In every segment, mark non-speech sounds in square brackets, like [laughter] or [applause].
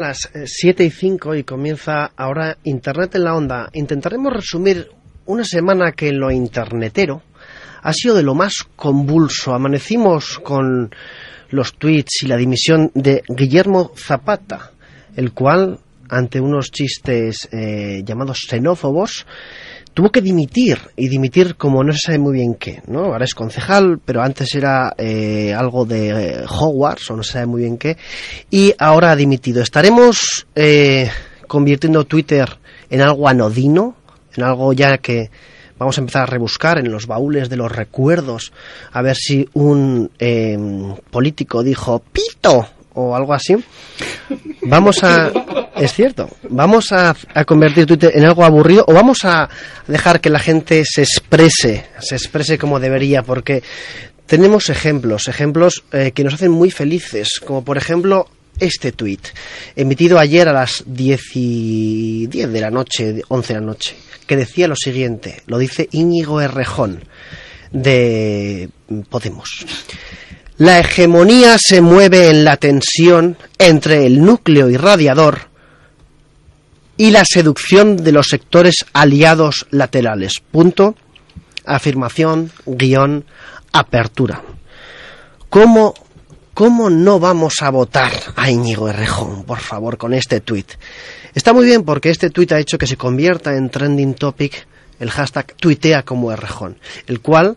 las 7 y 5 y comienza ahora Internet en la Onda. Intentaremos resumir una semana que en lo internetero ha sido de lo más convulso. Amanecimos con los tweets y la dimisión de Guillermo Zapata, el cual, ante unos chistes eh, llamados xenófobos, tuvo que dimitir y dimitir como no se sabe muy bien qué, ¿no? Ahora es concejal, pero antes era eh, algo de eh, Hogwarts o no se sabe muy bien qué y ahora ha dimitido. Estaremos eh, convirtiendo Twitter en algo anodino, en algo ya que vamos a empezar a rebuscar en los baúles de los recuerdos a ver si un político dijo pito o algo así. Vamos a [laughs] es cierto. Vamos a, convertir Twitter en algo aburrido o vamos a dejar que la gente se exprese, se exprese como debería, porque tenemos ejemplos, ejemplos eh, que nos hacen muy felices, como por ejemplo este tweet, emitido ayer a las 10, y 10 de la noche, 11 de la noche, que decía lo siguiente, lo dice Íñigo Errejón de Podemos. La hegemonía se mueve en la tensión entre el núcleo irradiador y la seducción de los sectores aliados laterales. Punto. Afirmación, guion, apertura. ¿Cómo, ¿Cómo no vamos a votar a Íñigo Errejón, por favor, con este tuit? Está muy bien porque este tuit ha hecho que se convierta en trending topic el hashtag tuitea como Errejón, el cual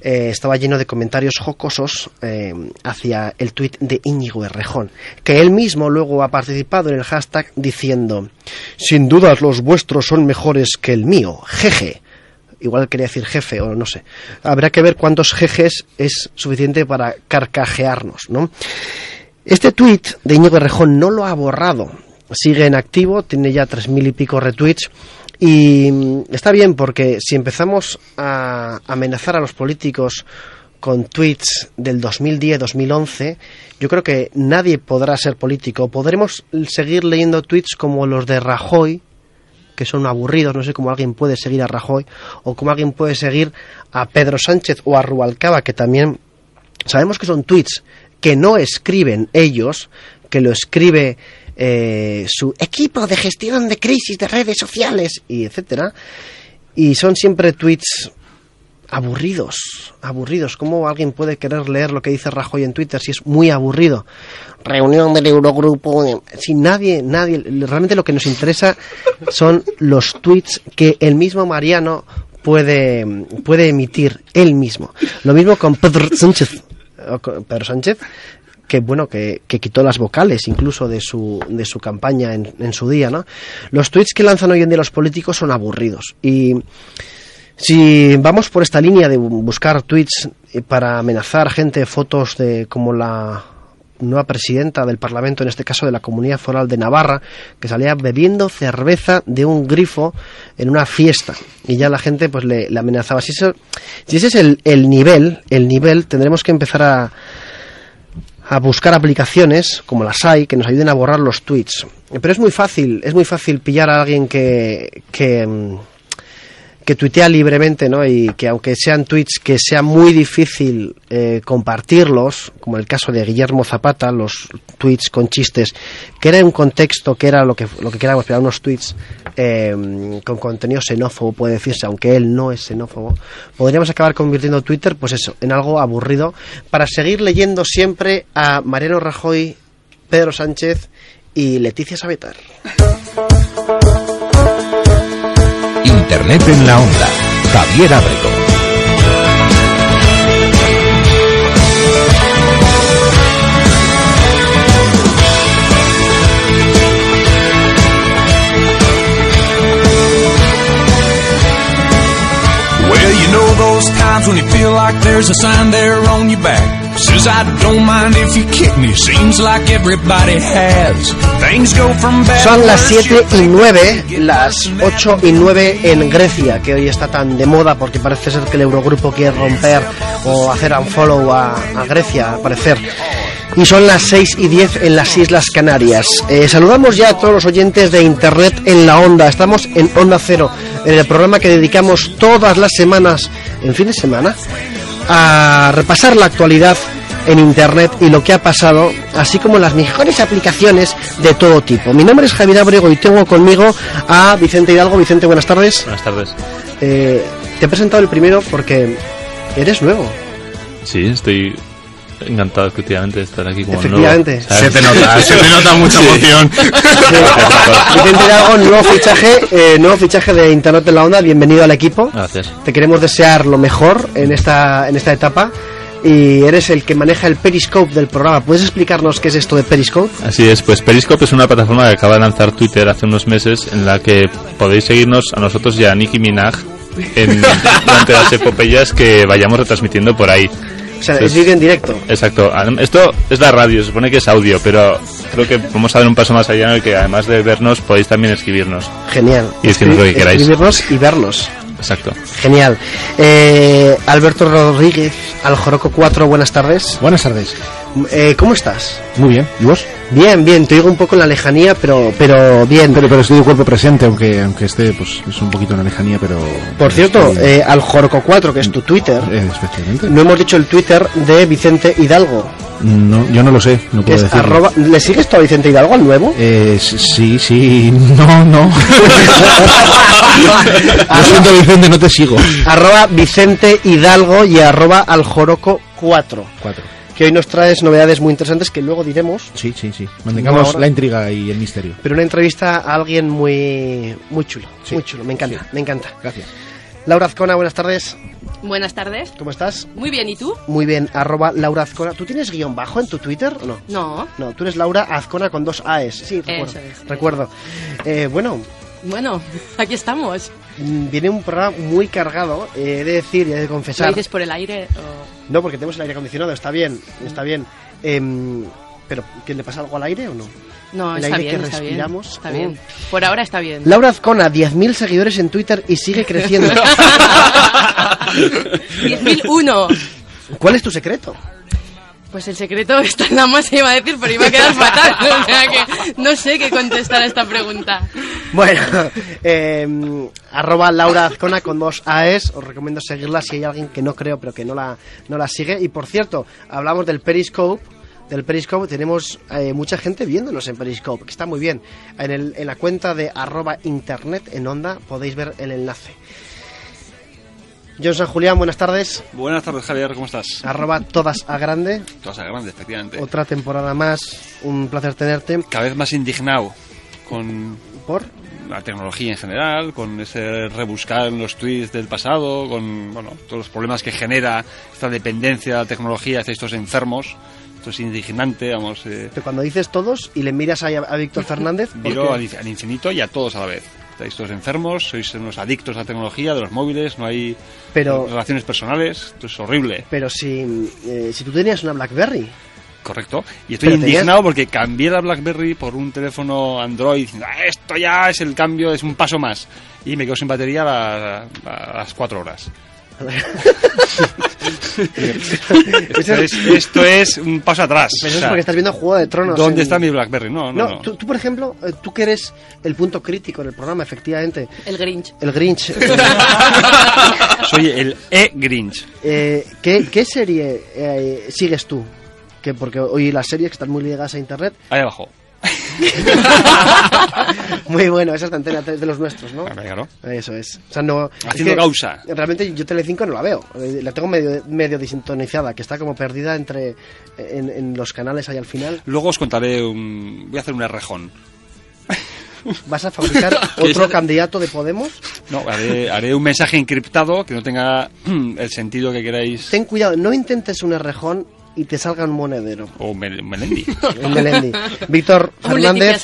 eh, estaba lleno de comentarios jocosos eh, hacia el tuit de Íñigo Errejón, que él mismo luego ha participado en el hashtag diciendo, sin dudas los vuestros son mejores que el mío, jeje. Igual quería decir jefe o no sé. Habrá que ver cuántos jejes es suficiente para carcajearnos, ¿no? Este tuit de Íñigo Errejón no lo ha borrado. Sigue en activo, tiene ya tres mil y pico retweets y mm, está bien porque si empezamos a amenazar a los políticos con tweets del 2010-2011, yo creo que nadie podrá ser político. Podremos seguir leyendo tweets como los de Rajoy, que son aburridos, no sé cómo alguien puede seguir a Rajoy, o cómo alguien puede seguir a Pedro Sánchez o a Rubalcaba, que también sabemos que son tweets que no escriben ellos, que lo escribe eh, su equipo de gestión de crisis de redes sociales y etcétera y son siempre tweets aburridos, aburridos. ¿Cómo alguien puede querer leer lo que dice Rajoy en Twitter si es muy aburrido? Reunión del Eurogrupo, si nadie, nadie, realmente lo que nos interesa son los tweets que el mismo Mariano puede, puede emitir él mismo. Lo mismo con Pedro Sánchez, Pedro Sánchez, que bueno que, quitó las vocales incluso de su, de su campaña en, en su día, ¿no? Los tweets que lanzan hoy en día los políticos son aburridos y si vamos por esta línea de buscar tweets para amenazar gente, fotos de como la nueva presidenta del Parlamento, en este caso de la Comunidad Foral de Navarra, que salía bebiendo cerveza de un grifo en una fiesta y ya la gente pues le, amenazaba. Si, eso, si ese es el, el nivel, el nivel, tendremos que empezar a, a buscar aplicaciones como las hay que nos ayuden a borrar los tweets. Pero es muy fácil, es muy fácil pillar a alguien que, que, mm, que tuitea libremente, ¿no? Y que aunque sean tweets que sea muy difícil eh, compartirlos, como el caso de Guillermo Zapata, los tweets con chistes, que era un contexto que era lo que, lo que queríamos, pero unos tweets eh, con contenido xenófobo, puede decirse, aunque él no es xenófobo, podríamos acabar convirtiendo Twitter, pues eso, en algo aburrido, para seguir leyendo siempre a Mariano Rajoy, Pedro Sánchez y Leticia Sabetar. Internet en la onda. Javier Abrego. Well, you know those times when you feel like there's a sign there on your back. Son las 7 y 9, las 8 y 9 en Grecia, que hoy está tan de moda porque parece ser que el Eurogrupo quiere romper o hacer un follow a, Grecia, al parecer y son las 6 y 10 en las Islas Canarias. Eh, saludamos ya a todos los oyentes de Internet en la Onda. Estamos en Onda Cero, en el programa que dedicamos todas las semanas, en fin de semana, a repasar la actualidad en Internet y lo que ha pasado, así como las mejores aplicaciones de todo tipo. Mi nombre es Javier Abrego y tengo conmigo a Vicente Hidalgo. Vicente, buenas tardes. Buenas tardes. Eh, te he presentado el primero porque eres nuevo. Sí, estoy encantado efectivamente de estar aquí como Efectivamente. Se te nota, se te nota mucha emoción. [laughs] Vicente Hidalgo, nuevo fichaje, eh, nuevo fichaje de Internet en la Onda. Bienvenido al equipo. Gracias. Te queremos desear lo mejor en esta, en esta etapa. Y eres el que maneja el Periscope del programa. ¿Puedes explicarnos qué es esto de Periscope? Así es, pues Periscope es una plataforma que acaba de lanzar Twitter hace unos meses en la que podéis seguirnos a nosotros y a Nicki Minaj en, [laughs] durante las epopeyas que vayamos retransmitiendo por ahí. O sea, Sí. es vídeo en directo. Exacto. Adem- Esto es la radio, se supone que es audio, pero creo que vamos a dar un paso más allá en el que además de vernos podéis también escribirnos. Genial. Y decirnos lo que queráis. Escribirnos y vernos. Exacto. Genial. Eh, Alberto Rodríguez, Aljoroco 4, buenas tardes. Buenas tardes. Eh, ¿Cómo estás? Muy bien. ¿Y vos? Bien, bien, te oigo un poco en la lejanía, pero, pero bien. Pero, pero estoy de cuerpo presente, aunque aunque esté pues es un poquito en la lejanía, pero... Por cierto, estoy- eh, Aljoroco 4, que es tu Twitter, eh, especialmente. no hemos dicho el Twitter de Vicente Hidalgo, No, yo no lo sé, no puedo arroba... ¿Le sigues tú a Vicente Hidalgo al nuevo? Eh, sí, sí, no, no. [laughs] lo siento, Vicente, no te sigo. arroba Vicente Hidalgo y arroba Aljoroco 4, Cuatro. Que hoy nos traes novedades muy interesantes que luego diremos, Sí, sí, sí. Mantengamos la intriga y el misterio. pero una entrevista a alguien muy, muy chulo, Sí, muy chulo, me encanta, sí. me encanta. Gracias. Laura Azcona, buenas tardes, Buenas tardes. ¿cómo estás? Muy bien, ¿y tú? Muy bien, arroba Laura Azcona. ¿Tú tienes guion bajo en tu Twitter o no? No. No, tú eres Laura Azcona con dos AES. Sí, recuerdo. Eso es. recuerdo. Eh, bueno, Bueno, [laughs] aquí estamos. mm, viene un programa muy cargado, eh, he de decir y he de ¿Lo confesar. dices por el aire o...? No, porque tenemos el aire acondicionado, está bien, está bien. Em, pero, ¿qué le pasa algo al aire o no? No, El está aire bien, que está bien. Está oh. bien. Por ahora está bien. Laura Azcona, 10.000 seguidores en Twitter y sigue creciendo. [laughs] 10.001. ¿Cuál es tu secreto? Pues el secreto [laughs] está nada más iba a decir, pero iba a quedar fatal. [laughs] O sea que no sé qué contestar a esta pregunta. Bueno, em, arroba Laura Azcona con dos AES, os recomiendo seguirla si hay alguien que no creo pero que no la, no la sigue. Y por cierto, hablamos del Periscope, del Periscope tenemos eh, mucha gente viéndonos en Periscope, que está muy bien. En, el, en la cuenta de arroba internet en onda podéis ver el enlace. John San Julián, buenas tardes. Buenas tardes, Javier, ¿cómo estás? Arroba todas a grande. Todas a grande, efectivamente. Otra temporada más. Un placer tenerte. Cada vez más indignado con ¿Por? la tecnología en general, con ese rebuscar en los tweets del pasado, con bueno, todos los problemas que genera esta dependencia de la tecnología hacia estos enfermos. Esto es indignante, vamos. Eh, Pero cuando dices todos y le miras a, a Víctor [laughs] Fernández. al, al infinito y a todos a la vez. Estáis todos enfermos, sois unos adictos a la tecnología, de los móviles, no hay Pero- relaciones personales, esto es horrible. Pero si, eh, si tú tenías una BlackBerry, Correcto. Y estoy Pero tenías- indignado porque cambié la BlackBerry por un teléfono Android. diciendo, "Ah, Esto ya es el cambio, es un paso más. Y me quedo sin batería a, la- a las cuatro horas. Esto, es, esto es un paso atrás. Pero eso O es sea, porque estás viendo Juego de Tronos. ¿Dónde en- está mi BlackBerry? No, no, No, no. Tú, tú, por ejemplo, eh, tú que eres el punto crítico en el programa, efectivamente, El Grinch. el Grinch. [laughs] Soy el E-Grinch. eh, ¿qué, qué serie eh, sigues tú? Que porque hoy las series que están muy ligadas a internet. Ahí abajo. [laughs] Muy bueno, esa es la antena 3 de los nuestros, ¿no? Ah, Claro. Eso es. O sea, no. es Haciendo que causa. Realmente yo Telecinco no la veo. Eh, La tengo medio, medio disintonizada, que está como perdida entre en, en los canales ahí al final. Luego os contaré un... Voy a hacer un errejón. ¿Vas a fabricar [laughs] ¿Qué otro candidato de Podemos? No, haré, haré un mensaje encriptado que no tenga [clears throat] el sentido que queráis. Ten cuidado, no intentes un errejón y te salga un monedero. O Mel- Melendi. [laughs] Un Melendi. Víctor [laughs] Fernández.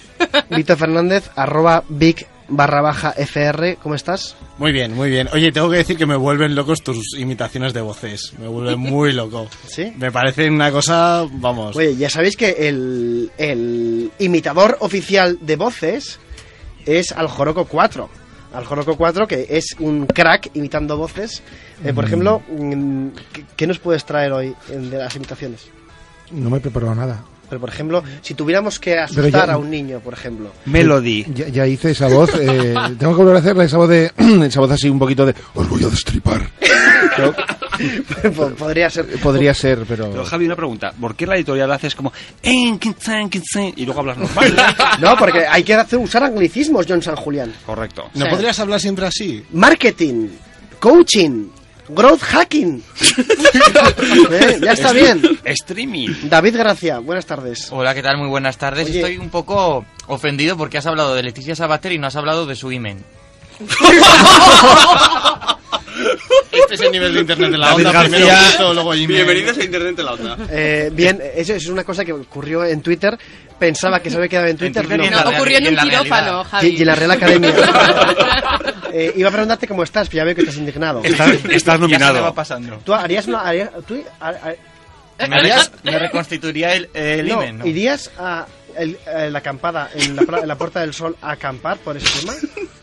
[laughs] Víctor Fernández, arroba big barra baja FR, ¿cómo estás? Muy bien, muy bien. Oye, tengo que decir que me vuelven locos tus imitaciones de voces. Me vuelven muy loco. ¿Sí? Me parece una cosa, vamos. Oye, ya sabéis que el, el imitador oficial de voces es Aljoroco 4. Aljoroco 4, que es un crack imitando voces. Eh, por ejemplo, mm, ¿qué, qué nos puedes traer hoy en- de las imitaciones? No me he preparado nada. Pero, por ejemplo, si tuviéramos que asustar ya- a un niño, por ejemplo. Melody. Ya, ya hice esa voz. eh, [laughs] tengo que volver a hacerla, esa voz de. [clears throat] esa voz así un poquito de. Os voy a destripar. Pero, [laughs] Po- Podría ser. Podría ser, pero... Pero Javi, una pregunta. ¿Por qué la editorial haces como "En, quince, quince", y luego hablas normal? [laughs] No, porque hay que hacer, usar anglicismos, John San Julián. Correcto. ¿No Sí. podrías hablar siempre así? Marketing, coaching, growth hacking. [laughs] ¿Eh? Ya está bien. Streaming. David Gracia, buenas tardes. Hola, ¿qué tal? Muy buenas tardes. Oye. Estoy un poco ofendido porque has hablado de Leticia Sabater y no has hablado de su imen. [laughs] Este es el nivel de internet de la David onda. García. Primero esto, luego. Bienvenidos a Internet de la Onda. Eh, bien, eso es una cosa que ocurrió en Twitter. Pensaba que se había quedado en Twitter. En no. ocurrió en un quirófano. Y, Javi. y en la Real Academia. [laughs] Eh, iba a preguntarte cómo estás, pero ya veo que estás indignado. Estás, estás Ya se nominado. va pasando. ¿Tú harías una... harías- tú- a- a- Me, harías- [laughs] me reconstituiría el, el no, imen, ¿no? ¿Irías a el- a la acampada en la, en la Puerta del Sol a acampar por ese tema?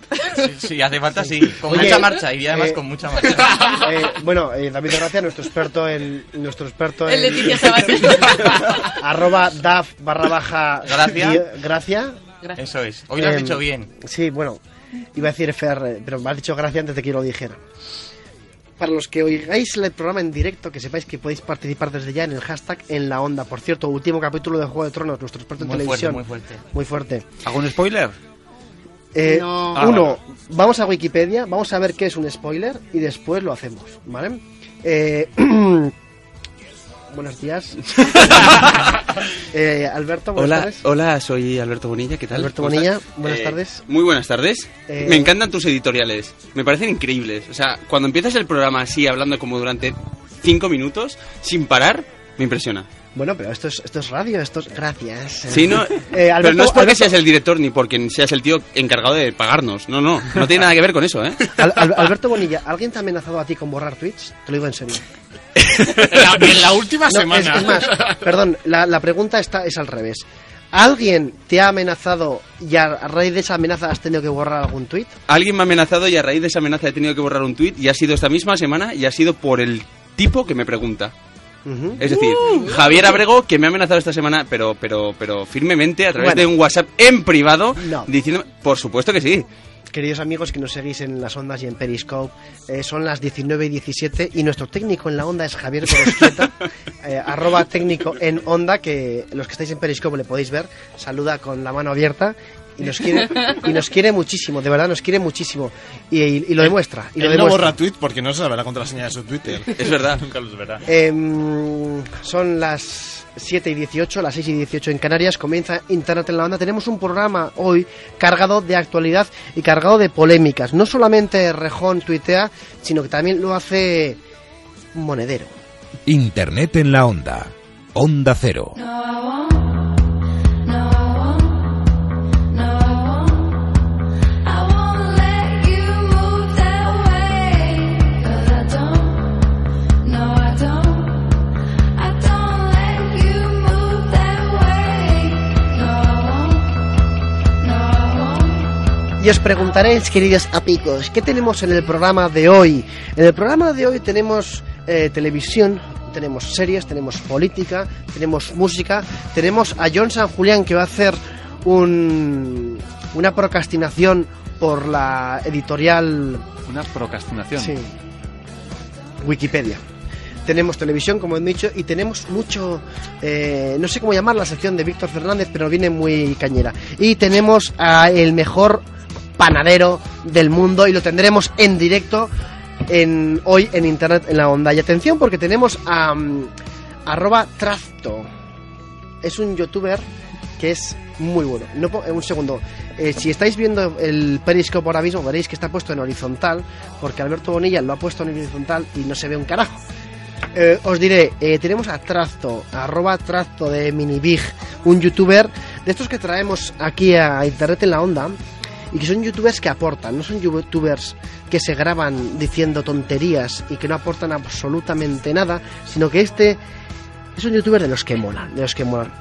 [laughs] Sí, sí, hace falta, sí. Con Oye, mucha marcha, iría además eh, con mucha [laughs] marcha. Eh, bueno, eh, David Gracia, nuestro experto en... Nuestro experto El en... Leticia [laughs] arroba daf barra baja Gracia. gracia. Gracias. Eso es. Hoy lo has Em, dicho bien. Sí, bueno, iba a decir FR, pero me has dicho gracia antes de que yo lo dijera. Para los que oigáis el programa en directo, que sepáis que podéis participar desde ya en el hashtag en la onda. Por cierto, último capítulo de Juego de Tronos, nuestro experto en Muy fuerte, televisión. muy fuerte. Muy fuerte. ¿Hago un spoiler? Eh, No. Ah, uno, vamos a Wikipedia, vamos a ver qué es un spoiler y después lo hacemos, ¿vale? Eh, [clears throat] buenos días. [laughs] Eh, Alberto, buenas Hola, tardes. hola, soy Alberto Bonilla, ¿qué tal? Alberto ¿Cómo Bonilla, estás? buenas Eh, tardes. Muy buenas tardes. Eh, Me encantan tus editoriales, me parecen increíbles. O sea, cuando empiezas el programa así, hablando como durante cinco minutos, sin parar, me impresiona. Bueno, pero esto es, esto es radio, esto es... Gracias. Sí, no, [laughs] Eh, pero Alberto- no es porque Alberto- seas el director ni porque seas el tío encargado de pagarnos. No, no, no tiene nada que ver con eso, ¿eh? Al- Al- Alberto Bonilla, ¿alguien te ha amenazado a ti con borrar tweets? Te lo digo en serio. En [laughs] la, en la última No, semana. es, es más, perdón, la, la pregunta está, es al revés. ¿Alguien te ha amenazado y a, raíz de esa amenaza has tenido que borrar algún tweet? Alguien me ha amenazado y a raíz de esa amenaza he tenido que borrar un tuit y ha sido esta misma semana y ha sido por el tipo que me pregunta. Es decir, Javier Abrego, que me ha amenazado esta semana, pero, pero, pero firmemente, a través Bueno. de un WhatsApp en privado, No. diciendo, por supuesto que sí. Queridos amigos que nos seguís en las ondas y en Periscope, eh, son las 19 y 17 y nuestro técnico en la onda es Javier Gorosquieta, [laughs] eh, arroba técnico en onda, que los que estáis en Periscope le podéis ver, saluda con la mano abierta y nos quiere, y nos quiere muchísimo, de verdad nos quiere muchísimo y, y- y lo demuestra. Y lo Él no demuestra. borra tweet porque no sabe la contraseña de su Twitter. [laughs] Es verdad. Nunca los verá. Em, son las 7 y 18, las 6 y 18 en Canarias. Comienza Internet en la Onda. Tenemos un programa hoy cargado de actualidad y cargado de polémicas. No solamente Rejón tuitea, sino que también lo hace Monedero. Internet en la onda. Onda Cero. Y os preguntaréis, queridos amigos, ¿qué tenemos en el programa de hoy? En el programa de hoy tenemos eh, televisión, tenemos series, tenemos política, tenemos música, tenemos a John San Julián que va a hacer un, una procrastinación por la editorial Una procrastinación. Sí. Wikipedia. Tenemos televisión, como he dicho, y tenemos mucho, eh, no sé cómo llamar la sección de Víctor Fernández, pero viene muy cañera. Y tenemos a el mejor panadero del mundo y lo tendremos en directo en, hoy en Internet en la onda. Y atención porque tenemos a mm, arroba. Es un youtuber que es muy bueno. No, un segundo. Eh, si estáis viendo el Periscope ahora mismo, veréis que está puesto en horizontal, porque Alberto Bonilla lo ha puesto en horizontal y no se ve un carajo. Eh, os diré, eh, tenemos a Trasto, arroba de Minibig, un youtuber de estos que traemos aquí a Internet en la Onda, y que son youtubers que aportan, no son youtubers que se graban diciendo tonterías y que no aportan absolutamente nada, sino que este es un youtuber de los que molan, de los que molan.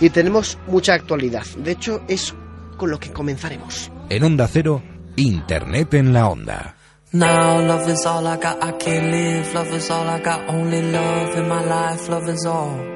Y tenemos mucha actualidad. De hecho, es con lo que comenzaremos. En Onda Cero, Internet en la onda. Now love is all I got, I can't live. Love is all I got, only love in my life. Love is all.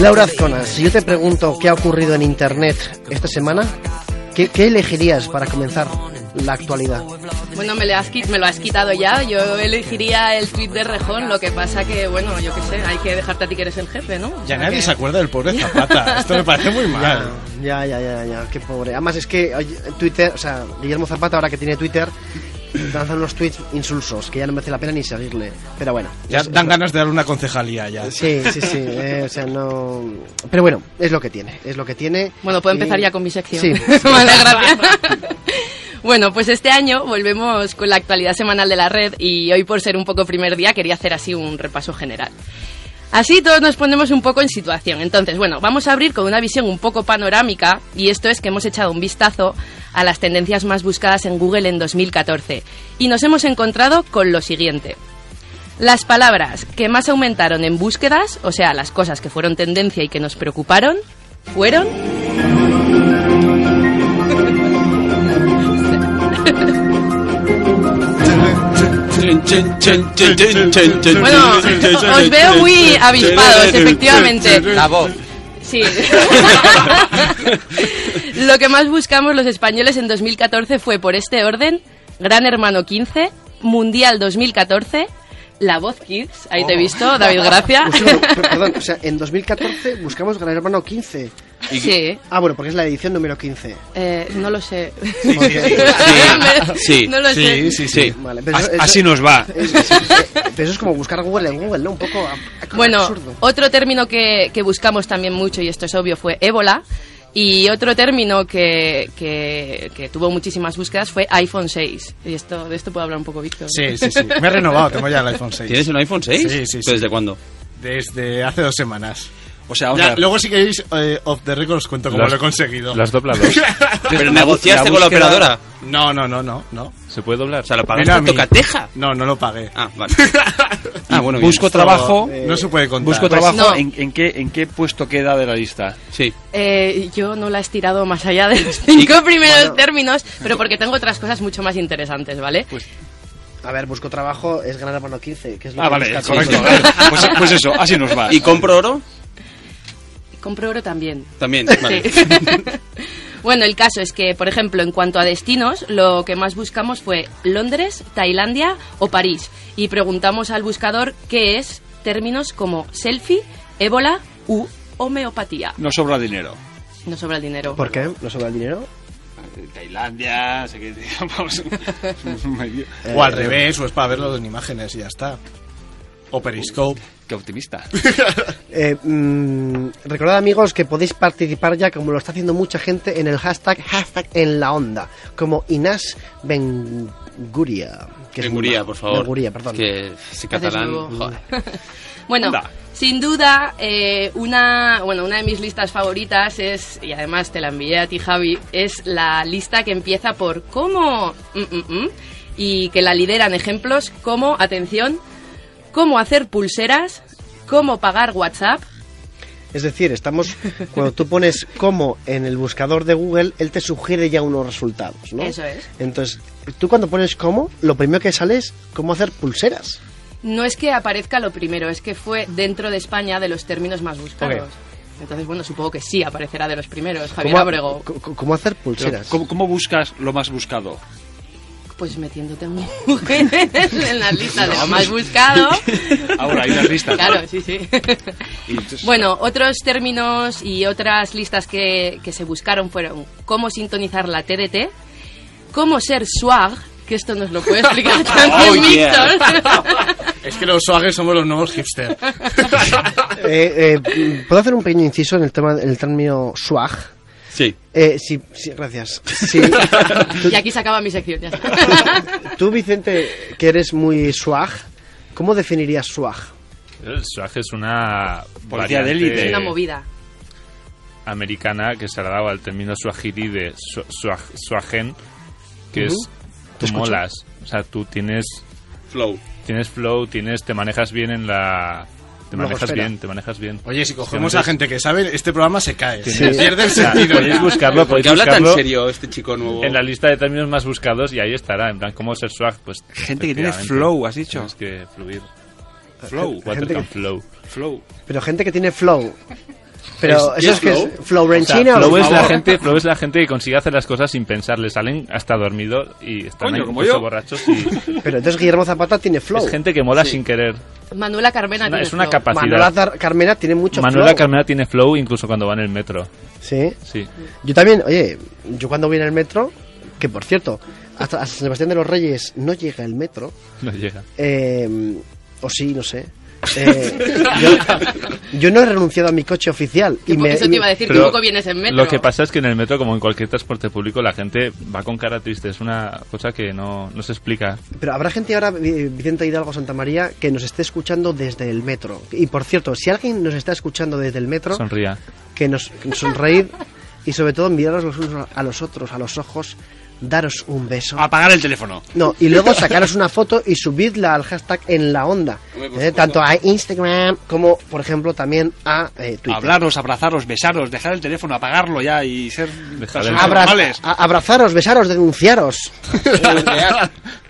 Laura Azcona, si yo te pregunto qué ha ocurrido en Internet esta semana, ¿qué, qué elegirías para comenzar la actualidad? Bueno, me lo, has, me lo has quitado ya. Yo elegiría el tweet de Rejón. Lo que pasa que, bueno, yo qué sé, hay que dejarte a ti que eres el jefe, ¿no? Ya nadie que- se acuerda del pobre Zapata. [laughs] Esto me parece muy mal. Ya, ya, ya, ya, qué pobre. Además es que Twitter, o sea, Guillermo Zapata ahora que tiene Twitter, lanzan unos tweets insulsos que ya no merece la pena ni seguirle. Pero bueno. Ya es- dan ganas de darle una concejalía ya. Sí, sí, sí. [laughs] eh, o sea, no. Pero bueno, es lo que tiene. Es lo que tiene. Bueno, puedo Y- empezar ya con mi sección. Sí. [laughs] vale, gracias. Bueno, pues este año volvemos con la actualidad semanal de la red y hoy por ser un poco primer día quería hacer así un repaso general. Así todos nos ponemos un poco en situación. Entonces, bueno, vamos a abrir con una visión un poco panorámica y esto es que hemos echado un vistazo a las tendencias más buscadas en Google en 2014 y nos hemos encontrado con lo siguiente. Las palabras que más aumentaron en búsquedas, o sea, las cosas que fueron tendencia y que nos preocuparon, fueron [laughs] Bueno, os veo muy avispados, efectivamente. La voz. Sí. Lo que más buscamos los españoles en 2014 fue por este orden, Gran Hermano 15, Mundial 2014, La Voz Kids, ahí te he visto, David Gracia. Perdón, o sea, en 2014 buscamos Gran Hermano 15. Sí. Ah, bueno, porque es la edición número 15. Eh, no lo sé. Sí, [laughs] sí, sí. Sí. [laughs] No lo sé. Sí, sí. Vale, pero eso- As- eso- Así nos va. es- es- es- pero eso es como buscar Google en Google, ¿no? Un poco ab- Bueno, absurdo. otro término que, que buscamos también mucho, y esto es obvio, fue ébola. Y otro término que, que, que tuvo muchísimas búsquedas fue iPhone 6. Y esto, de esto puedo hablar un poco, Víctor. Sí, sí, sí. Me he renovado, tengo ya el iPhone 6. ¿Tienes un iPhone 6? Sí, sí, sí. ¿Pero ¿Desde cuándo? Desde hace dos semanas. O sea, vamos Ya, a ver. luego si queréis, eh, off the record os cuento cómo Las- lo he conseguido. Las doblado. [laughs] ¿Pero negociaste con la búsqueda- operadora? No, no, no, no, no. ¿Se puede doblar? O sea, lo Mira pagaste a a mí. tocateja. No, no lo pagué. Ah, vale. [laughs] ah, bueno, bien. Busco trabajo. No se puede contar. Busco Pues trabajo. no. ¿En, en qué, ¿En qué puesto queda de la lista? Sí. Eh, yo no la he estirado más allá de los [laughs] cinco primeros términos, pero porque tengo otras cosas mucho más interesantes, ¿vale? A ver, busco trabajo, es Gran Hermano 15, que es lo Ah, que vale, busca correcto. vale. Pues, pues eso, así nos va. ¿Y compro oro? Compro oro también. También. Vale. Sí. [laughs] bueno, el caso es que, por ejemplo, en cuanto a destinos, lo que más buscamos fue Londres, Tailandia o París. Y preguntamos al buscador qué es términos como selfie, ébola u homeopatía. No sobra dinero. No sobra el dinero. ¿Por qué? ¿No sobra el dinero? Tailandia, sé que digamos. [laughs] [laughs] medio- O al revés, o es para verlo en imágenes y ya está. O Periscope. Qué optimista. [laughs] Eh, mm, recordad amigos que podéis participar ya como lo está haciendo mucha gente en el hashtag hashtag en la onda como Inés Benguria que muy- por favor. Perdón Que Haces catalán. joder. [laughs] bueno, sin duda, eh, una, bueno, una de mis listas favoritas es, y además te la envié a ti, Javi, es la lista que empieza por cómo, mm, mm, mm, y que la lideran ejemplos como, atención, cómo hacer pulseras, cómo pagar WhatsApp, es decir estamos cuando tú pones como en el buscador de Google él te sugiere ya unos resultados ¿no? Eso es. entonces tú cuando pones como lo primero que sale es cómo hacer pulseras No es que aparezca lo primero, es que fue dentro de España de los términos más buscados. Entonces, bueno, supongo que sí aparecerá de los primeros, Javier ¿Cómo, Abrego. cómo hacer pulseras ¿cómo, cómo buscas lo más buscado? Pues metiéndote [laughs] en mujeres en las listas de lo más buscado. Ahora hay unas listas. Claro, sí, sí. Entonces- Bueno, otros términos y otras listas que, que se buscaron fueron cómo sintonizar la TDT, cómo ser swag, que esto nos lo puede explicar [laughs] también Oh, yeah. Es que los swaggers somos los nuevos hipster. [laughs] Eh, eh, ¿Puedo hacer un pequeño inciso en el tema el término swag? Sí. Eh, sí, sí, gracias. Sí, y aquí se acaba mi sección. Ya está. tú, Vicente, que eres muy swag, ¿cómo definirías swag? El swag es una Policía de élite. Es una movida. americana que se ha dado al término swahili de swa- swag- swagen, que es tú molas. O sea, tú tienes Flow. Tienes flow, tienes, te manejas bien en la... Te manejas bien, te manejas bien. Oye, si cogemos a gente que sabe, este programa se cae. Sí. Se pierde el O sea, sentido. podéis buscarlo, ¿Por podéis qué habla tan serio este chico nuevo? En la lista de términos más buscados y ahí estará, en plan, ¿cómo ser swag? Pues Gente que tiene flow, has dicho. Tienes que fluir. Flow. Gente que- flow. Flow. Pero gente que tiene flow. Pero ¿Es- eso es es que flow? es O sea, flow, o es la gente, flow es la gente que consigue hacer las cosas sin pensar, le salen hasta dormido y están Coño, ahí como incluso yo. borrachos y [laughs] Pero entonces Guillermo Zapata tiene flow. es gente que mola Sí. sin querer. Manuela Carmena Es una, tiene es una flow. capacidad. Manuela Zar- Carmena tiene mucho Manuela flow. Carmena tiene flow incluso cuando va en el metro. Sí. Sí. Yo también, oye, yo cuando voy en el metro, que por cierto, hasta, hasta San Sebastián de los Reyes no llega el metro, No llega. eh, o sí, no sé. Eh, yo, yo no he renunciado a mi coche oficial. Y me, eso te iba a decir, que Pero poco vienes en metro. Lo que pasa es que en el metro, como en cualquier transporte público, la gente va con cara triste. Es una cosa que no, no se explica. Pero habrá gente ahora, Vi- Vicente Hidalgo Santa María, que nos esté escuchando desde el metro. Y por cierto, si alguien nos está escuchando desde el metro, Sonría. que nos que nos sonreír y sobre todo miraros los unos a los otros, a los ojos, daros un beso. Apagar el teléfono. No, y luego sacaros una foto y subidla al hashtag en la onda. Eh, tanto a Instagram como, por ejemplo, también a eh, Twitter. Hablaros, abrazaros, besaros, dejar el teléfono, apagarlo ya y ser Abra- normales. abrazaros, besaros, denunciaros.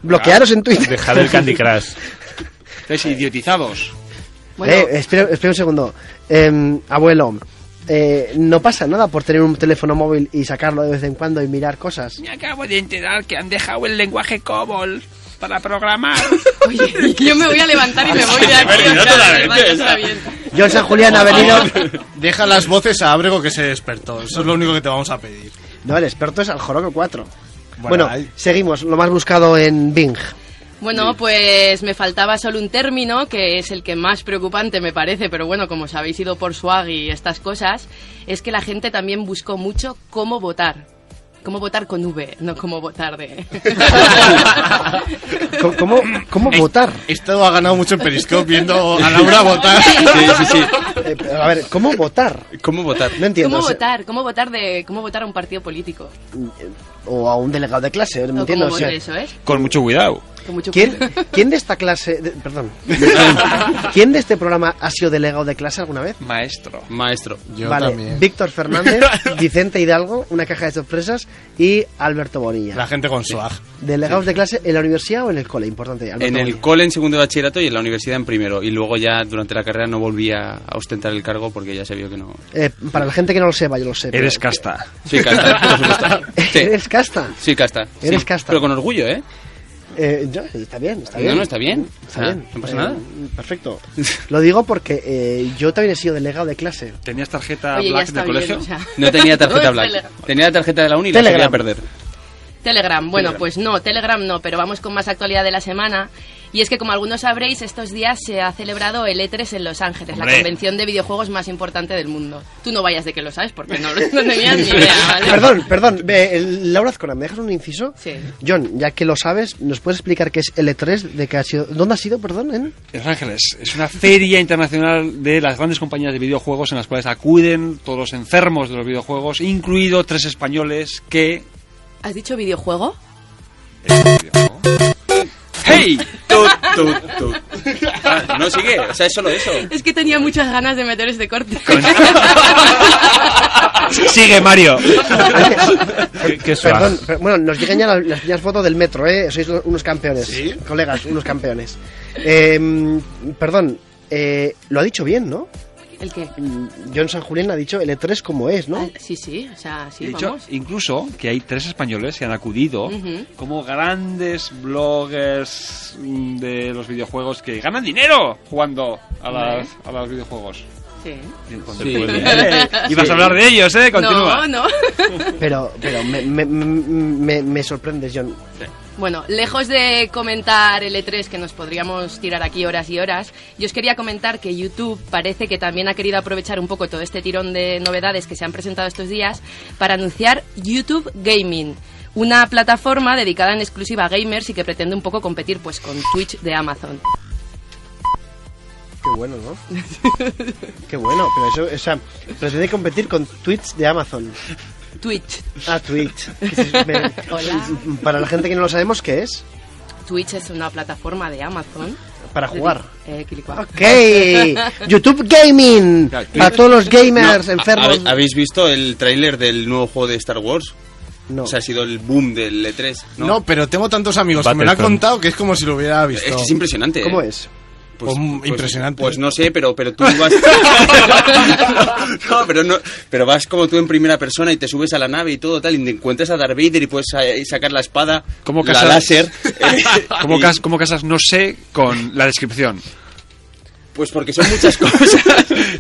Bloquearos en Twitter. Dejar el Candy Crush. Estáis idiotizados. Bueno, Eh, espera, espera un segundo. Em, abuelo, eh, no pasa nada por tener un teléfono móvil y sacarlo de vez en cuando y mirar cosas. Me acabo de enterar que han dejado el lenguaje COBOL para programar. [laughs] oye, yo me voy a levantar y me voy de [laughs] aquí. Pero o no. John San Julián ha venido. [laughs] Deja las voces a Abrego que se despertó. Eso es lo único que te vamos a pedir. No, el experto es al Joroco 4. Bueno, seguimos. Lo más buscado en Bing. Bueno, pues me faltaba solo un término, que es el que más preocupante me parece, pero bueno, como os habéis ido por swag y estas cosas, es que la gente también buscó mucho cómo votar. Cómo votar con V, no cómo votar de... [laughs] ¿Cómo, cómo, cómo votar? Esto ha ganado mucho en Periscope viendo a Laura votar. Sí, sí, sí. [laughs] Eh, a ver, ¿cómo votar? ¿Cómo votar? No entiendo. ¿Cómo o sea, votar? ¿Cómo votar de cómo votar a un partido político? O a un delegado de clase, no entiendo. cómo o sea, eso, ¿eh? Con mucho cuidado. Mucho ¿quién. [laughs] ¿Quién de esta clase, de- perdón, [laughs] quién de este programa ha sido delegado de clase alguna vez? Maestro. Maestro. Yo vale, también. Víctor Fernández, [laughs] Vicente Hidalgo, una caja de sorpresas y Alberto Bonilla. La gente con swag. ¿Delegados de clase en la universidad o en el cole? Importante. Alberto En el cole en segundo de bachillerato y en la universidad en primero. Y luego ya durante la carrera no volví a a ostentar el cargo porque ya se vio que no. Eh, para la gente que no lo sepa, yo lo sé. Eres pero- casta. Sí, casta, por supuesto. Sí, ¿Eres casta? sí, casta. Eres Sí, casta. Pero con orgullo, ¿eh? Eh, yo- está bien, está No, bien. no, está bien. Está Ah, bien. no pasa Eh, nada. Perfecto. [laughs] Lo digo porque eh, yo también he sido delegado de clase. ¿Tenías tarjeta Oye, black del bien, colegio? o sea. No tenía tarjeta [laughs] black. Tenía la tarjeta de la uni y la Telegram. quería perder. Telegram, bueno, Telegram. pues no, Telegram no, pero vamos con más actualidad de la semana. Y es que, como algunos sabréis, estos días se ha celebrado el E3 en Los Ángeles, la convención de videojuegos más importante del mundo. Tú no vayas de que lo sabes, porque no, [laughs] no [laughs] tenías ni idea, [laughs] ¿vale? Perdón, perdón. ve, el- Laura Azcona, ¿me dejas un inciso? Sí. John, ya que lo sabes, ¿nos puedes explicar qué es L3? De qué ha sido, ¿Dónde ha sido, perdón? En? En Los Ángeles. Es una feria internacional de las grandes compañías de videojuegos en las cuales acuden todos los enfermos de los videojuegos, incluido tres españoles que... ¿Has dicho videojuego? ¡Hey! Tut, tut, tut. Ah, no sigue, o sea, es solo eso. Es que tenía muchas ganas de meter este corte. [laughs] Sigue, Mario. ¿Qué, qué? Perdón, pero- bueno, nos llegan ya las, las primeras fotos del metro, ¿eh? Sois unos campeones. Colegas, unos campeones. Eh, perdón, eh, lo ha dicho bien, ¿no? ¿El qué? Mm, John San Julián ha dicho L3 como es, ¿no? Ah, sí, sí, o sea, sí, He dicho, incluso que hay tres españoles que han acudido como grandes bloggers mm, de los videojuegos que ganan dinero jugando a, las, a los videojuegos. Sí. Sí. Eh, [laughs] Ibas a hablar de ellos, ¿eh? Continúa. No, no. Pero, pero me, me, me, me sorprendes, John. Bueno, lejos de comentar el E3, que nos podríamos tirar aquí horas y horas, yo os quería comentar que YouTube parece que también ha querido aprovechar un poco todo este tirón de novedades que se han presentado estos días para anunciar YouTube Gaming. Una plataforma dedicada en exclusiva a gamers y que pretende un poco competir pues con Twitch de Amazon. Qué bueno, ¿no? [laughs] Qué bueno, pero eso, o sea, pretende competir con tweets de Amazon. Twitch. Ah, Twitch. [laughs] Me- Hola. Para la gente que no lo sabemos, ¿qué es? Twitch es una plataforma de Amazon. Para jugar. Eh. Ok, [laughs] YouTube Gaming. Para todos los gamers No, enfermos. ¿habe- ¿Habéis visto el tráiler del nuevo juego de Star Wars? No. O sea, ha sido el boom del E3. No, No, pero tengo tantos amigos que me lo han contado que es como si lo hubiera visto. Es que es impresionante. ¿Cómo ¿eh? es? Pues, Pues, pues- impresionante. Pues no sé, pero, pero tú vas. [laughs] no, pero no, pero vas como tú en primera persona y te subes a la nave y todo tal, y te encuentras a Darth Vader y puedes eh, sacar la espada, ¿Cómo la casas- láser. [laughs] eh, ¿Cómo, [laughs] y- cas- cómo casas no sé con la descripción? Pues porque son muchas [laughs] cosas.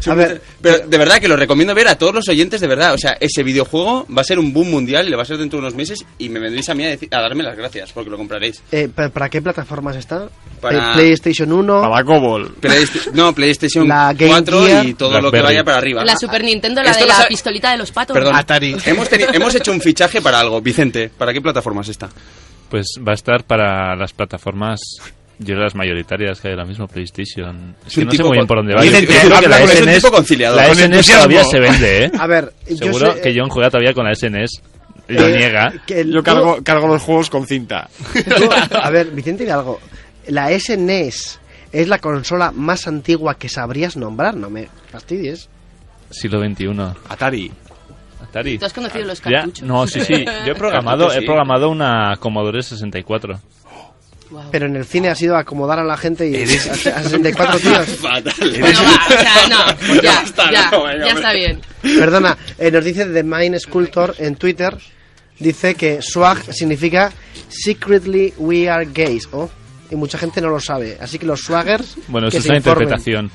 Son A ver, muchas- pero de verdad que lo recomiendo ver a todos los oyentes, de verdad. O sea, ese videojuego va a ser un boom mundial y lo va a ser dentro de unos meses y me vendréis a mí a, decir- a darme las gracias porque lo compraréis. Eh, ¿pa- ¿Para qué plataformas está? Para- Eh, PlayStation 1. Para Cobol. Playsta- no, PlayStation La Game 4 Gear. y todo lo que vaya para arriba. La Super Nintendo, la Esto de la sabe- pistolita de los patos. Perdón, Atari. [laughs] Hemos, hemos hecho un fichaje para algo. Vicente, ¿para qué plataformas está? Pues va a estar para las plataformas, yo las mayoritarias que hay ahora mismo, PlayStation. Es Es que no sé muy bien por dónde va. Yo creo que la un SNES, tipo conciliador. la SNES entusiasmo. todavía se vende, ¿eh? A ver, yo Seguro sé- que John juega todavía con la SNES. Lo Eh, niega. que el- Yo cargo, cargo los juegos con cinta. tú- a ver, Vicente, dime algo. La SNES es la consola más antigua que sabrías nombrar, no me fastidies. Siglo XXI. Atari. Atari. ¿Tú has conocido los Ya, cartuchos? no, sí, sí. Yo he [laughs] programado, sí. he programado una Commodore 64. Pero en el cine ha sido acomodar a la gente y Eres- a, a 64 tíos. [laughs] Fatal. Bueno, va, o sea, no, [laughs] ya, Basta, ya, no, venga, ya hombre. está bien. Perdona, eh, nos dice The Mind Sculptor en Twitter. Dice que swag significa Secretly We Are Gays. Oh, y mucha gente no lo sabe. Así que los swaggers. Bueno, que eso es informen. interpretación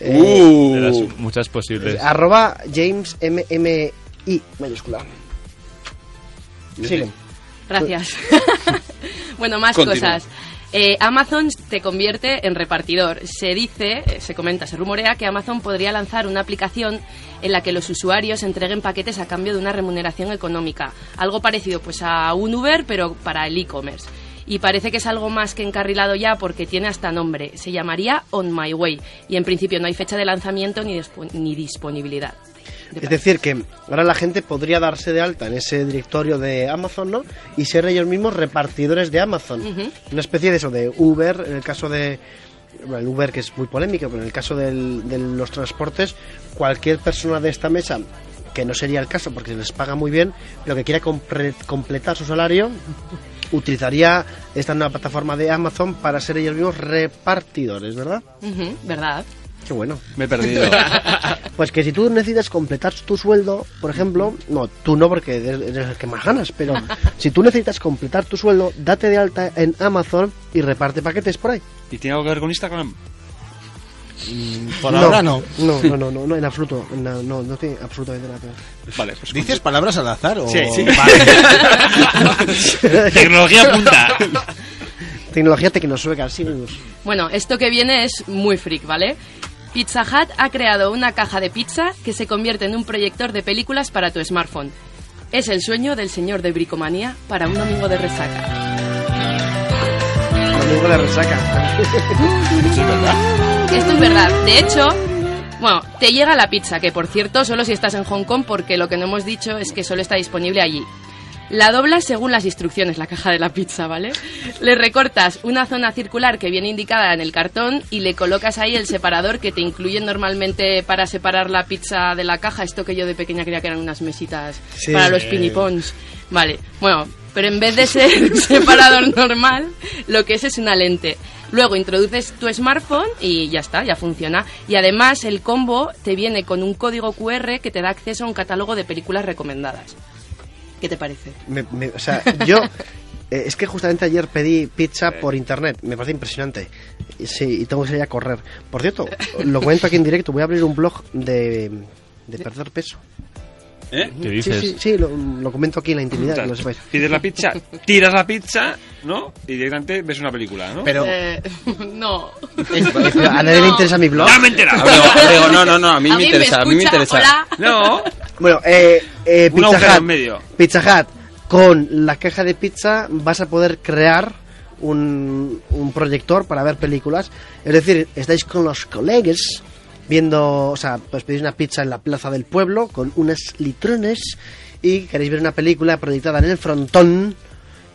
Eh, Uh. de las muchas posibles. Arroba James MMI mayúscula. Sigue. Gracias. [laughs] bueno, más Continúa. cosas. Eh, Amazon te convierte en repartidor. Se dice, eh, se comenta, se rumorea que Amazon podría lanzar una aplicación en la que los usuarios entreguen paquetes a cambio de una remuneración económica. Algo parecido pues a un Uber, pero para el e-commerce. Y parece que es algo más que encarrilado ya porque tiene hasta nombre. Se llamaría On My Way. Y en principio no hay fecha de lanzamiento ni, ni disponibilidad. Es decir, que ahora la gente podría darse de alta en ese directorio de Amazon, ¿no? Y ser ellos mismos repartidores de Amazon. Una especie de eso, de Uber, en el caso de. bueno, el Uber que es muy polémico, pero en el caso del- de los transportes, cualquier persona de esta mesa, que no sería el caso porque se les paga muy bien, pero que quiera compre- completar su salario, [laughs] utilizaría esta nueva plataforma de Amazon para ser ellos mismos repartidores, ¿verdad? ¿Verdad? Qué bueno. Me he perdido. [laughs] Pues que si tú necesitas completar tu sueldo, por ejemplo, no, tú no porque eres el que más ganas, pero [laughs] si tú necesitas completar tu sueldo, date de alta en Amazon y reparte paquetes por ahí. ¿Y tiene algo que ver con Instagram? Por ahora no. No, no, no, no, [laughs] no, en absoluto. No, no, no tiene absolutamente nada que ver. Vale, pues ¿Dices palabras al azar o...? Sí, sí. Vale. Tecnología punta. Tecnología tecnosueca, sigamos. Bueno, esto que viene es muy freak, ¿vale? Pizza Hut ha creado una caja de pizza que se convierte en un proyector de películas para tu smartphone. Es el sueño del señor de bricomanía para un domingo de resaca. Domingo de resaca. [laughs] Esto es verdad. De hecho, bueno, te llega la pizza, que por cierto, solo si estás en Hong Kong, porque lo que no hemos dicho es que solo está disponible allí. La doblas según las instrucciones, la caja de la pizza, ¿vale? Le recortas una zona circular que viene indicada en el cartón y le colocas ahí el separador que te incluyen normalmente para separar la pizza de la caja. Esto que yo de pequeña creía que eran unas mesitas Sí. para los pinipons. Vale, bueno, pero en vez de ser [laughs] un separador normal, lo que es es una lente. Luego introduces tu smartphone y ya está, ya funciona. Y además el combo te viene con un código QR que te da acceso a un catálogo de películas recomendadas. ¿Qué te parece? Me- me- o sea, yo. [laughs] eh, es que justamente ayer pedí pizza por internet. Me parece impresionante. Sí, y tengo que salir a correr. Por cierto, lo cuento aquí en directo. Voy a abrir un blog de, de perder peso. ¿Eh? ¿Qué Sí, dices? sí, sí, lo, lo comento aquí en la intimidad, que lo sepáis. Pides la pizza, tiras la pizza, ¿no? Y directamente ves una película, ¿no? Pero... Eh, [laughs] no. [laughs] A nadie le interesa mi blog. ¡Ya me! Abrego, [laughs] Abrego, no, no, no, a mí ¿A me mí interesa, a mí me interesa. Hola. No, Bueno, eh, eh, Pizza agujero Hut, en medio. Pizza Hut, con la caja de pizza vas a poder crear un, un proyector para ver películas. Es decir, estáis con los colegas viendo, o sea, pues pedís una pizza en la plaza del pueblo con unas litrones y queréis ver una película proyectada en el frontón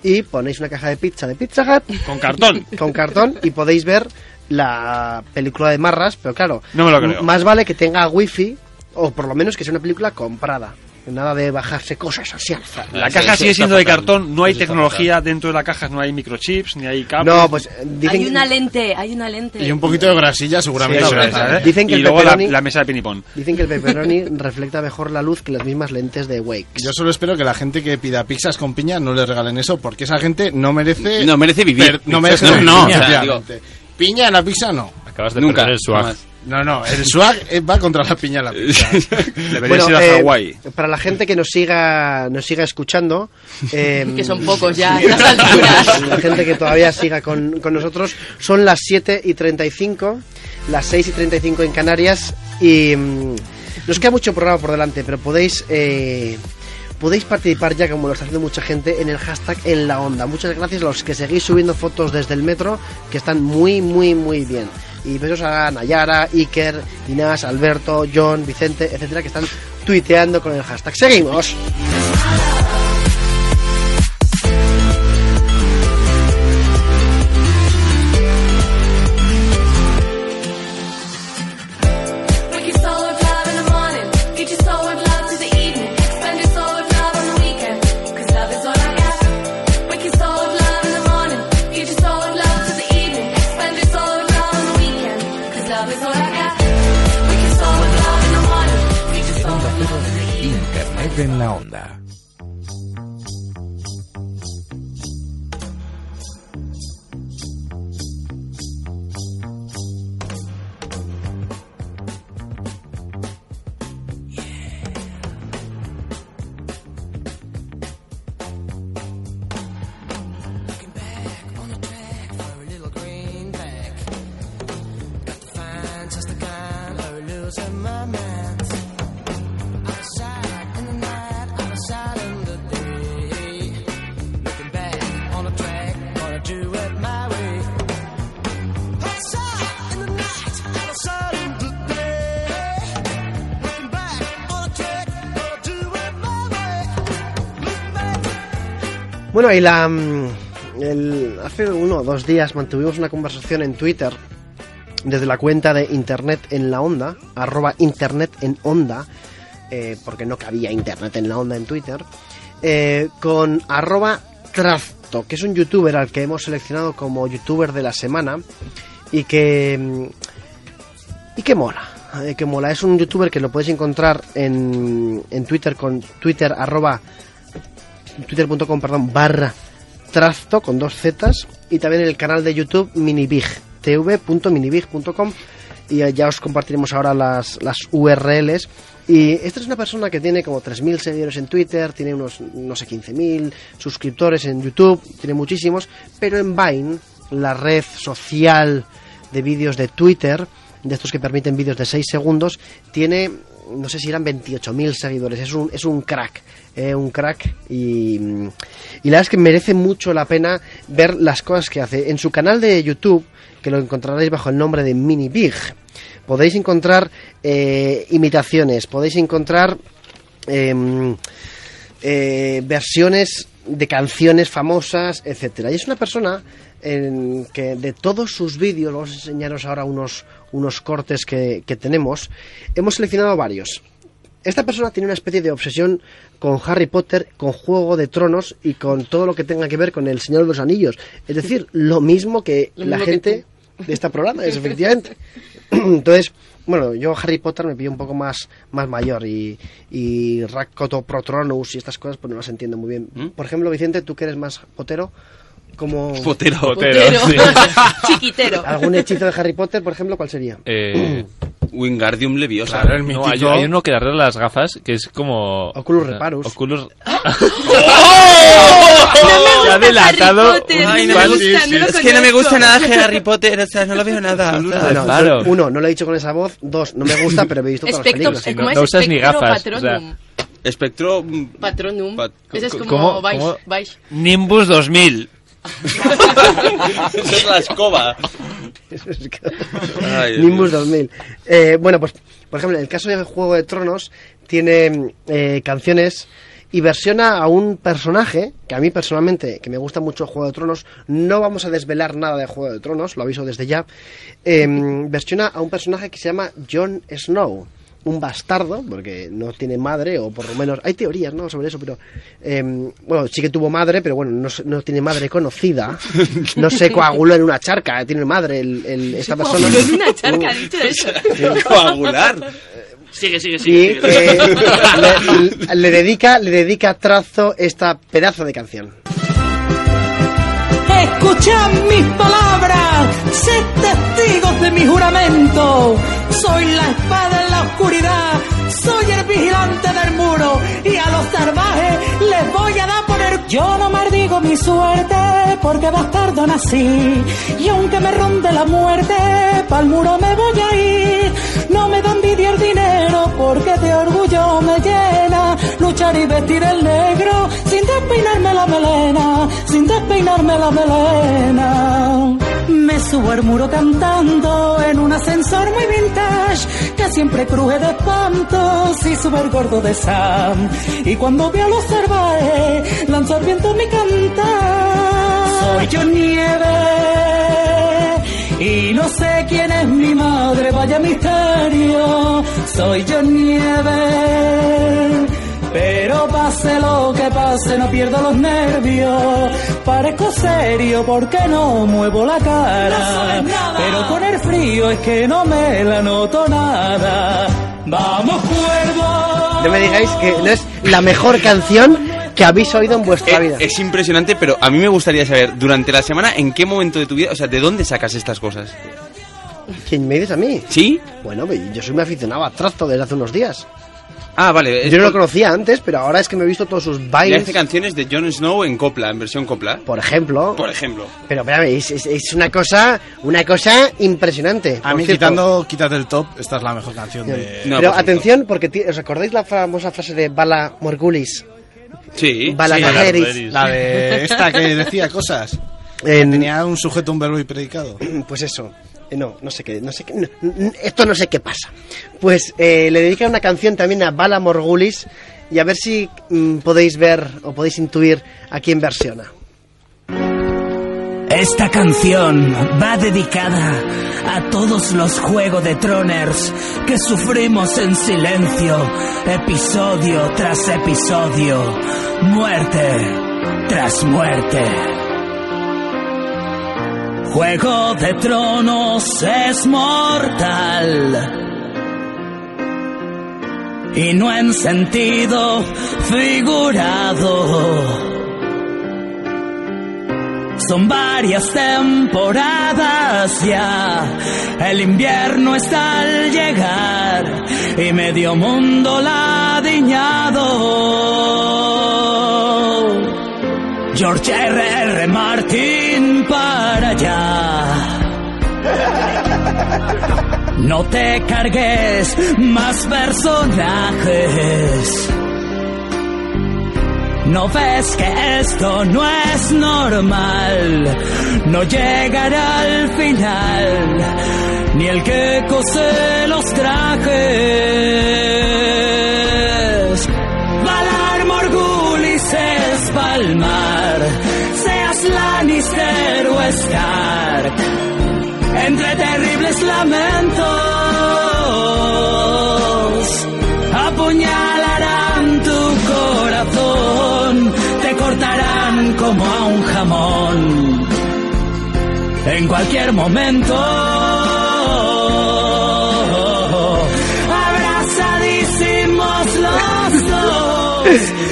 y ponéis una caja de pizza de Pizza Hut. Con cartón. [laughs] Con cartón y podéis ver la película de Marras, pero claro, No me lo creo. más vale que tenga wifi o por lo menos que sea una película comprada. Nada de bajarse cosas así al. La caja sigue siendo de cartón, no hay tecnología dentro de la caja, no hay microchips, ni hay cables. No, pues dicen Hay una lente, hay una lente. Y un poquito de grasilla seguramente. Sí, es, ¿eh? Dicen que y el luego la, pepperoni- la mesa de pinipón. Dicen que el pepperoni [laughs] refleja mejor la luz que las mismas lentes de Wake. Yo solo espero que la gente que pida pizzas con piña no le regalen eso, porque esa gente no merece... No merece vivir. per- no merece No, vivir, [laughs] no, o sea, efectivamente. Piña en la pizza no. Acabas de Nunca. perder el swag. No, no, el swag va contra la piña en la pizza. [laughs] Debería ir a eh, Hawái. para la gente que nos siga nos siga escuchando, eh, [laughs] Que son pocos ya, a estas alturas. [laughs] la gente que todavía siga con, con nosotros, son las 7 y 35, las 6 y 35 en Canarias y mm, nos queda mucho programa por delante, pero podéis... eh, Podéis participar ya, como lo está haciendo mucha gente, en el hashtag en la onda. Muchas gracias a los que seguís subiendo fotos desde el metro, que están muy, muy, muy bien. Y besos a Nayara, Iker, Inás, Alberto, John, Vicente, etcétera, que están tuiteando con el hashtag. Seguimos. En la onda. Bueno, y la. mm, el- hace uno o dos días mantuvimos una conversación en Twitter desde la cuenta de Internet en la Onda, arroba Internet en Onda, eh, porque no cabía Internet en la Onda en Twitter, eh, con arroba Trasto, que es un youtuber al que hemos seleccionado como youtuber de la semana y que. mm, y que mola. eh, que mola. Es un youtuber que lo podéis encontrar en, en Twitter con Twitter arroba twitter.com, perdón, barra trasto con dos zetas y también el canal de YouTube minibig, tv.minibig.com y ya os compartiremos ahora las, las URLs. Y esta es una persona que tiene como 3.000 seguidores en Twitter, tiene unos, no sé, 15.000 suscriptores en YouTube, tiene muchísimos, pero en Vine, la red social de vídeos de Twitter, de estos que permiten vídeos de 6 segundos, tiene, no sé si eran 28.000 seguidores. Es un, es un crack, eh, un crack. Y, y la verdad es que merece mucho la pena ver las cosas que hace. En su canal de YouTube, que lo encontraréis bajo el nombre de Mini Big, podéis encontrar eh, imitaciones, podéis encontrar em, eh, versiones de canciones famosas, etcétera. Y es una persona en que de todos sus vídeos, vamos a enseñaros ahora unos, unos cortes que, que tenemos, hemos seleccionado varios. Esta persona tiene una especie de obsesión con Harry Potter, con Juego de Tronos y con todo lo que tenga que ver con El Señor de los Anillos. Es decir, lo mismo que Lo la mismo que gente de esta programa, es efectivamente. [clears throat] Entonces, bueno, yo Harry Potter me pillo un poco más, más mayor y, y Rakoto Protronus y estas cosas pues no las entiendo muy bien. Por ejemplo, Vicente, tú que eres más potero, como... Potero. Potero. [laughs] Chiquitero. ¿Algún hechizo de Harry Potter, por ejemplo, cuál sería? Eh, [clears throat] Wingardium Leviosa. Claro, el no, hay, hay uno que arregla las gafas que es como. Oculus Reparus. Oculus. [laughs] [laughs] Se ha me gusta delatado Harry Potter, Ay, no no me me gusta, no lo Es que no me gusta nada de Harry Potter, o sea, no lo veo nada. claro. Uno, no lo he dicho con esa voz. Dos, no me gusta, pero me he visto todas las películas. eh, ¿cómo no- no usas ni gafas, Patronum. Espectro. mm, Patronum. Pat- Ese es co- como ¿cómo? Vais- ¿Cómo? Vais. Nimbus 2000. [laughs] Eso es la escoba. Nimbus mío. 2000. Eh, bueno, pues, por ejemplo, el caso del Juego de Tronos, tiene eh, canciones y versiona a un personaje que a mí personalmente, que me gusta mucho Juego de Tronos, no vamos a desvelar nada de Juego de Tronos, lo aviso desde ya, em, versiona a un personaje que se llama Jon Snow. Un bastardo, porque no tiene madre, o por lo menos hay teorías ¿no? sobre eso, pero em, bueno, sí que tuvo madre, pero bueno, no, se- no tiene madre conocida. No se [laughs] coaguló en una charca, tiene madre el, el- esta persona. En una charca, ha dicho eso. [laughs] Coagular. Sigue, sigue, Sí, sigue. sigue. que le, le dedica, le dedica trazo esta pedazo de canción. Escuchad mis palabras, sed testigos de mi juramento. Soy la espada soy el vigilante del muro y a los salvajes les voy a dar por el... Yo no maldigo mi suerte porque bastardo nací y aunque me ronde la muerte, pa'l muro me voy a ir. No me da envidia el dinero porque de orgullo me llena luchar y vestir el negro sin despeinarme la melena, sin despeinarme la melena. Me subo al muro cantando en un ascensor muy vintage que siempre cruje de espanto si sube el gordo de Sam. Y cuando veo los salvajes, lanzo al viento mi cantar. Soy yo nieve y no sé quién es mi madre, vaya misterio. Soy yo nieve. Pero pase lo que pase, no pierdo los nervios. Parezco serio porque no muevo la cara. Pero con el frío es que no me la noto nada. Vamos, cuervo. No me digáis que no es la mejor canción que habéis oído en vuestra vida. es impresionante, pero a mí me gustaría saber, durante la semana, ¿en qué momento de tu vida, o sea, de dónde sacas estas cosas? ¿Quién me dices a mí? ¿Sí? Bueno, yo soy muy aficionado a Trazo desde hace unos días. Ah, vale. Yo no lo conocía antes, pero ahora es que me he visto todos sus Y bailes, hace canciones de Jon Snow en copla, en versión copla. por ejemplo. Por ejemplo. Pero espérame, es, es- es una cosa, una cosa impresionante. A mí, cierto. quitando Quítate el top, esta es la mejor canción de. Pero atención, porque ¿os acordáis la famosa frase de Bala Morgulis? Sí. Bala Sí, Morgulis. La de esta que decía cosas. En- Tenía un sujeto, un verbo y predicado. [clears throat] Pues eso. Eh, No, no sé qué, no sé qué, esto no sé qué pasa. Pues eh, le dedica una canción también a Bala Morgulis y a ver si mm, podéis ver o podéis intuir a quién versiona. Esta canción va dedicada a todos los Juego de Troners que sufrimos en silencio, episodio tras episodio, muerte tras muerte. Juego de Tronos es mortal. Y no en sentido figurado. Son varias temporadas ya. El invierno está al llegar y medio mundo ladiñado. George R.R. Martin No te cargues más personajes. ¿No ves que esto no es normal? No llegará al final, ni el que cose los trajes. Valar Morgulis es palmar, seas Lannister o Stark, entre terribles lamentos, apuñalarán tu corazón, te cortarán como a un jamón, en cualquier momento. Abrazadísimos los dos. [laughs]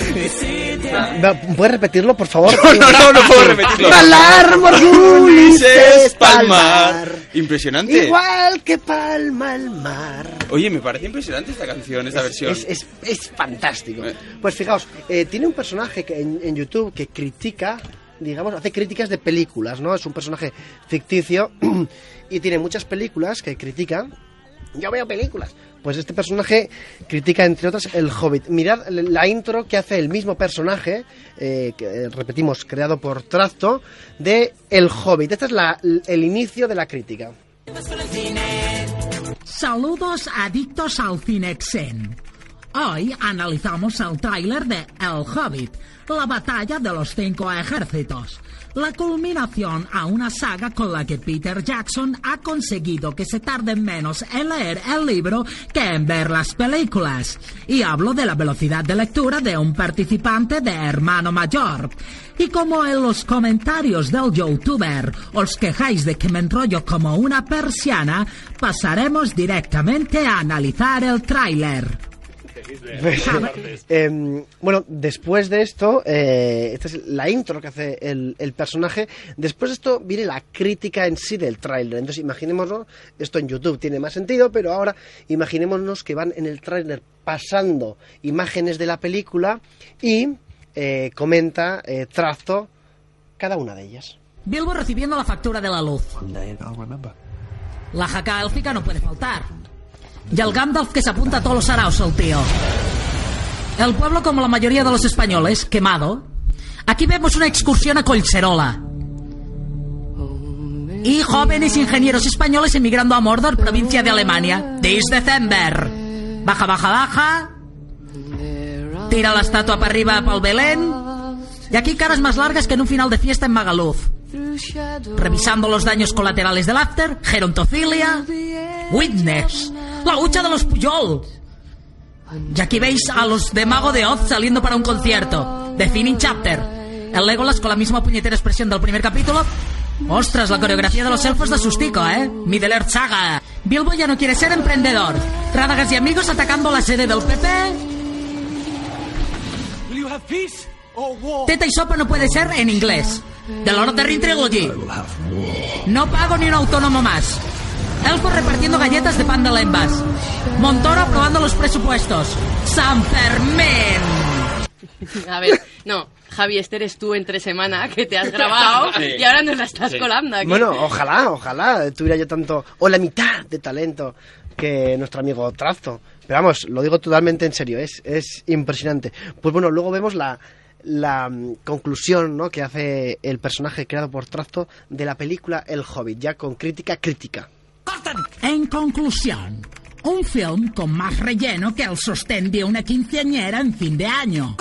¿Puedes repetirlo, por favor? [laughs] No, no, no, no puedo repetirlo. Valar Morgulis es palmar. Impresionante. Igual que palma el mar. Oye, me parece impresionante esta canción, esta versión. Es, es- es fantástico. Pues fijaos, eh, tiene un personaje que en, en YouTube que critica, digamos, hace críticas de películas, ¿no? Es un personaje ficticio [clears throat] y tiene muchas películas que critica. Yo veo películas. Pues este personaje critica, entre otras, El Hobbit. Mirad la intro que hace el mismo personaje, eh, que, eh, repetimos, creado por Tracto, de El Hobbit. Este es la- el inicio de la crítica. Saludos adictos al Cinexen. Hoy analizamos el tráiler de El Hobbit, la batalla de los cinco ejércitos, la culminación a una saga con la que Peter Jackson ha conseguido que se tarde menos en leer el libro que en ver las películas. Y hablo de la velocidad de lectura de un participante de hermano mayor. Y como en los comentarios del youtuber os quejáis de que me enrollo como una persiana, pasaremos directamente a analizar el tráiler. [laughs] Em, bueno, después de esto, eh, esta es la intro que hace el, el personaje. Después de esto viene la crítica en sí del tráiler. Entonces, imaginémonos, esto en YouTube tiene más sentido, pero ahora imaginémonos que van en el tráiler pasando imágenes de la película y eh, comenta, eh, trazo cada una de ellas. Bilbo recibiendo la factura de la luz. La jaca élfica no puede faltar. Y el Gandalf que se apunta a todos los araos, el tío. El pueblo, como la mayoría de los españoles, quemado. Aquí vemos una excursión a Collserola. Y jóvenes ingenieros españoles emigrando a Mordor, provincia de Alemania. Dis December. Baja, baja, baja. Tira la estatua para arriba pel Belén. Y aquí caras más largas que en un final de fiesta en Magaluf. Revisando los daños colaterales del after, gerontocilia, witness, la hucha de los Puyol. Y aquí veis a los de Mago de Oz saliendo para un concierto, The Finning Chapter. El Legolas con la misma puñetera expresión del primer capítulo. Ostras, la coreografía de los elfos da sustico, ¿eh? Middle Earth Saga. Bilbo ya no quiere ser emprendedor. Rádagas y amigos atacando la sede del PP. Teta y sopa no puede ser en inglés. The Lord of the Ring Trilogy. No pago ni un autónomo más. Elfo repartiendo galletas de pan de lembas. Montoro aprobando los presupuestos. San Fermín. [laughs] A ver, no, Javi, este eres tú entre semana que te has grabado [laughs] Sí. y ahora nos la estás Sí. colando aquí. Bueno, ojalá, ojalá tuviera yo tanto, o la mitad de talento que nuestro amigo Trazo. Pero vamos, lo digo totalmente en serio, es, es impresionante. Pues bueno, luego vemos la, la mm, conclusión ¿no? que hace el personaje creado por Trazo de la película El Hobbit, ya con crítica crítica. En conclusión, un film con más relleno que el sostén de una quinceañera en fin de año.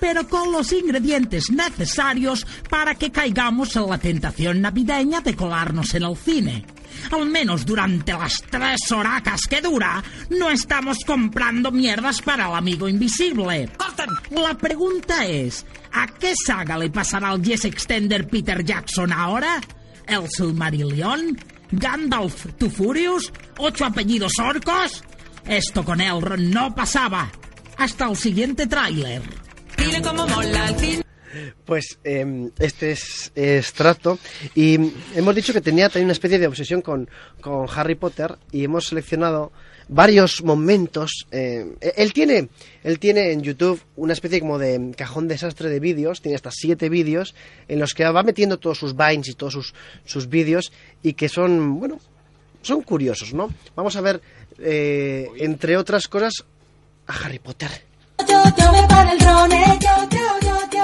Pero con los ingredientes necesarios para que caigamos en la tentación navideña de colarnos en el cine. Al menos durante las tres horacas que dura, no estamos comprando mierdas para el amigo invisible. La pregunta es, ¿a qué saga le pasará el Yes Extender Peter Jackson ahora? ¿El Silmarillion? ¿Gandalf to Furious? ¿Ocho apellidos orcos? Esto con Elrond no pasaba. Hasta el siguiente tráiler. Cómo mola el. Pues eh, este es, Trazo y hemos dicho que tenía también una especie de obsesión con, con Harry Potter y hemos seleccionado varios momentos. eh, él tiene él tiene en YouTube una especie como de cajón desastre de vídeos, tiene hasta siete vídeos en los que va metiendo todos sus vines y todos sus, sus vídeos y que son, bueno, son curiosos, ¿no? Vamos a ver, eh, entre otras cosas, a Harry Potter. Yo, yo yo,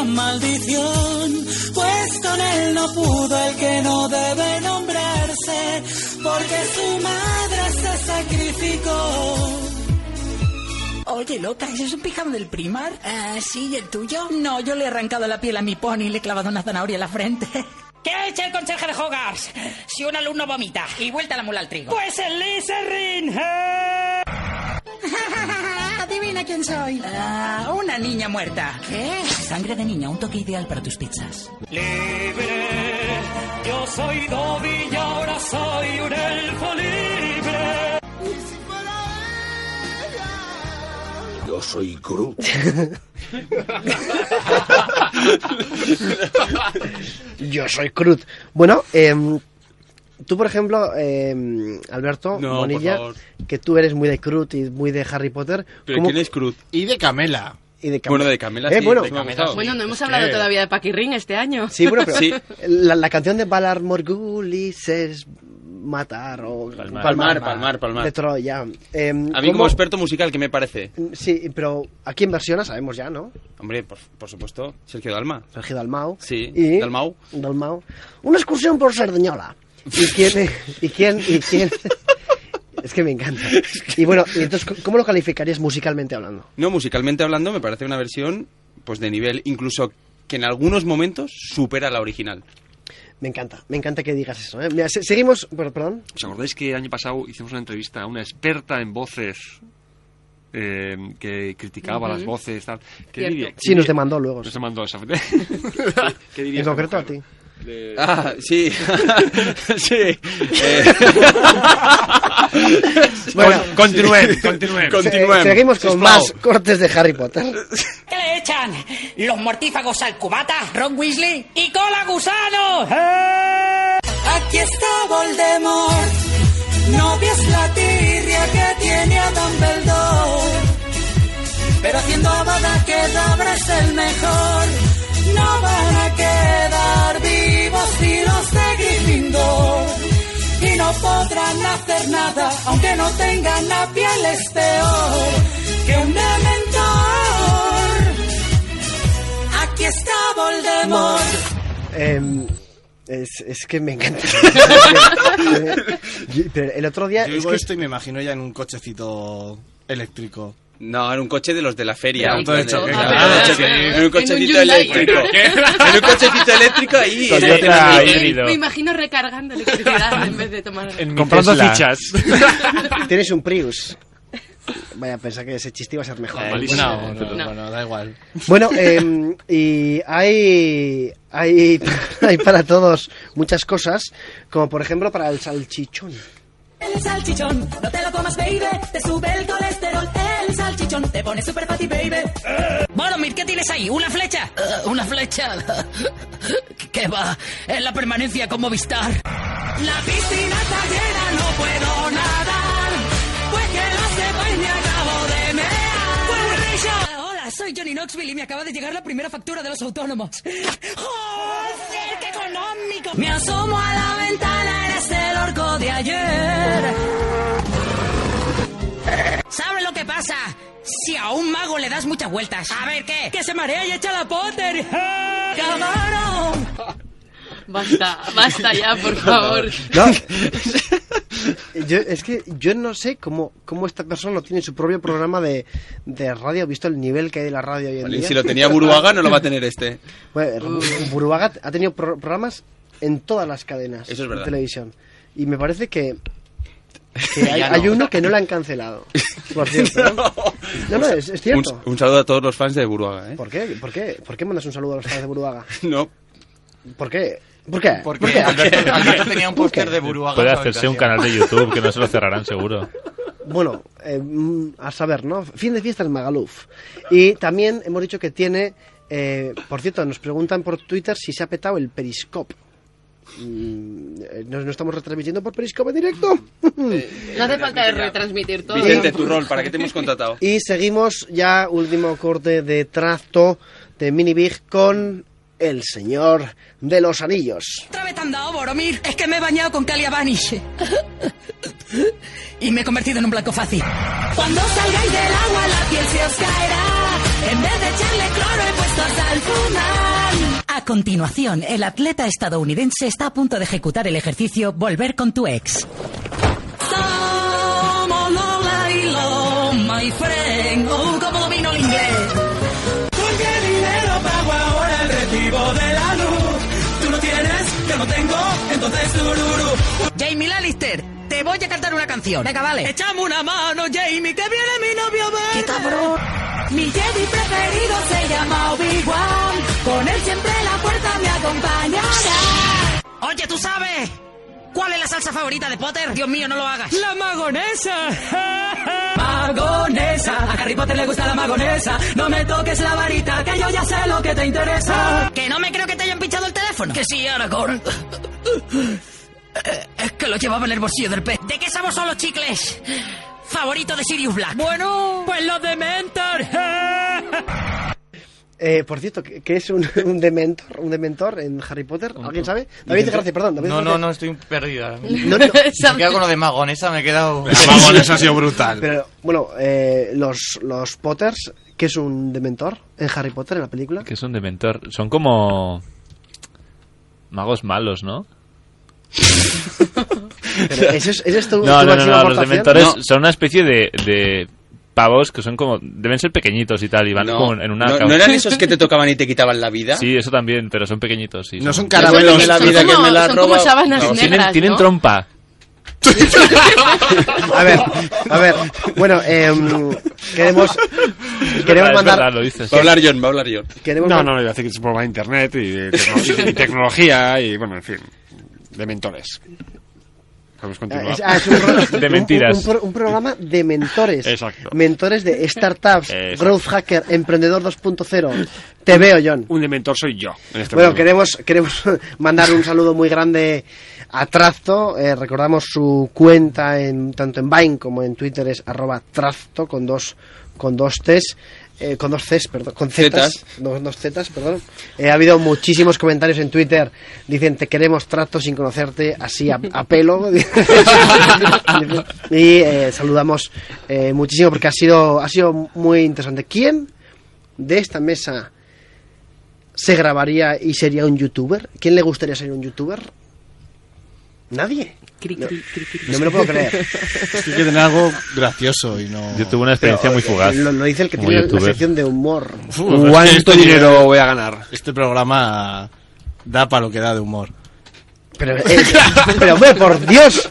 gran maldición, pues con él no pudo el que no debe nombrarse, porque su madre se sacrificó. Oye, loca, ¿ese es un pijama del primar? Ah, sí, ¿y el tuyo? No, yo le he arrancado la piel a mi pony y le he clavado una zanahoria en la frente. [laughs] ¿Qué ha hecho el conserje de Hogarth? Si un alumno vomita y vuelta la mula al trigo. Pues el Liserrin. [laughs] Adivina quién soy. Ah, una niña muerta. ¿Qué? Sangre de niña, un toque ideal para tus pizzas. Libre, yo soy Dobby y ahora soy un elfo libre. Yo soy Groot. [laughs] Yo soy Cruz. Bueno, em, tú, por ejemplo, em, Alberto No, Bonilla, que tú eres muy de Cruz y muy de Harry Potter. ¿Pero ¿cómo- quién es Cruz? Y de Camela. Y de Bueno, de Camela Eh, sí, bueno, de Camela sí. Bueno, no hemos Es hablado que- todavía de Paquirrín este año. Sí, bueno, pero la, la canción de Valar Morgulis es matar o Palmar, palmar, palmar. de Troya. Eh, A mí ¿cómo- como experto musical, ¿qué me parece? Sí, pero aquí en versiona sabemos ya, ¿no? Hombre, por, por supuesto, Sergio Dalma. Sergio Dalmau. Sí, Y- Dalmau. Dalmau. Una excursión por Sardeñola. ¿Y quién? ¿Y quién? ¿Y quién? Es que me encanta. Y bueno, entonces, ¿cómo lo calificarías musicalmente hablando? No, musicalmente hablando, me parece una versión pues de nivel, incluso que en algunos momentos supera la original. Me encanta, me encanta que digas eso. ¿eh? Mira, se- seguimos, bueno, perdón. ¿Os acordáis que el año pasado hicimos una entrevista a una experta en voces eh, que criticaba Ujú. las voces? Tal. ¿Qué diría- qué Sí, nos diría- demandó luego. Nos demandó esa. [laughs] ¿Qué dirías En concreto a ti. De- Ah, sí. [laughs] sí. Eh, [laughs] Bueno, continúen, sí. continúen. Se- seguimos con Sisplau. más cortes de Harry Potter. ¿Qué le echan? Los mortífagos al cubata, Ron Weasley y cola gusano. Aquí está Voldemort. No ves la tirria que tiene a Dumbledore. Pero haciendo Avada Kedavra es el mejor. No van a quedar los de Gryffindor. Y no podrán hacer nada, aunque no tengan la piel es peor que un dementor. Aquí está Voldemort. Em, es, es que me encanta. Eh, [laughs] yo- pero el otro día. Yo es digo que- esto y me imagino ya en un cochecito eléctrico. No, en un coche de los de la feria. Era un de choque, Claro. Ah, En un en un cochecito eléctrico. en un cochecito eléctrico ahí. Toyota en- híbrido. Me imagino recargando electricidad en vez de tomar... Comprando fichas. [laughs] Tienes un Prius. Vaya, pensé que ese chiste iba a ser mejor. Eh, no, no, No. bueno, da igual. Bueno, em, y hay, hay, [laughs] hay para todos muchas cosas, como por ejemplo para el salchichón. El salchichón, no te lo comas, baby. Te sube el colesterol. Salchichón te pone super fatty, baby. Boromir, ¿qué tienes ahí? ¿Una flecha? Eh, ¿Una flecha? [laughs] ¿Qué va? Es la permanencia con Movistar. La piscina está llena, no puedo nadar. Pues que no sepa y me acabo de mear. Hola, soy Johnny Knoxville y me acaba de llegar la primera factura de los autónomos. [laughs] ¡Joder, qué económico! Me asomo a la ventana, eres el orco de ayer. ¿Sabes lo que pasa? Si a un mago le das muchas vueltas. A ver, ¿qué? Que se marea y echa la Potter. ¡Camarón! Basta, basta ya, por favor. No. [laughs] Yo, es que yo no sé cómo, cómo esta persona no tiene su propio programa de, de radio, visto el nivel que hay de la radio hoy en Vale, día. si lo tenía Buruaga, no lo va a tener este. Bueno, Buruaga ha tenido pro- programas en todas las cadenas Eso es verdad. de televisión. Y me parece que, que hay, Ya no. hay uno que no le han cancelado. Por [laughs] cierto. ¿no? No, no, es, cierto. un saludo a todos los fans de Buruaga, ¿eh? ¿Por qué? ¿Por qué? ¿Por qué mandas un saludo a los fans de Buruaga? [laughs] No. ¿Por qué? ¿Por qué? Porque ¿Por qué? Alberto, Alberto tenía un póster de Buruaga. Puede en hacerse un canal de YouTube que no se lo cerrarán seguro. Bueno, eh, mm, a saber, ¿no? Fin de fiesta el Magaluf. Y también hemos dicho que tiene, eh, por cierto, nos preguntan por Twitter si se ha petado el Periscope. Mm, eh, ¿No, no estamos retransmitiendo por Periscope en directo? [laughs] No hace falta retransmitir todo. Vicente, tu rol, ¿para qué te hemos contratado? y seguimos ya, último corte de tracto de Mini Big con el señor de los anillos. ¿Otra vez han dado, Boromir? Es que me he bañado con Kalia Vanish. y me he convertido en un blanco fácil. Cuando salgáis del agua la piel se os caerá. En vez de echarle cloro he puesto sal fumal. A continuación, el atleta estadounidense está a punto de ejecutar el ejercicio Volver con tu ex. Somos Lola y Lo, my friend. Oh, cómo domino el inglés. ¿Con qué dinero pago ahora el recibo de la luz? Tú no tienes, yo no tengo, entonces tururú. Jamie Lannister, te voy a cantar una canción. Venga, vale. Echame una mano, Jamie, que viene mi novio Ben. ¡Qué cabrón! Mi Jedi preferido se llama Oye, ¿tú sabes cuál es la salsa favorita de Potter? Dios mío, no lo hagas. La magonesa. [laughs] magonesa. A Harry Potter le gusta la magonesa. No me toques la varita, que yo ya sé lo que te interesa. Que no me creo que te hayan pinchado el teléfono. Que sí, Aragorn. Eh, Es que lo llevaba en el bolsillo del pez. ¿De qué sabor son los chicles? Favorito de Sirius Black. Bueno, pues los de Mentor. [laughs] Eh, por cierto, ¿qué qué es un, [laughs] un dementor, un dementor en Harry Potter? ¿Alguien sabe? David Gracia, perdón. David No, Gracia. no, no, estoy perdida. [laughs] No, no. Me he quedado con lo de magonesa, me he quedado... magonesa ha sido brutal. Pero, bueno, eh, los, los Potters, ¿qué es un dementor en Harry Potter, en la película? Que es un dementor. Son como magos malos, ¿no? [laughs] Pero, ¿eso es- es tu- no, tu no, no, no, los dementores No. son una especie de, de pavos que son como deben ser pequeñitos y tal y van No, como en una no, ¿no eran esos que te tocaban y te quitaban la vida? Sí, eso también, pero son pequeñitos. sí, No son caramelos de la vida que me la son como roba. sábanas No, tienen, negras, tienen ¿no? trompa. [laughs] A ver, a ver. Bueno, em, queremos, queremos Es mandar... verdad, lo dices. Va a hablar John, va a hablar John. Queremos No, no, iba a decir que es de internet y, tecno- y tecnología y, bueno, en fin, de mentores. Continuar. Es, ah, es un, [laughs] De mentiras. Programa de mentores. Exacto. Mentores de startups, [laughs] Exacto. growth hacker, emprendedor 2.0. Te veo, John. Un dementor soy yo. Este Bueno, momento. queremos, queremos [laughs] mandar un saludo muy grande a Trasto. Eh, recordamos su cuenta en tanto en Vine como en Twitter es arroba Trasto con dos con dos T's. Eh, con dos Cs, perdón, con Zetas, Zetas. dos, dos Zetas, perdón. Eh, ha habido muchísimos comentarios en Twitter. Dicen, te queremos trato sin conocerte, así a, a pelo. [laughs] y eh, saludamos eh, muchísimo porque ha sido, ha sido muy interesante. ¿Quién de esta mesa se grabaría y sería un youtuber? ¿Quién le gustaría ser un youtuber? Nadie. No, no me lo puedo creer. [laughs] Es que tener algo gracioso y no... Yo tuve una experiencia Pero, muy fugaz. Lo, lo dice el que tiene la youtuber. sección de humor. Uf, ¿Cuánto este- dinero voy a ganar? Este programa da para lo que da de humor. Pero, [laughs] eh, pero hombre, por Dios,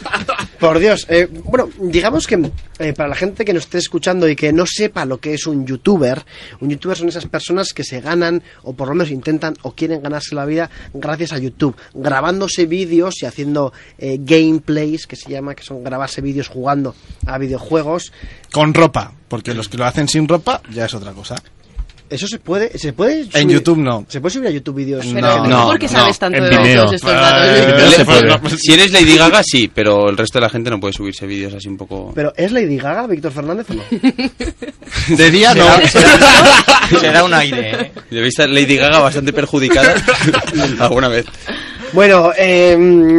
por Dios. Eh, bueno, digamos que eh, para la gente que nos esté escuchando y que no sepa lo que es un youtuber, un youtuber son esas personas que se ganan, o por lo menos intentan o quieren ganarse la vida gracias a YouTube, grabándose vídeos y haciendo eh, gameplays, que se llama, que son grabarse vídeos jugando a videojuegos. Con ropa, porque los que lo hacen sin ropa ya es otra cosa. Eso se puede, se puede En subir- YouTube no. Se puede subir a YouTube vídeos. No, ¿tú no, por qué no. sabes tanto En de Vimeo. todos estos datos? Eh, Vimeo se puede. Si eres Lady Gaga, sí, pero el resto de la gente no puede subirse vídeos así un poco... Pero ¿es Lady Gaga, Víctor Fernández o no? [laughs] De día no. Se da [laughs] un aire, ¿eh? Yo he visto a Lady Gaga bastante perjudicada [laughs] alguna vez. Bueno, eh,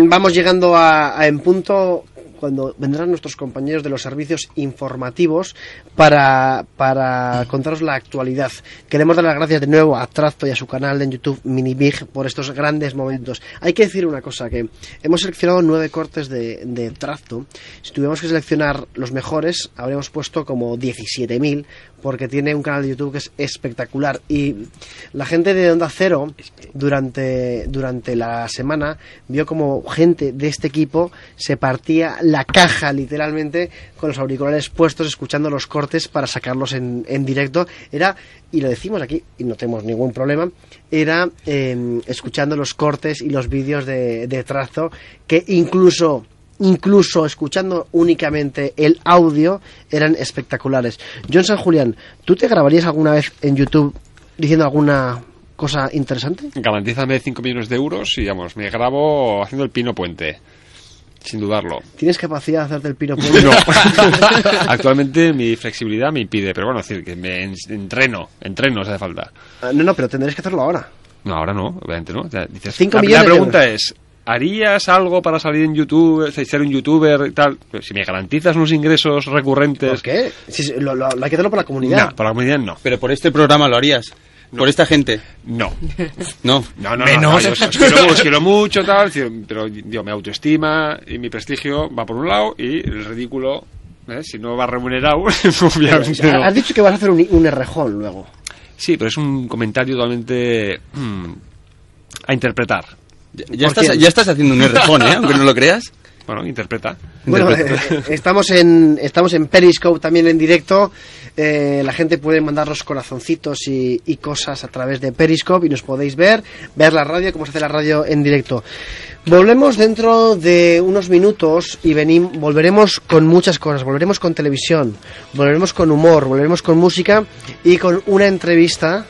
vamos llegando a, a en punto cuando vendrán nuestros compañeros de los servicios informativos para, para contaros la actualidad. Queremos dar las gracias de nuevo a Trasto y a su canal en YouTube Minibig por estos grandes momentos. Hay que decir una cosa, que hemos seleccionado nueve cortes de, de Trasto. Si tuviéramos que seleccionar los mejores, habríamos puesto como 17.000 porque tiene un canal de YouTube que es espectacular y la gente de Onda Cero durante, durante la semana vio como gente de este equipo se partía la caja literalmente con los auriculares puestos escuchando los cortes para sacarlos en, en directo era y lo decimos aquí y no tenemos ningún problema era eh, escuchando los cortes y los vídeos de, de trazo que incluso incluso escuchando únicamente el audio, eran espectaculares. John San Julián, ¿tú te grabarías alguna vez en YouTube diciendo alguna cosa interesante? Garantízame 5 millones de euros y, vamos, me grabo haciendo el pino puente. Sin dudarlo. ¿Tienes capacidad de hacerte el pino? [laughs] No. [laughs] Actualmente mi flexibilidad me impide, pero bueno, es decir, que me en- entreno, entreno si hace falta. Ah, No, no, pero tendréis que hacerlo ahora. No, ahora no, obviamente no. Ya dices, Cinco la, millones la de pregunta es, ¿harías algo para salir en YouTube, ser un youtuber y tal? Pues si me garantizas unos ingresos recurrentes... ¿Por qué? Si- si- lo, lo- hay que hacerlo por la comunidad. No, para la comunidad no. Pero por este programa lo harías. Por esta gente. No. No. No, no, Menos. no, no, yo os, os quiero, os quiero mucho, tal, pero digo, mi autoestima y mi prestigio va por un lado y el ridículo, ¿eh? si no va remunerado, [laughs] obviamente Pero, no. Has dicho que vas a hacer un, un errejón luego. Sí, pero es un comentario totalmente mm, a interpretar. Ya, ya estás, ya estás haciendo un errejón, ¿eh? Aunque no lo creas. Bueno, interpreta. Bueno, eh, estamos en estamos en Periscope también en directo. Eh, la gente puede mandar los corazoncitos y, y cosas a través de Periscope y nos podéis ver, ver la radio, cómo se hace la radio en directo. Volvemos dentro de unos minutos y volveremos con muchas cosas. Volveremos con televisión, volveremos con humor, volveremos con música y con una entrevista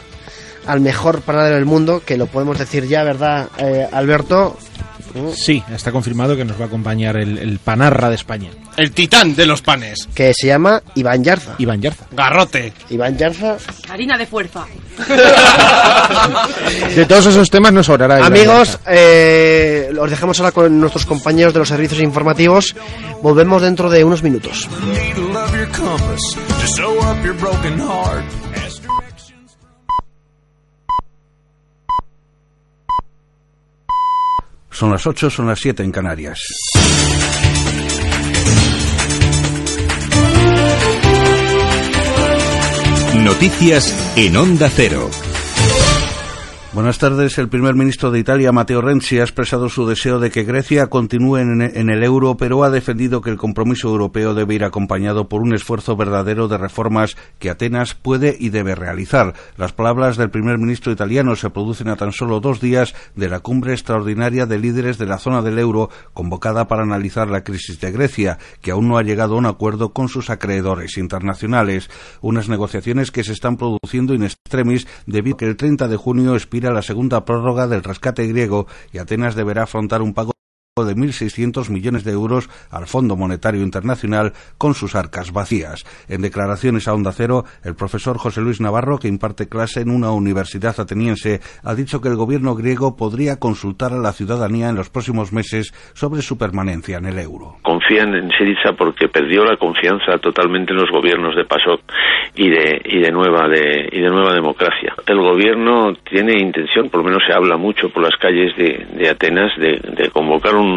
al mejor panadero del mundo, que lo podemos decir ya, ¿verdad, eh, Alberto? Sí, está confirmado que nos va a acompañar el, el panarra de España. El titán de los panes. Que se llama Iván Yarza. Iván Yarza. Garrote. Iván Yarza Harina de fuerza. [laughs] De todos esos temas nos sobrará. Amigos, eh, los dejamos ahora con nuestros compañeros de los servicios informativos. Volvemos dentro de unos minutos. Son las 8, son las 7 en Canarias. Noticias en Onda Cero. Buenas tardes. El primer ministro de Italia, Matteo Renzi, ha expresado su deseo de que Grecia continúe en, el euro, pero ha defendido que el compromiso europeo debe ir acompañado por un esfuerzo verdadero de reformas que Atenas puede y debe realizar. Las palabras del primer ministro italiano se producen a tan solo dos días de la cumbre extraordinaria de líderes de la zona del euro convocada para analizar la crisis de Grecia, que aún no ha llegado a un acuerdo con sus acreedores internacionales. Unas negociaciones que se están produciendo in extremis debido a que el 30 de junio expira la segunda prórroga del rescate griego y Atenas deberá afrontar un pago de 1.600 millones de euros al Fondo Monetario Internacional con sus arcas vacías. En declaraciones a Onda Cero, el profesor José Luis Navarro, que imparte clase en una universidad ateniense, ha dicho que el gobierno griego podría consultar a la ciudadanía en los próximos meses sobre su permanencia en el euro. confían en Syriza porque perdió la confianza totalmente en los gobiernos de PASOK y de nueva democracia. El gobierno tiene intención, por lo menos se habla mucho por las calles de, Atenas de convocar un,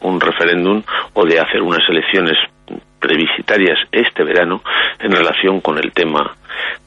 un referéndum o de hacer unas elecciones plebiscitarias este verano en relación con el tema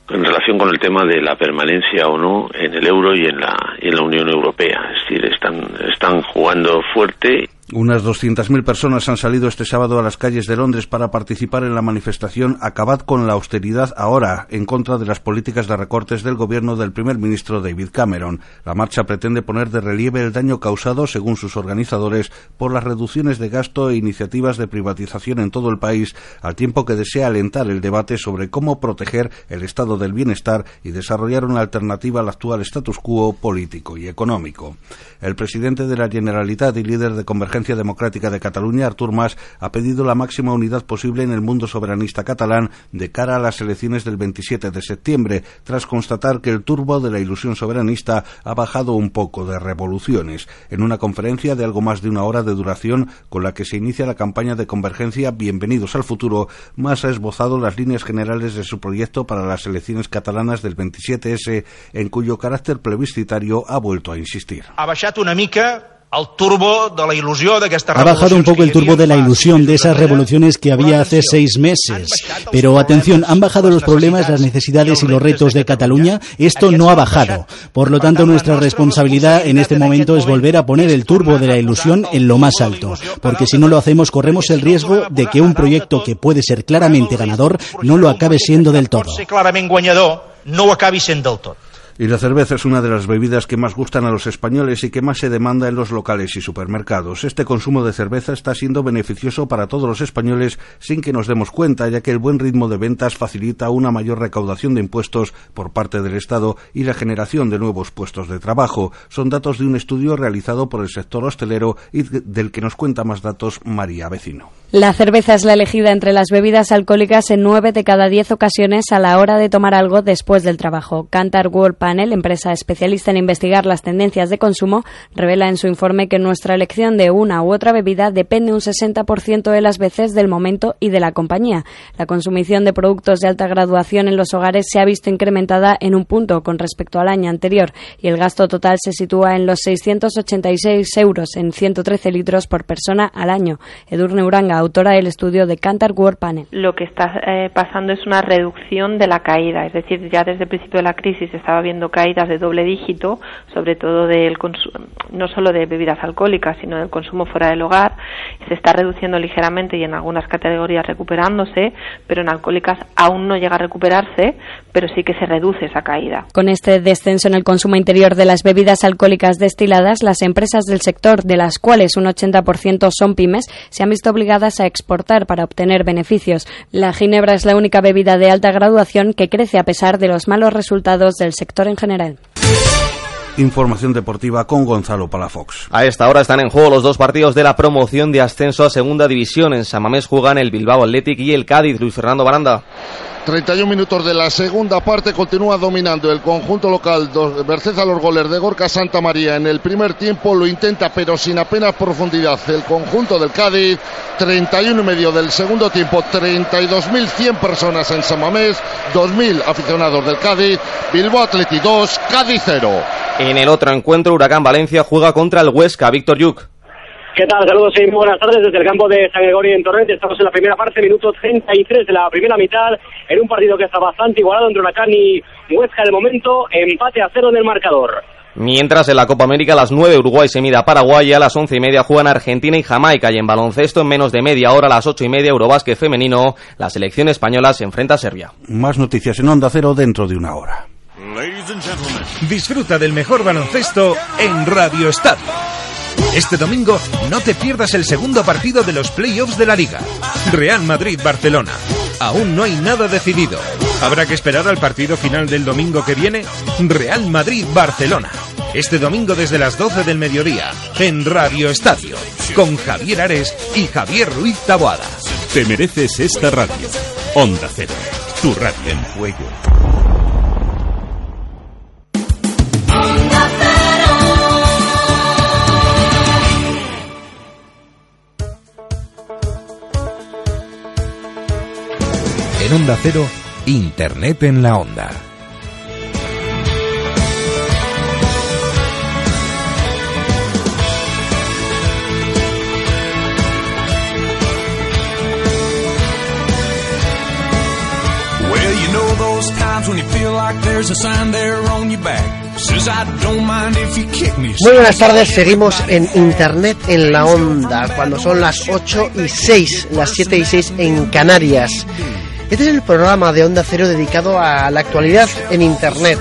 en relación con el tema de la permanencia o no en el euro y en la y en la Unión Europea, es decir, están están jugando fuerte Unas 200.000 personas han salido este sábado a las calles de Londres para participar en la manifestación Acabad con la austeridad ahora, en contra de las políticas de recortes del gobierno del primer ministro David Cameron. La marcha pretende poner de relieve el daño causado, según sus organizadores, por las reducciones de gasto e iniciativas de privatización en todo el país, al tiempo que desea alentar el debate sobre cómo proteger el estado del bienestar y desarrollar una alternativa al actual status quo político y económico. El presidente de la Generalitat y líder de Convergencia Democrática de Cataluña, Artur Mas, ha pedido la máxima unidad posible en el mundo soberanista catalán de cara a las elecciones del 27 de septiembre, tras constatar que el turbo de la ilusión soberanista ha bajado un poco de revoluciones. En una conferencia de algo más de una hora de duración con la que se inicia la campaña de convergencia Bienvenidos al futuro, Mas ha esbozado las líneas generales de su proyecto para las elecciones catalanas del 27S, en cuyo carácter plebiscitario ha vuelto a insistir. ha una mica el turbo de la d'aquesta Ha bajado un poco el turbo de la ilusión de esas revoluciones que había hace seis meses. Pero atención, ¿han bajado los problemas, las necesidades y los retos de Cataluña? Esto no ha bajado. Por lo tanto, nuestra responsabilidad en este momento es volver a poner el turbo de la ilusión en lo más alto. Porque si no lo hacemos, corremos el riesgo de que un proyecto que puede ser claramente ganador no lo acabe siendo del todo. no acabi sent del tot. Y la cerveza es una de las bebidas que más gustan a los españoles y que más se demanda en los locales y supermercados. Este consumo de cerveza está siendo beneficioso para todos los españoles sin que nos demos cuenta, ya que el buen ritmo de ventas facilita una mayor recaudación de impuestos por parte del Estado y la generación de nuevos puestos de trabajo. Son datos de un estudio realizado por el sector hostelero y del que nos cuenta más datos María Vecino. La cerveza es la elegida entre las bebidas alcohólicas en nueve de cada diez ocasiones a la hora de tomar algo después del trabajo. Panel, empresa especialista en investigar las tendencias de consumo, revela en su informe que nuestra elección de una u otra bebida depende un 60% de las veces del momento y de la compañía. La consumición de productos de alta graduación en los hogares se ha visto incrementada en un punto con respecto al año anterior y el gasto total se sitúa en los 686 euros en 113 litros por persona al año. Edurne Uranga, autora del estudio de Cantar World Panel. lo que está eh, pasando es una reducción de la caída, es decir, ya desde el principio de la crisis estaba viendo caídas de doble dígito, sobre todo del no solo de bebidas alcohólicas, sino del consumo fuera del hogar, se está reduciendo ligeramente y en algunas categorías recuperándose, pero en alcohólicas aún no llega a recuperarse, pero sí que se reduce esa caída. Con este descenso en el consumo interior de las bebidas alcohólicas destiladas, las empresas del sector, de las cuales un 80% son pymes, se han visto obligadas a exportar para obtener beneficios. La ginebra es la única bebida de alta graduación que crece a pesar de los malos resultados del sector en general. Información deportiva con Gonzalo Palafox. A esta hora están en juego los dos partidos de la promoción de ascenso a Segunda División. En Samamés juegan el Bilbao Athletic y el Cádiz. Luis Fernando Baranda. 31 minutos de la segunda parte continúa dominando el conjunto local. Dos- Merced a los goles de Gorka Santa María en el primer tiempo lo intenta pero sin apenas profundidad. El conjunto del Cádiz, 31 y medio del segundo tiempo, 32.100 personas en Samamés, 2.000 aficionados del Cádiz, Bilbao Atleti 2, Cádiz 0. En el otro encuentro, Huracán Valencia juega contra el Huesca. Víctor Yuk. ¿Qué tal? Saludos y muy buenas tardes desde el campo de San Gregorio en Torrente. Estamos en la primera parte, minuto 33 de la primera mitad, en un partido que está bastante igualado entre Huracán y Huesca de momento, empate a cero en el marcador. Mientras en la Copa América a las 9 Uruguay se mide a Paraguay y a las 11 y media juegan Argentina y Jamaica y en baloncesto en menos de media hora a las 8 y media Eurobásquet femenino la selección española se enfrenta a Serbia. Más noticias en Onda Cero dentro de una hora. Disfruta del mejor baloncesto en Radio Estadio. Este domingo no te pierdas el segundo partido de los playoffs de la Liga. Real Madrid-Barcelona. Aún no hay nada decidido. Habrá que esperar al partido final del domingo que viene. Real Madrid-Barcelona. Este domingo desde las 12 del mediodía en Radio Estadio. Con Javier Ares y Javier Ruiz Taboada. Te mereces esta radio. Onda Cero, tu radio en juego. En Onda Cero, Internet en la Onda. Muy buenas tardes, seguimos en Internet en la Onda, cuando son las 8 y 6, las 7 y 6 en Canarias. Este es el programa de Onda Cero dedicado a la actualidad en Internet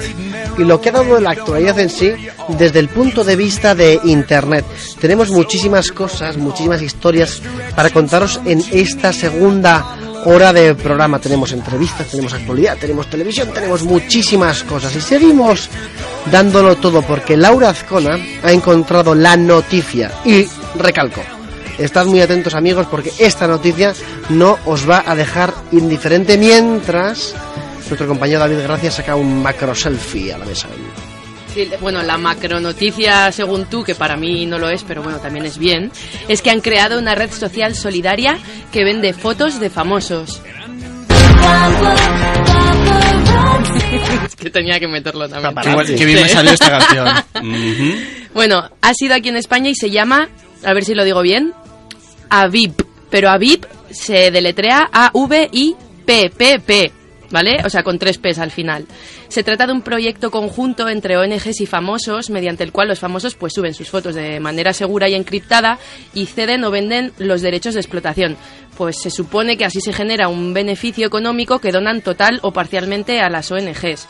y lo que ha dado la actualidad en sí desde el punto de vista de Internet. Tenemos muchísimas cosas, muchísimas historias para contaros en esta segunda hora de programa. Tenemos entrevistas, tenemos actualidad, tenemos televisión, tenemos muchísimas cosas y seguimos dándolo todo porque Laura Azcona ha encontrado la noticia y recalco. Estad muy atentos amigos porque esta noticia no os va a dejar indiferente mientras nuestro compañero David Gracia saca un macro selfie a la mesa. Sí, bueno, la macronoticia, según tú, que para mí no lo es, pero bueno, también es bien, es que han creado una red social solidaria que vende fotos de famosos. es [laughs] que tenía que meterlo también. Qué qué bien me salió esta canción. [laughs] Bueno, ha sido aquí en España y se llama, a ver si lo digo bien, Avip. Pero Avip se deletrea A-V-I-P-P-P, ¿vale? O sea, con tres P's al final. Se trata de un proyecto conjunto entre ONGs y famosos, mediante el cual los famosos pues suben sus fotos de manera segura y encriptada y ceden o venden los derechos de explotación. Pues se supone que así se genera un beneficio económico que donan total o parcialmente a las ONGs.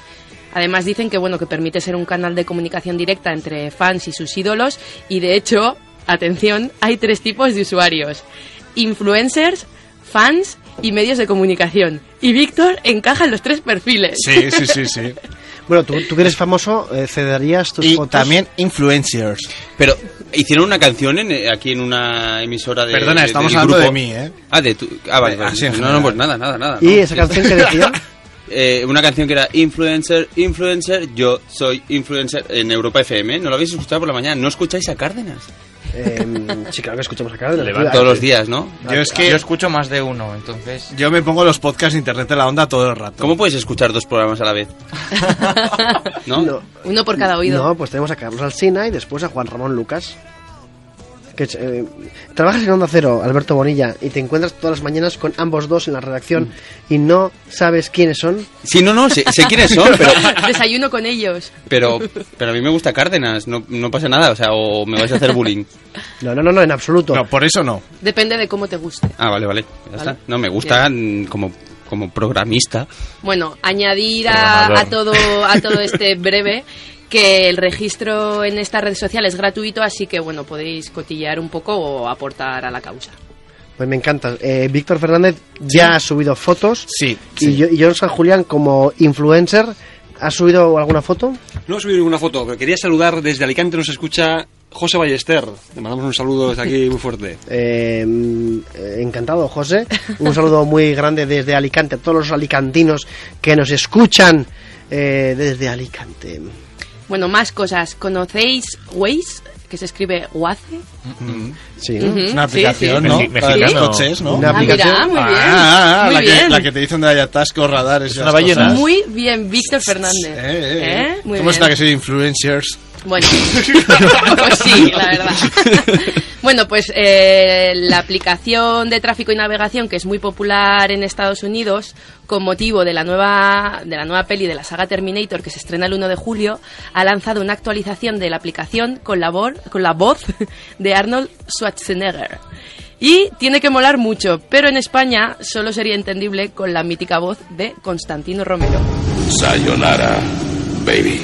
Además dicen que bueno que permite ser un canal de comunicación directa entre fans y sus ídolos y de hecho, atención, hay tres tipos de usuarios: influencers, fans y medios de comunicación. Y Víctor encaja en los tres perfiles. Sí, sí, sí, sí. [laughs] Bueno, tú, tú que eres famoso, eh, cederías tus Y fotos. también influencers. Pero hicieron una canción en, eh, aquí en una emisora de. Perdona, de- estamos del hablando grupo. de mí, ¿eh? Ah, de tu. Ah, vale, en no, general. no, pues nada, nada, nada. ¿Y ¿no? esa canción que decía? [laughs] Eh, una canción que era Influencer, Influencer, yo soy influencer en Europa FM. ¿No lo habéis escuchado por la mañana? ¿No escucháis a Cárdenas? Eh, sí, claro que escuchamos acá. Todos los días, ¿no? Yo es que Yo escucho más de uno, entonces... yo me pongo los podcasts de internet de la onda todo el rato. ¿Cómo puedes escuchar dos programas a la vez? [laughs] ¿No? Uno por cada oído. No, pues tenemos a Carlos Alsina y después a Juan Ramón Lucas. Que, eh, trabajas en Onda Cero, Alberto Bonilla, y te encuentras todas las mañanas con ambos dos en la redacción y no sabes quiénes son. Sí, no, no, sé, sé quiénes son, pero, [laughs] Desayuno con ellos. pero, pero a mí me gusta Cárdenas. No, no pasa nada, o sea, o me vais a hacer bullying. No, no, no, no en absoluto. No, por eso no. Depende de cómo te guste. Ah, vale, vale. Ya Vale. está. No, me gusta como, como programista. Bueno, añadir a todo a todo este breve que el registro en esta red social es gratuito, así que bueno, podéis cotillear un poco o aportar a la causa. Pues me encanta. Eh, Víctor Fernández ya ha subido fotos. Sí. Y, yo, y John San Julián como influencer ¿Has subido alguna foto? No he subido ninguna foto, pero quería saludar desde Alicante, nos escucha José Ballester. Le mandamos un saludo desde aquí muy fuerte. [laughs] Eh, mm, eh, encantado, José. Un saludo muy grande desde Alicante a todos los alicantinos que nos escuchan eh, desde Alicante. Bueno, más cosas. ¿Conocéis Waze? Que se escribe Waze. Sí. Ujú, Es una aplicación, sí. ¿no? Sí. La de los Sí. coches, ¿no? Una Ah, mira, aplicación. muy bien. Ah, ah, Muy la, que, bien. la que te dice donde hay atascos, radares. y una esas ballena. cosas. Muy bien, Víctor Fernández. Eh, eh, eh. ¿Eh? Muy ¿Cómo bien. está que soy influencers? Bueno, [laughs] pues sí, la verdad. bueno, pues eh, la aplicación de tráfico y navegación que es muy popular en Estados Unidos con motivo de la nueva de la nueva peli de la saga Terminator que se estrena el 1 de julio ha lanzado una actualización de la aplicación con la, vor- con la voz de Arnold Schwarzenegger. Y tiene que molar mucho, pero en España solo sería entendible con la mítica voz de Constantino Romero. Sayonara, baby.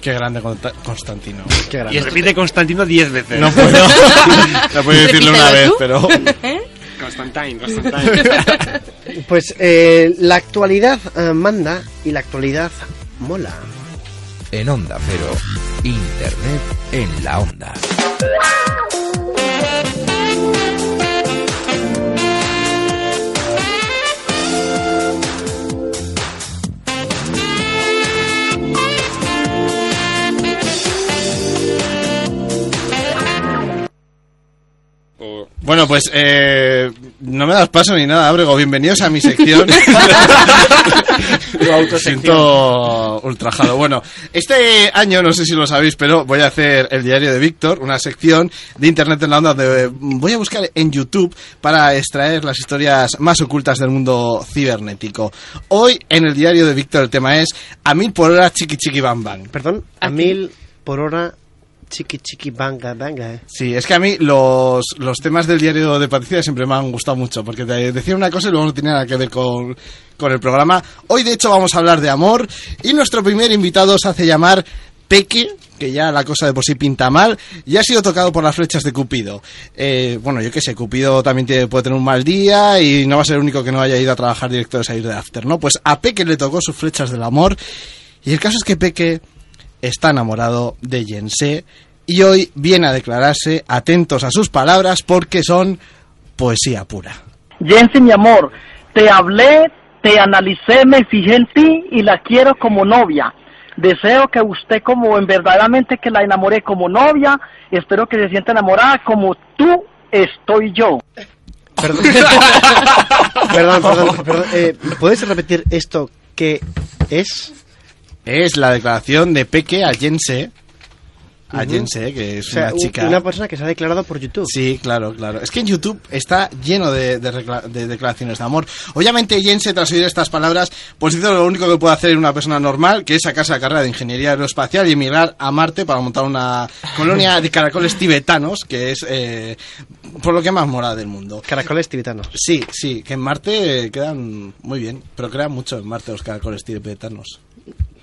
Qué grande Constantino. Qué Y repite Constantino 10 veces. No puedo. [laughs] no puedo decirlo una vez, pero. [laughs] Constantine, [laughs] Constantine. Pues eh, la actualidad eh, manda y la actualidad mola. En Onda Cero, Internet en la Onda. Bueno, pues eh, no me das paso ni nada, Abrego. Bienvenidos a mi sección. [laughs] [laughs] Me siento ultrajado. Bueno, este año, no sé si lo sabéis, pero voy a hacer el diario de Víctor, una sección de Internet en la onda donde voy a buscar en YouTube para extraer las historias más ocultas del mundo cibernético. Hoy, en el diario de Víctor, el tema es a mil por hora chiqui chiqui bam bam. Perdón, a mil por hora chiqui chiqui banga banga. eh. Sí, es que a mí los, los temas del diario de Patricia siempre me han gustado mucho, porque te decían una cosa y luego no tenía nada que ver con, con el programa. Hoy, de hecho, vamos a hablar de amor y nuestro primer invitado se hace llamar Peque, que ya la cosa de por sí pinta mal, y ha sido tocado por las flechas de Cupido. Eh, bueno, yo qué sé, Cupido también puede tener un mal día y no va a ser el único que no haya ido a trabajar directo de salir de After, ¿no? Pues a Peque le tocó sus flechas del amor, y el caso es que Peque está enamorado de Jense y hoy viene a declararse atentos a sus palabras porque son poesía pura. Jensi, mi amor, te hablé, te analicé, me fijé en ti y la quiero como novia. Deseo que usted como en verdaderamente que la enamoré como novia, espero que se sienta enamorada como tú estoy yo. Perdón, [laughs] perdón, perdón, perdón, eh, ¿Puedes repetir esto que es? Es la declaración de Peque a Jense, a Ujú. Jense, que es O sea, una chica... una persona que se ha declarado por YouTube. Sí, claro, claro. Es que en YouTube está lleno de, de declaraciones de amor. Obviamente, Jense, tras oír estas palabras, pues hizo lo único que puede hacer una persona normal, que es sacarse la carrera de ingeniería aeroespacial y emigrar a Marte para montar una [laughs] colonia de caracoles tibetanos, que es eh, por lo que más mola del mundo. Caracoles tibetanos. Sí, sí, que en Marte quedan muy bien, pero crean mucho en Marte los caracoles tibetanos.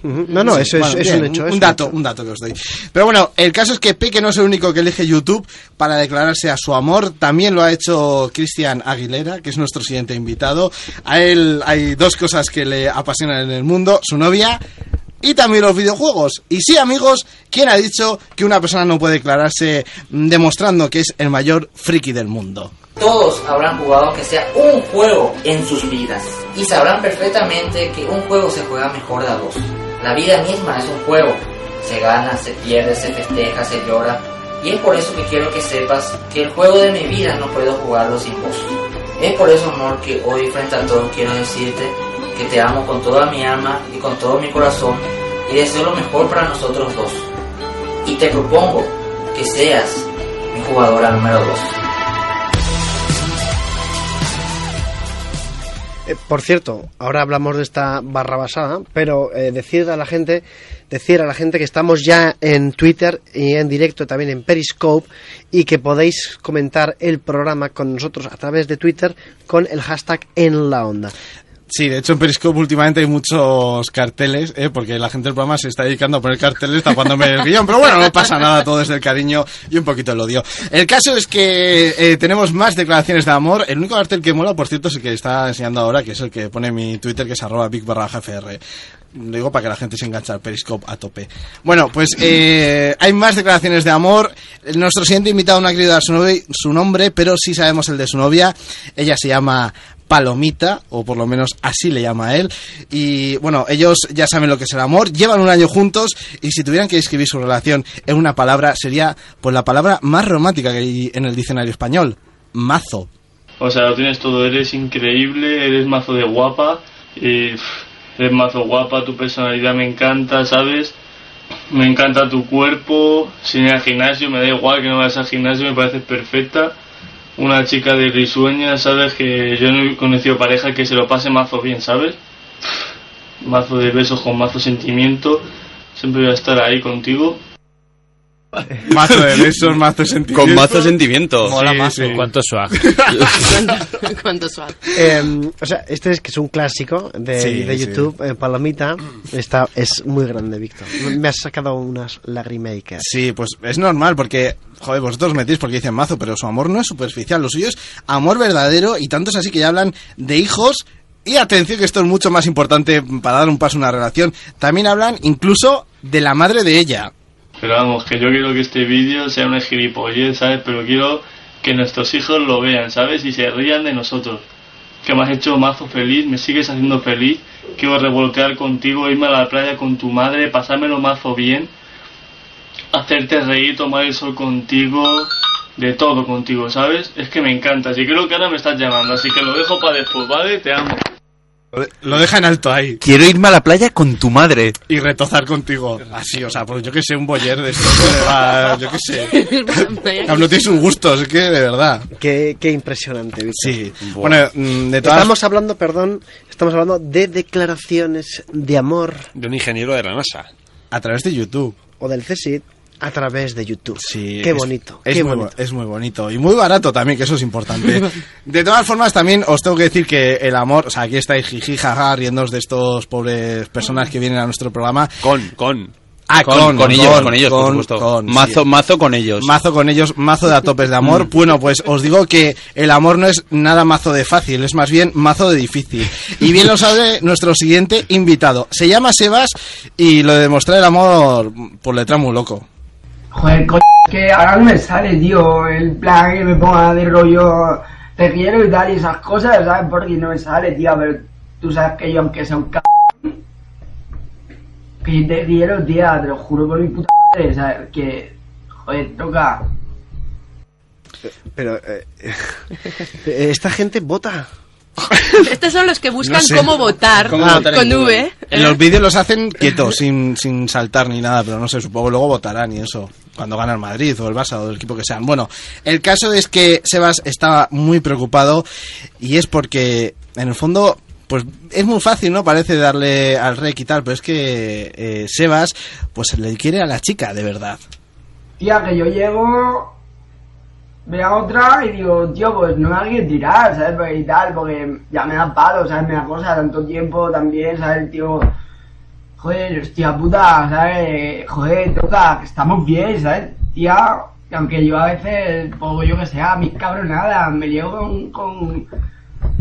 No, no, Sí, eso es, bueno, es bien, un hecho. Un, es un dato, hecho. un dato que os doy. Pero bueno, el caso es que Peque no es el único que elige YouTube para declararse a su amor. También lo ha hecho Cristian Aguilera, que es nuestro siguiente invitado. A él hay dos cosas que le apasionan en el mundo: su novia y también los videojuegos. Y sí, amigos, ¿quién ha dicho que una persona no puede declararse demostrando que es el mayor friki del mundo? Todos habrán jugado aunque sea un juego en sus vidas y sabrán perfectamente que un juego se juega mejor de a dos. La vida misma es un juego. Se gana, se pierde, se festeja, se llora. Y es por eso que quiero que sepas que el juego de mi vida no puedo jugarlo sin vos. Es por eso, amor, que hoy frente a todos quiero decirte que te amo con toda mi alma y con todo mi corazón y deseo lo mejor para nosotros dos. Y te propongo que seas mi jugadora número dos. Eh, por cierto, ahora hablamos de esta barra basada, pero eh, decir a la gente, decir a la gente que estamos ya en Twitter y en directo también en Periscope y que podéis comentar el programa con nosotros a través de Twitter con el hashtag en la onda. Sí, de hecho en Periscope últimamente hay muchos carteles, ¿eh? porque la gente del programa se está dedicando a poner carteles tapándome el guion, pero bueno, no pasa nada, todo es del cariño y un poquito el odio. El caso es que eh, tenemos más declaraciones de amor. El único cartel que mola, por cierto, es el que está enseñando ahora, que es el que pone mi Twitter, que es arroba big barra GFR. Lo digo para que la gente se enganche al Periscope a tope. Bueno, pues eh, hay más declaraciones de amor. Nuestro siguiente invitado no ha querido dar su, su nombre, pero sí sabemos el de su novia. Ella se llama Palomita, o por lo menos así le llama a él. Y bueno, ellos ya saben lo que es el amor, llevan un año juntos y si tuvieran que describir su relación en una palabra, sería pues la palabra más romántica que hay en el diccionario español, mazo. O sea, lo tienes todo, eres increíble, eres mazo de guapa, y, eres mazo guapa, tu personalidad me encanta, ¿sabes? Me encanta tu cuerpo, sin ir al gimnasio, me da igual que no vayas al gimnasio, me pareces perfecta. Una chica de risueña, ¿sabes? Que yo no he conocido pareja que se lo pase mazo bien, ¿sabes? Mazo de besos con mazo sentimiento, siempre voy a estar ahí contigo. [laughs] Mazo de besos, mazo de sentimiento. Con mazo sentimiento. Mola mazo. Cuánto swag. [laughs] ¿Cuánto, cuánto suave? Eh, o sea, este es que es un clásico de, Sí, de sí. YouTube, eh, Palomita. Está, es muy grande, Víctor. Me has sacado unas lagrimakers. Sí, pues es normal porque, joder, vosotros metéis porque dicen mazo, pero su amor no es superficial, lo suyo es amor verdadero y tanto es así que ya hablan de hijos. Y atención que esto es mucho más importante para dar un paso a una relación. También hablan incluso de la madre de ella. Pero vamos, que yo quiero que este vídeo sea una gilipollez, ¿sabes? Pero quiero que nuestros hijos lo vean, ¿sabes? Y se rían de nosotros. Que me has hecho mazo feliz, me sigues haciendo feliz. Quiero revoltear contigo, irme a la playa con tu madre, pasármelo mazo bien. Hacerte reír, tomar el sol contigo. De todo contigo, ¿sabes? Es que me encanta. Y creo que ahora me estás llamando, así que lo dejo para después, ¿vale? Te amo. Lo deja en alto ahí. Quiero irme a la playa con tu madre. Y retozar contigo. Así, o sea, pues yo que sé, un boyer de esto. que le va- yo que sé. [laughs] No tienes un gusto, es que de verdad. Qué, qué impresionante, Víctor. Sí. Bueno, mm, de todas Estamos hablando, perdón, estamos hablando de declaraciones de amor. De un ingeniero de la NASA. A través de YouTube. O del CSIC a través de YouTube. Sí, Qué es- bonito. Es, qué muy, bonito. bo- es muy bonito. Y muy barato también, que eso es importante. [laughs] De todas formas, también os tengo que decir que el amor, o sea, aquí estáis jiji, jaja, de estos pobres personas que vienen a nuestro programa. Con, con. Ah, Con- con, con ellos, con ellos, por con- supuesto. con, Mazo- sí. mazo con ellos. Mazo con ellos, mazo de a topes de amor. Bueno, pues os digo que el amor no es nada mazo de fácil, es más bien mazo de difícil. Y bien lo sabe nuestro siguiente invitado. Se llama Sebas y lo de demostrar el amor, por letra muy loco. Joder, coño, es que ahora no me sale, tío, el plan que me ponga de rollo te quiero y tal y esas cosas, ¿sabes? Porque no me sale, tío, pero tú sabes que yo aunque sea un c... que te quiero, tía, te lo juro por mi puta madre, ¿sabes? Que, joder, toca. Pero eh, eh, esta gente vota. Estos son los que buscan No sé. cómo votar ¿Cómo votar en con Google? V. En los vídeos los hacen quietos, sin, sin saltar ni nada, pero no sé, supongo que luego votarán y eso, cuando gana el Madrid o el Barça o el equipo que sean. Bueno, el caso es que Sebas estaba muy preocupado y es porque, en el fondo, pues es muy fácil, ¿no? Parece darle al rey y tal, pero es que eh, Sebas, pues le quiere a la chica, de verdad. Tía, que yo llego, veo otra y digo, tío, pues no me hay que tirar, ¿sabes? Pues, Y tal, porque ya me da palo, ¿sabes? Me da cosa tanto tiempo también, ¿sabes? Tío, joder, hostia puta, ¿sabes? Joder, toca, que estamos bien, ¿sabes? Tía, que aunque yo a veces, pues yo que sé, a mis cabronadas, me llevo con, con,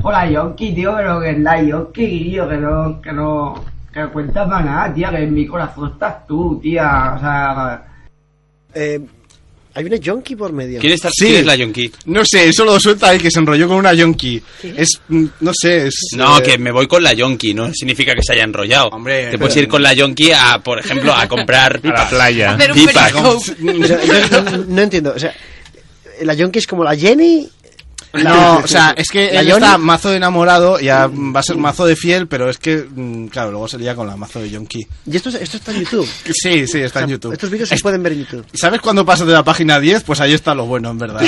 con la Yonki, tío, pero que es la Yonki, tío, que no, que no, que no cuenta para nada, tía, que en mi corazón estás tú, tía, o sea... Eh, hay una yonki por medio. ¿Quién, está, Sí. quién es la yonki? No sé, eso lo suelta ahí, que se enrolló con una yonki. Es, mm, no sé, es... No, eh, que me voy con la yonki, no significa que se haya enrollado. Hombre, Te puedes ir con la yonki a, por ejemplo, a comprar [laughs] A la playa. Pipas. [laughs] no, no entiendo. O sea, la yonki es como la Jenny. No, [laughs] o sea, es que él está mazo de enamorado, ya va a ser mazo de fiel, pero es que, mm, claro, luego sería con la mazo de yonki. Y esto, esto está en YouTube. [laughs] Sí, sí, está O sea, en YouTube. Estos vídeos se pueden ver en YouTube. [laughs] ¿Sabes cuándo pasas de la página 10? Pues ahí está lo bueno, en verdad.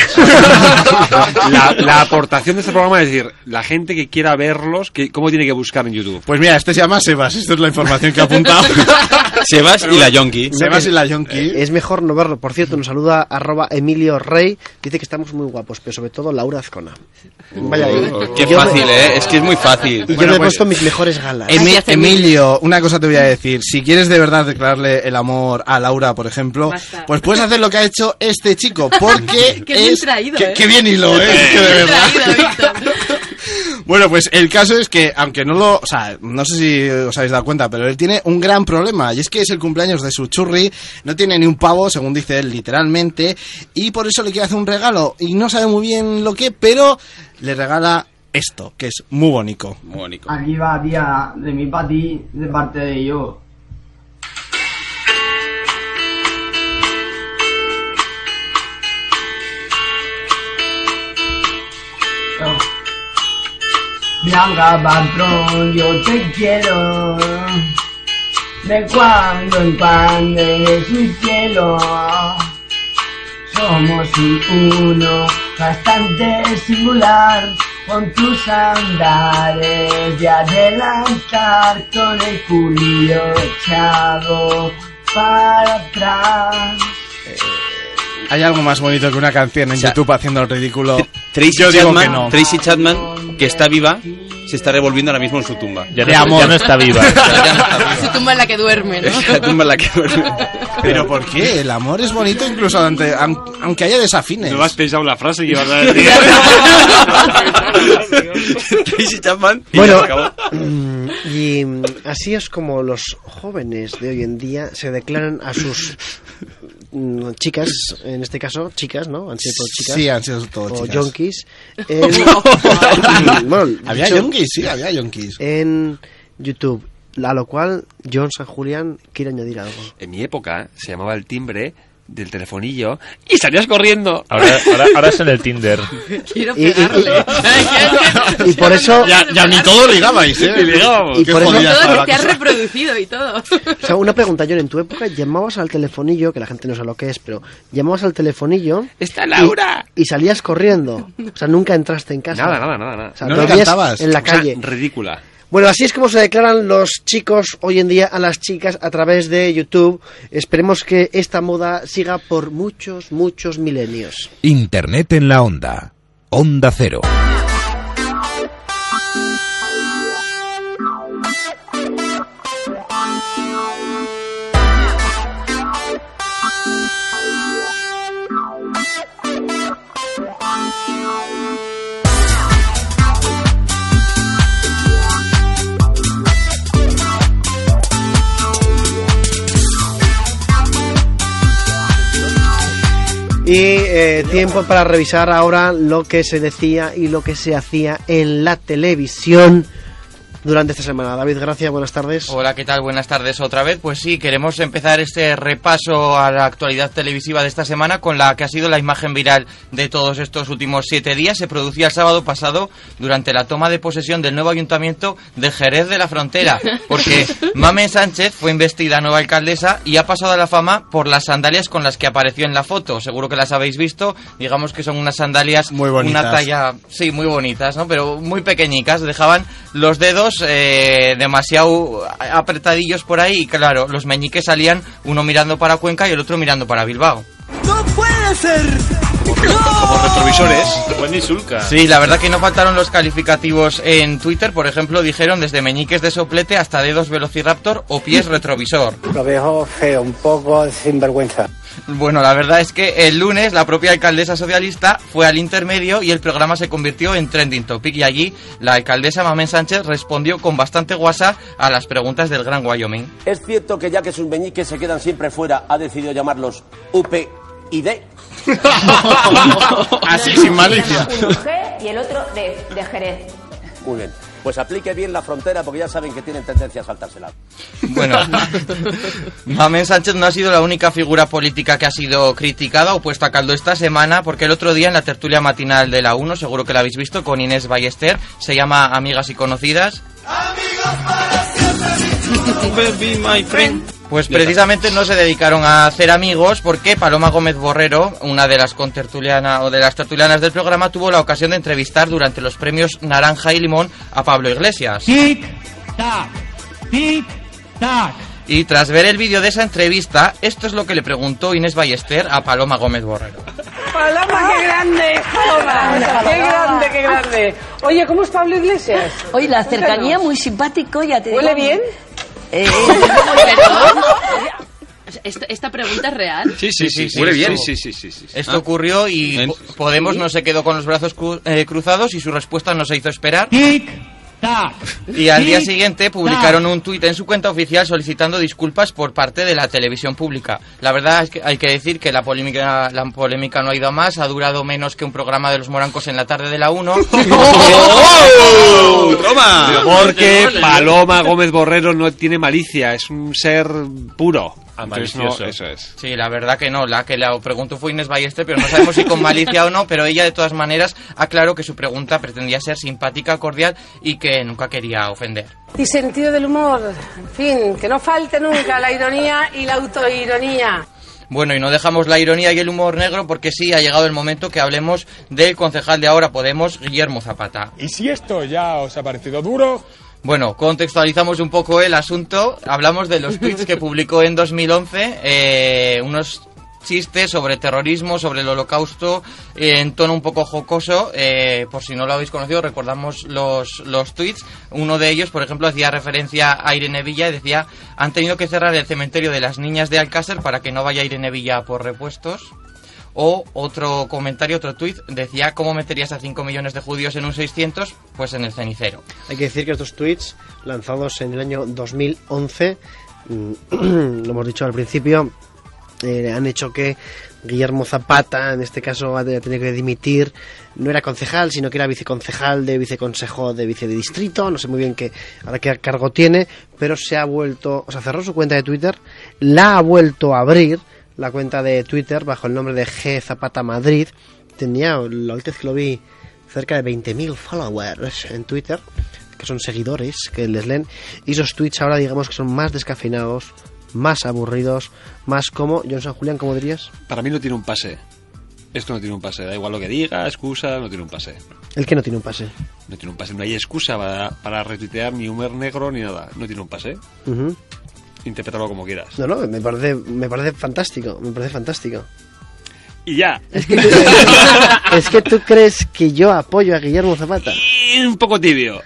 La, la aportación de este programa es decir, la gente que quiera verlos, que, ¿cómo tiene que buscar en YouTube? Pues mira, este se llama Sebas, esto es la información que ha apuntado. Sebas y la yonki. Sebas y la yonki. Es mejor no verlo. Por cierto, nos saluda arroba Emilio Rey. Dice que estamos muy guapos, pero sobre todo Laura Azcona. Azcona. [laughs] Vaya. Oh, Qué me- fácil, ¿eh? Es que es muy fácil. Y yo me he puesto mis mejores galas. Emi- Emilio, una cosa te voy a decir. Si quieres de verdad declararle el amor a Laura, por ejemplo, Basta. pues puedes hacer lo que ha hecho este chico, porque [laughs] Qué bien es... traído, qué, ¿eh? qué bien hilo, ¿eh? Es que de verdad. traído. [laughs] Bueno, pues el caso es que, aunque no lo... O sea, no sé si os habéis dado cuenta, pero él tiene un gran problema, y es que es el cumpleaños de su churri, no tiene ni un pavo, según dice él, literalmente, y por eso le quiere hacer un regalo, y no sabe muy bien lo que, pero le regala esto, que es muy bonito. Muy bonito. Aquí va, tía, de mí para ti, de parte de yo. Blanca patrón, yo te quiero. De cuando en cuando en su cielo. Somos un uno bastante singular con tus andares de adelantar con el culillo echado para atrás. Hay algo más bonito que una canción en YouTube haciendo el ridículo. Tracy Yo digo Chapman, que no. Tracy Chapman, que está viva, se está revolviendo ahora mismo en su tumba. Ya no- De amor. [laughs] [laughs] ya no está viva. Su tumba en la que duerme, ¿no? La tumba en la que Pero ¿por qué? El amor es bonito incluso ante- aunque haya desafines. No has pensado la frase que ibas a decir. [laughs] Tracy Chapman. y Bueno, se acabó. mm, y mm, así es como los jóvenes de hoy en día se declaran a sus chicas, en este caso chicas, ¿no? Han sido todas chicas. Sí, han sido todo O chicas. yonkis. [laughs] En, [laughs] bueno, Había yonkis, sí, había yonkis. En YouTube. A lo cual, John San Julián quiere añadir algo. En mi época se llamaba el timbre del telefonillo y salías corriendo. Ahora, ahora, ahora es en el Tinder. [laughs] Quiero Y- y- pegarle. Y [laughs] por eso... [laughs] Ya, ya ni todo ligabais, ¿eh? Y ligábamos. Y Qué por eso- Todo que te has reproducido y todo. O sea, una pregunta, John, en tu época llamabas al telefonillo, que la gente no sabe lo que es, pero llamabas al telefonillo... ¡Está Laura! Y, y salías corriendo. O sea, nunca entraste en casa. Nada, nada, nada, nada. O sea, No cantabas. en la calle. ridícula. Bueno, así es como se declaran los chicos hoy en día a las chicas a través de YouTube. Esperemos que esta moda siga por muchos, muchos milenios. Internet en la onda. Onda Cero. Y eh, tiempo para revisar ahora lo que se decía y lo que se hacía en la televisión durante esta semana. David, gracias, buenas tardes. Hola, ¿qué tal? Buenas tardes otra vez. Pues sí, queremos empezar este repaso a la actualidad televisiva de esta semana con la que ha sido la imagen viral de todos estos últimos siete días. Se producía el sábado pasado durante la toma de posesión del nuevo ayuntamiento de Jerez de la Frontera, [laughs] porque Mamen Sánchez fue investida nueva alcaldesa y ha pasado a la fama por las sandalias con las que apareció en la foto. Seguro que las habéis visto. Digamos que son unas sandalias Muy bonitas. una talla, sí, muy bonitas, ¿no? Pero muy pequeñicas. Dejaban los dedos eh, demasiado apretadillos por ahí y claro, los meñiques salían uno mirando para Cuenca y el otro mirando para Bilbao. ¡No puede ser! Como retrovisores. Wendy Sulca. Sí, la verdad que no faltaron los calificativos en Twitter. Por ejemplo, dijeron desde meñiques de soplete hasta dedos velociraptor o pies retrovisor. Lo veo feo, un poco sinvergüenza. Bueno, la verdad es que el lunes la propia alcaldesa socialista fue al intermedio y el programa se convirtió en trending topic y allí la alcaldesa Mamen Sánchez respondió con bastante guasa a las preguntas del Gran Wyoming. Es cierto que ya que sus meñiques se quedan siempre fuera, ha decidido llamarlos UP y D. [laughs] [laughs] Así, sin malicia. Uno G y el otro de, de Jerez. Muy bien. Pues aplique bien la frontera porque ya saben que tienen tendencia a saltársela. Bueno, [laughs] Mamen Sánchez no ha sido la única figura política que ha sido criticada o puesta a caldo esta semana, porque el otro día en la tertulia matinal de la 1, seguro que la habéis visto, con Inés Ballester, se llama Amigas y Conocidas. [laughs] Pues precisamente no se dedicaron a hacer amigos porque Paloma Gómez Borrero, una de las contertulianas o de las tertulianas del programa, tuvo la ocasión de entrevistar durante los premios Naranja y Limón a Pablo Iglesias. Tic, tac, tic, tac. Y tras ver el vídeo de esa entrevista, esto es lo que le preguntó Inés Ballester a Paloma Gómez Borrero. Paloma, qué grande. Paloma, qué grande, qué grande. Oye, ¿cómo es Pablo Iglesias? Oye, la cercanía muy simpático, ya te ¿Huele digo. bien? Eh, [laughs] ¿Esta, esta pregunta es real? Sí, sí, sí, sí, huele bien. esto- Sí, sí, sí, sí, sí. Esto Ah. ocurrió y Podemos no se quedó con los brazos cru- eh, cruzados y su respuesta no se hizo esperar. Y al día siguiente publicaron un tuit en su cuenta oficial solicitando disculpas por parte de la televisión pública. La verdad es que hay que decir que la polémica, la polémica no ha ido a más, ha durado menos que un programa de los morancos en la tarde de la 1. ¡Oh! ¡Toma! Porque Paloma Gómez Borrero no tiene malicia, es un ser puro. Entonces, no, malicioso. eso es. Sí, la verdad que no. La que la preguntó fue Inés Ballester, pero no sabemos si con malicia o no. Pero ella, de todas maneras, aclaró que su pregunta pretendía ser simpática, cordial y que nunca quería ofender. Y sentido del humor. En fin, que no falte nunca la ironía y la autoironía. Bueno, y no dejamos la ironía y el humor negro porque sí, ha llegado el momento que hablemos del concejal de ahora Podemos, Guillermo Zapata. Y si esto ya os ha parecido duro, Bueno, contextualizamos un poco el asunto. Hablamos de los tweets que publicó en 2011, eh, unos chistes sobre terrorismo, sobre el holocausto, eh, en tono un poco jocoso. eh, por si no lo habéis conocido, recordamos los, los tweets. Uno de ellos, por ejemplo, hacía referencia a Irene Villa y decía, han tenido que cerrar el cementerio de las niñas de Alcácer para que no vaya Irene Villa por repuestos. O otro comentario, otro tuit, decía, ¿cómo meterías a 5 millones de judíos en un 600? Pues en el cenicero. Hay que decir que estos tweets, lanzados en el año 2011, mm, [clears throat] lo hemos dicho al principio, eh, han hecho que Guillermo Zapata, en este caso, ha tenido que dimitir. No era concejal, sino que era viceconcejal de viceconsejo de vicedistrito. No sé muy bien qué, ahora qué cargo tiene, pero se ha vuelto, o sea, cerró su cuenta de Twitter, la ha vuelto a abrir, la cuenta de Twitter, bajo el nombre de G Zapata Madrid. Tenía, la última vez que lo vi, cerca de 20.000 followers en Twitter, que son seguidores que les leen, y esos tweets ahora digamos que son más descafeinados, más aburridos, más como, John San Julián, ¿cómo dirías? Para mí no tiene un pase. Esto no tiene un pase. Da igual lo que diga, excusa, no tiene un pase. El que no tiene un pase. No tiene un pase. No hay excusa para, para retuitear ni humor negro ni nada. No tiene un pase. Interprétalo como quieras. No, no, me parece, me parece fantástico, me parece fantástico. Y ya. Es que, [laughs] es que tú crees que yo apoyo a Guillermo Zapata. Y un poco tibio.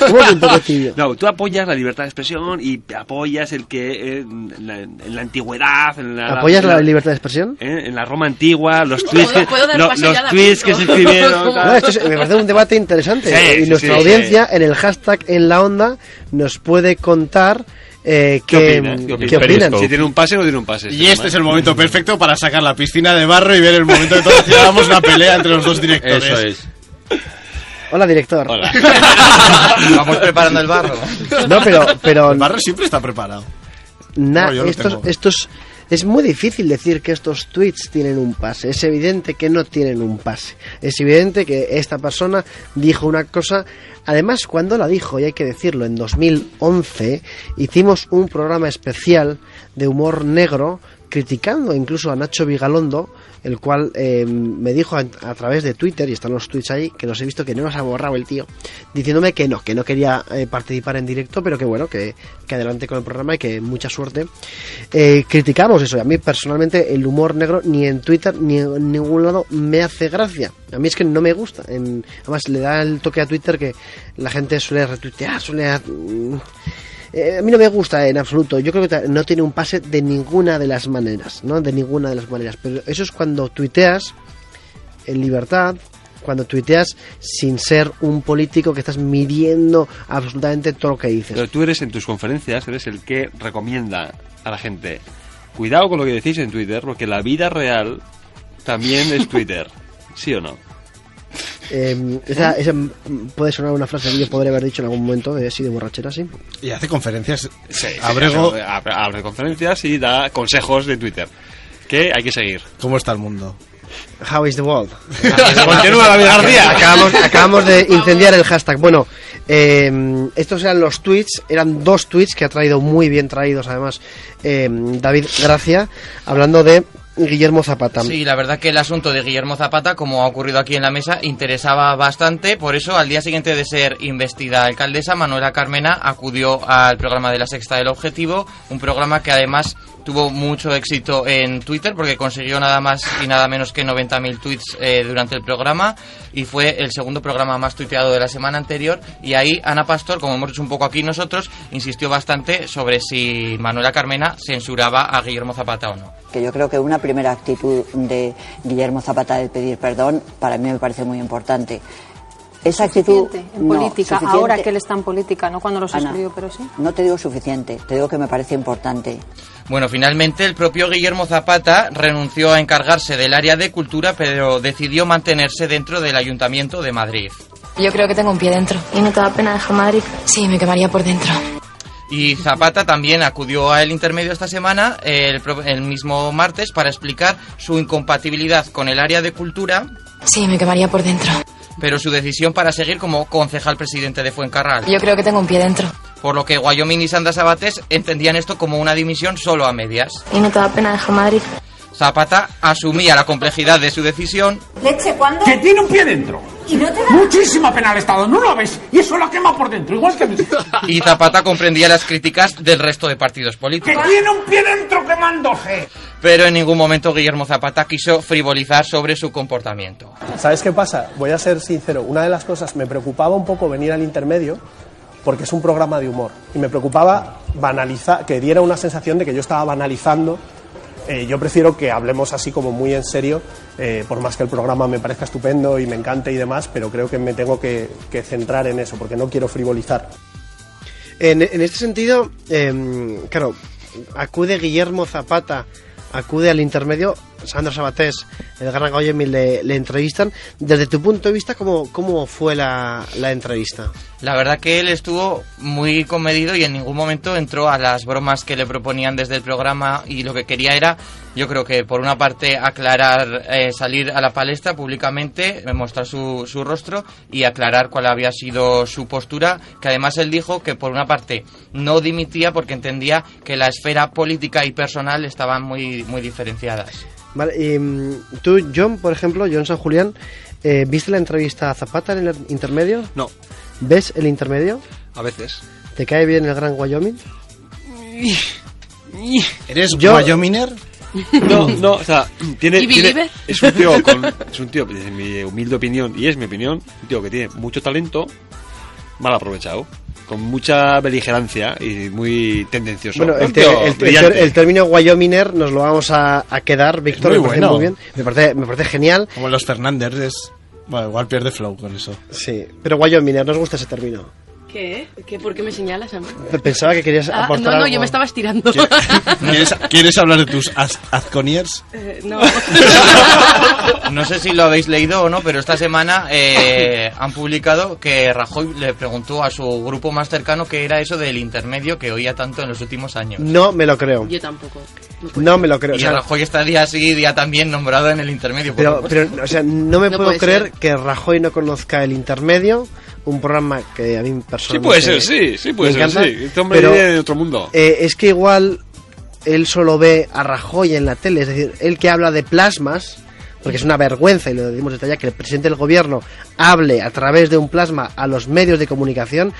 ¿Cómo que un poco tibio? No, tú apoyas la libertad de expresión y apoyas el que eh, en, la, en la antigüedad, en la, ¿Apoyas la libertad de expresión? eh, en la Roma antigua, los tweets ¿Puedo- que, lo- los tweets que se escribieron. [laughs] No, esto es- me parece un debate interesante. Sí, y sí, nuestra sí, audiencia en el hashtag en la onda nos puede contar eh, ¿Qué qué, opinas? ¿Qué qué opinas? opinan. Si tiene un pase o no tiene un pase. Y este es el momento perfecto para sacar la piscina de barro y ver el momento que todos hagamos una pelea entre los dos directores. Eso es. Hola, director. [laughs] Vamos preparando el barro. No, pero, pero El barro siempre está preparado. Na- No, yo lo estos, tengo. estos es muy difícil decir que estos tweets tienen un pase. Es evidente que no tienen un pase. Es evidente que esta persona dijo una cosa. Además, cuando la dijo, y hay que decirlo, en 2011 hicimos un programa especial de humor negro criticando incluso a Nacho Vigalondo, el cual eh, me dijo a, través de Twitter, y están los tweets ahí, que los he visto que no los ha borrado el tío, diciéndome que no, que no quería eh, participar en directo, pero que bueno, que, que adelante con el programa y que mucha suerte. Eh, criticamos eso, y a mí personalmente el humor negro ni en Twitter ni en ningún lado me hace gracia. A mí es que no me gusta. En- además le da el toque a Twitter que la gente suele retuitear, suele... mm, eh, a mí no me gusta en absoluto. Yo creo que no tiene un pase de ninguna de las maneras, ¿no? De ninguna de las maneras. Pero eso es cuando tuiteas en libertad, cuando tuiteas sin ser un político que estás midiendo absolutamente todo lo que dices. Pero tú eres en tus conferencias, eres el que recomienda a la gente. Cuidado con lo que decís en Twitter, porque la vida real también es Twitter. [laughs] ¿Sí o no? Eh, esa, esa puede sonar una frase que yo podría haber dicho en algún momento, eh, así de borrachera, sí. Y hace conferencias. Sí, Abrego. sí, abre, abre conferencias y da consejos de Twitter. Que hay que seguir. ¿Cómo está el mundo? How is the world? [laughs] Continúa, David [laughs] García. Acabamos, acabamos de incendiar el hashtag. Bueno, eh, estos eran los tweets, eran dos tweets que ha traído muy bien traídos además eh, David Gracia, hablando de Guillermo Zapata. Sí, la verdad que el asunto de Guillermo Zapata, como ha ocurrido aquí en la mesa, interesaba bastante. Por eso, al día siguiente de ser investida alcaldesa, Manuela Carmena acudió al programa de la Sexta del Objetivo, un programa que además tuvo mucho éxito en Twitter porque consiguió nada más y nada menos que 90.000 tweets eh, durante el programa y fue el segundo programa más tuiteado de la semana anterior y ahí Ana Pastor, como hemos hecho un poco aquí nosotros, insistió bastante sobre si Manuela Carmena censuraba a Guillermo Zapata o no. que yo creo que una primera actitud de Guillermo Zapata de pedir perdón para mí me parece muy importante. Esa actitud Suficiente en no, política, suficiente- ahora que él está en política, no cuando los Ana, escribió, pero sí. No te digo suficiente, te digo que me parece importante. Bueno, finalmente el propio Guillermo Zapata renunció a encargarse del área de cultura, pero decidió mantenerse dentro del Ayuntamiento de Madrid. Yo creo que tengo un pie dentro. ¿Y no te da pena dejar Madrid? Sí, me quemaría por dentro. Y Zapata también acudió al intermedio esta semana, el, el mismo martes, para explicar su incompatibilidad con el área de cultura, Sí, me quemaría por dentro. Pero su decisión para seguir como concejal presidente de Fuencarral. Yo creo que tengo un pie dentro. Por lo que Wyoming y Sandra Sabatés entendían esto como una dimisión solo a medias. ¿Y no te da pena dejar Madrid? Zapata asumía la complejidad de su decisión ¿Leche cuándo? Que tiene un pie dentro. ¿Y no te da? Muchísima pena al Estado, ¿no lo ves? Y eso lo quema por dentro, igual que y Zapata comprendía las críticas del resto de partidos Que políticos. tiene un pie dentro quemándose. Pero en ningún momento Guillermo Zapata quiso frivolizar sobre su comportamiento. ¿Sabes qué pasa? Voy a ser sincero. Una de las cosas me preocupaba un poco venir al intermedio porque es un programa de humor y me preocupaba banalizar, que diera una sensación de que yo estaba banalizando. Eh, yo prefiero que hablemos así como muy en serio, eh, por más que el programa me parezca estupendo y me encante y demás, pero creo que me tengo que, centrar en eso porque no quiero frivolizar. En, en este sentido, em, claro, acude Guillermo Zapata, acude al intermedio, Sandra Sabatés, el gran le, le entrevistan. Desde tu punto de vista, ¿cómo, cómo fue la, la entrevista? La verdad que él estuvo muy comedido y en ningún momento entró a las bromas que le proponían desde el programa y lo que quería era, yo creo que por una parte aclarar, eh, salir a la palestra públicamente, eh, mostrar su, su rostro y aclarar cuál había sido su postura, que además él dijo que por una parte no dimitía porque entendía que la esfera política y personal estaban muy, muy diferenciadas. Vale, y, mm, tú, John, por ejemplo, John San Julián, eh, ¿viste la entrevista a Zapata en el intermedio? No. ¿Ves el intermedio? A veces. ¿Te cae bien el gran Wyoming? ¿Eres Yo- Wyominer? No, no, o sea, tiene, ¿Y tiene- es un tío con, es un tío, desde mi humilde opinión, y es mi opinión, un tío que tiene mucho talento, mal aprovechado, con mucha beligerancia y muy tendencioso. Bueno, el, Un te- tío el- el- brillante. el término Wyominer nos lo vamos a, a quedar, Víctor, muy me parece bueno. muy bien. Me parece, me parece genial. Como los Fernández es... Bueno, igual pierde flow con eso. Sí, pero Wyominer, nos gusta ese término. ¿Qué? ¿Qué? ¿Por qué me señalas a mí? Pensaba que querías Ah, aportar no, no, algo. yo me estaba estirando. ¿Quieres, quieres hablar de tus az- azconiers? Eh, no. [laughs] No sé si lo habéis leído o no, pero esta semana eh, han publicado que Rajoy le preguntó a su grupo más cercano qué era eso del intermedio que oía tanto en los últimos años. No me lo creo. Yo tampoco. No me lo creo. Y o sea, Rajoy está día sí, día también nombrado en el intermedio. pero, pero, o sea, no me No puedo creer ser. que Rajoy no conozca el intermedio, un programa que a mí personalmente Sí puede ser, sí, sí puede ser, encanta, sí. Este hombre pero, viene de otro mundo. eh, es que igual él solo ve a Rajoy en la tele, es decir, él que habla de plasmas, porque es una vergüenza, y lo decimos desde ya, que el presidente del gobierno hable a través de un plasma a los medios de comunicación,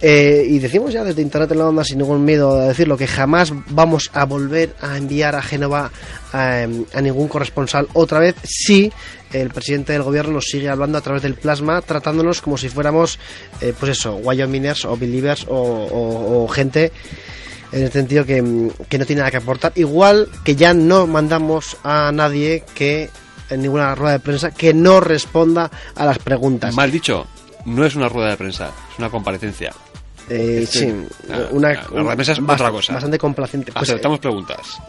eh, y decimos ya desde Internet en la onda sin ningún miedo a decirlo, que jamás vamos a volver a enviar a Génova a, a ningún corresponsal otra vez si el presidente del gobierno nos sigue hablando a través del plasma, tratándonos como si fuéramos, eh, pues eso, Wyomingers o Believers o, o- o gente en el sentido que, que no tiene nada que aportar. Igual que ya no mandamos a nadie que en ninguna rueda de prensa que no responda a las preguntas. Mal dicho, no es una rueda de prensa, es una comparecencia. Eh, sí, una, rueda de prensa es otra cosa. Bastante complaciente. Pues, Aceptamos preguntas.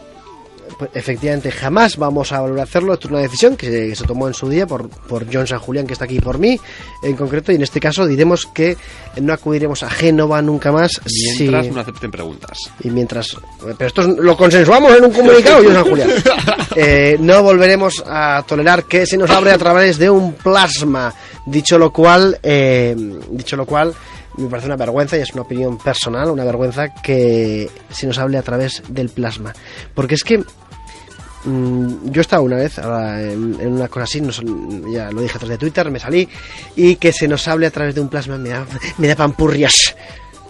Pues, efectivamente, jamás vamos a volver a hacerlo. Esto es una decisión que se, que se tomó en su día por, por John San Julián, que está aquí por mí, en concreto. Y en este caso diremos que no acudiremos a Génova nunca más. Mientras si- no acepten preguntas. Y mientras. Pero esto es- lo consensuamos en un comunicado, John San Julián. [laughs] Eh, no volveremos a tolerar que se nos abre a través de un plasma. Dicho lo cual, eh, dicho lo cual, me parece una vergüenza y es una opinión personal, una vergüenza que se nos hable a través del plasma. Porque es que mm, yo estaba una vez ahora en, en una cosa así, no son- ya lo dije a través de Twitter, me salí, y que se nos hable a través de un plasma me da, me da pampurrias.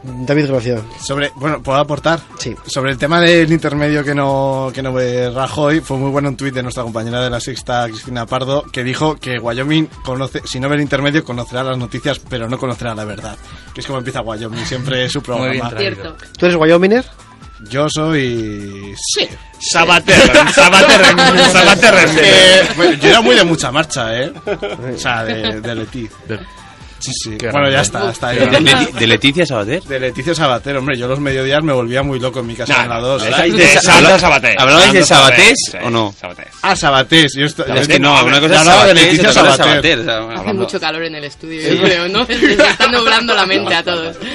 David Grocio. Sobre, bueno, ¿puedo aportar? Sí. Sobre el tema del intermedio que no, que no ve Rajoy, fue muy bueno un tuit de nuestra compañera de la sexta, Cristina Pardo, que dijo que Wyoming conoce, si no ve el intermedio, conocerá las noticias, pero no conocerá la verdad. Que es como empieza Wyoming, siempre su programa. bien traído. ¿Tú eres Wyominer? Yo soy... Sí. Sabater, [laughs] Sabater, Sabater. Eh, bueno, yo era muy de mucha marcha, ¿eh? O sea, de, de Letiz. Sí, sí. Qué Bueno, ya está, ahí. ¿De, Leti- de Leticia Sabater? De Leticia Sabater, hombre, yo los mediodías me volvía muy loco en mi casa Nah, en la 2. habláis de Sandra Sabater. ¿Hablabais de Sabatés o no? Ah, Sabatés. Yo estoy, Es que no, una cosa es hablaba de Sabatés Leticia Sabater. Sabater, Hace mucho calor en el estudio, yo creo, ¿no? [laughs] Se está nublando la mente a todos. [laughs]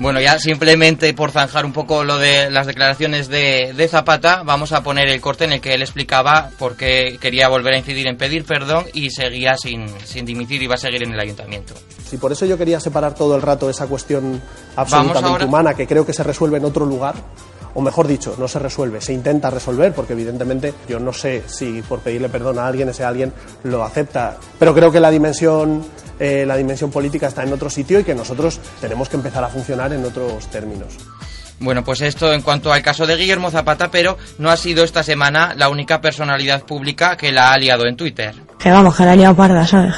Bueno, ya simplemente por zanjar un poco lo de las declaraciones de, de Zapata, vamos a poner el corte en el que él explicaba por qué quería volver a incidir en pedir perdón y seguía sin, sin dimitir y va a seguir en el ayuntamiento. Si por eso yo quería separar todo el rato esa cuestión absolutamente ahora- humana que creo que se resuelve en otro lugar, o mejor dicho, no se resuelve, se intenta resolver, porque evidentemente yo no sé si por pedirle perdón a alguien ese alguien lo acepta, pero creo que la dimensión, eh, la dimensión política está en otro sitio y que nosotros tenemos que empezar a funcionar en otros términos. Bueno, pues esto en cuanto al caso de Guillermo Zapata, pero no ha sido esta semana la única personalidad pública que la ha liado en Twitter. Que vamos, que la he liado parda, ¿sabes?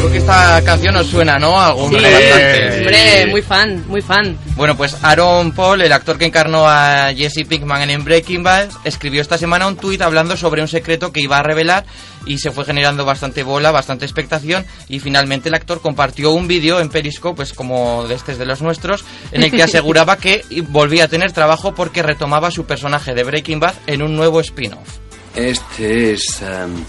Seguro que esta canción os suena, ¿no? A alguno Sí, bastante. hombre, muy fan, muy fan. Bueno, pues Aaron Paul, el actor que encarnó a Jesse Pinkman en Breaking Bad, escribió esta semana un tuit hablando sobre un secreto que iba a revelar y se fue generando bastante bola, bastante expectación y finalmente el actor compartió un vídeo en Periscope, pues como de este es de los nuestros, en el que [laughs] aseguraba que volvía a tener trabajo porque retomaba su personaje de Breaking Bad en un nuevo spin-off. Este es em,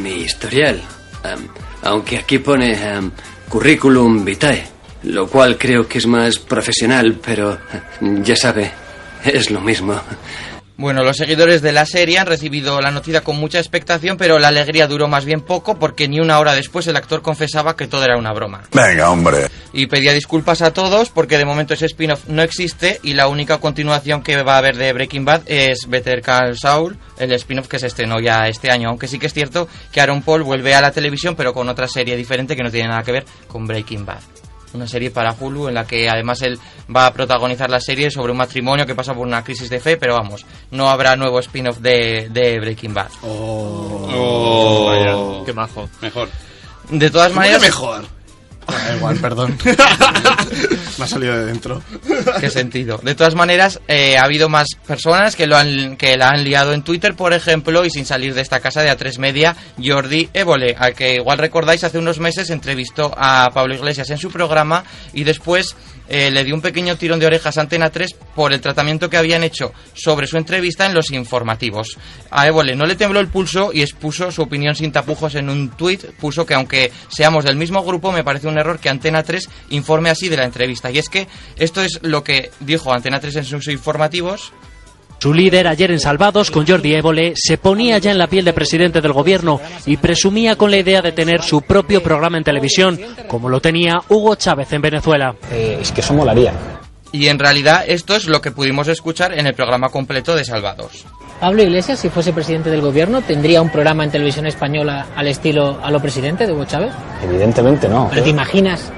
mi historial. Em, aunque aquí pone em, currículum vitae, lo cual creo que es más profesional, pero eh, ya sabe, es lo mismo. Bueno, los seguidores de la serie han recibido la noticia con mucha expectación, pero la alegría duró más bien poco porque ni una hora después el actor confesaba que todo era una broma. Venga, hombre. Y pedía disculpas a todos porque de momento ese spin-off no existe y la única continuación que va a haber de Breaking Bad es Better Call Saul, el spin-off que se estrenó ya este año. Aunque sí que es cierto que Aaron Paul vuelve a la televisión pero con otra serie diferente que no tiene nada que ver con Breaking Bad. Una serie para Hulu en la que además él va a protagonizar la serie sobre un matrimonio que pasa por una crisis de fe, pero vamos, no habrá nuevo spin-off de, de Breaking Bad. Oh, qué majo. Mejor. De todas ¿Cómo que maneras... mejor? Da igual, perdón. [laughs] Me ha salido de dentro. ¿Qué sentido? De todas maneras, eh, ha habido más personas que, lo han, que la han liado en Twitter, por ejemplo, y sin salir de esta casa de A3 Media, Jordi Évole, al que igual recordáis hace unos meses entrevistó a Pablo Iglesias en su programa y después eh, le dio un pequeño tirón de orejas a Antena 3 por el tratamiento que habían hecho sobre su entrevista en los informativos. A Évole no le tembló el pulso y expuso su opinión sin tapujos en un tuit, puso que aunque seamos del mismo grupo, me parece un error que Antena 3 informe así de la entrevista. Y es que esto es lo que dijo Antena 3 en sus informativos. Su líder ayer en Salvados con Jordi Évole se ponía ya en la piel de presidente del gobierno y presumía con la idea de tener su propio programa en televisión, como lo tenía Hugo Chávez en Venezuela. es que eso molaría. Y en realidad esto es lo que pudimos escuchar en el programa completo de Salvados. Pablo Iglesias, si fuese presidente del gobierno, ¿tendría un programa en televisión española al estilo a lo presidente de Hugo Chávez? Evidentemente no. ¿Pero te imaginas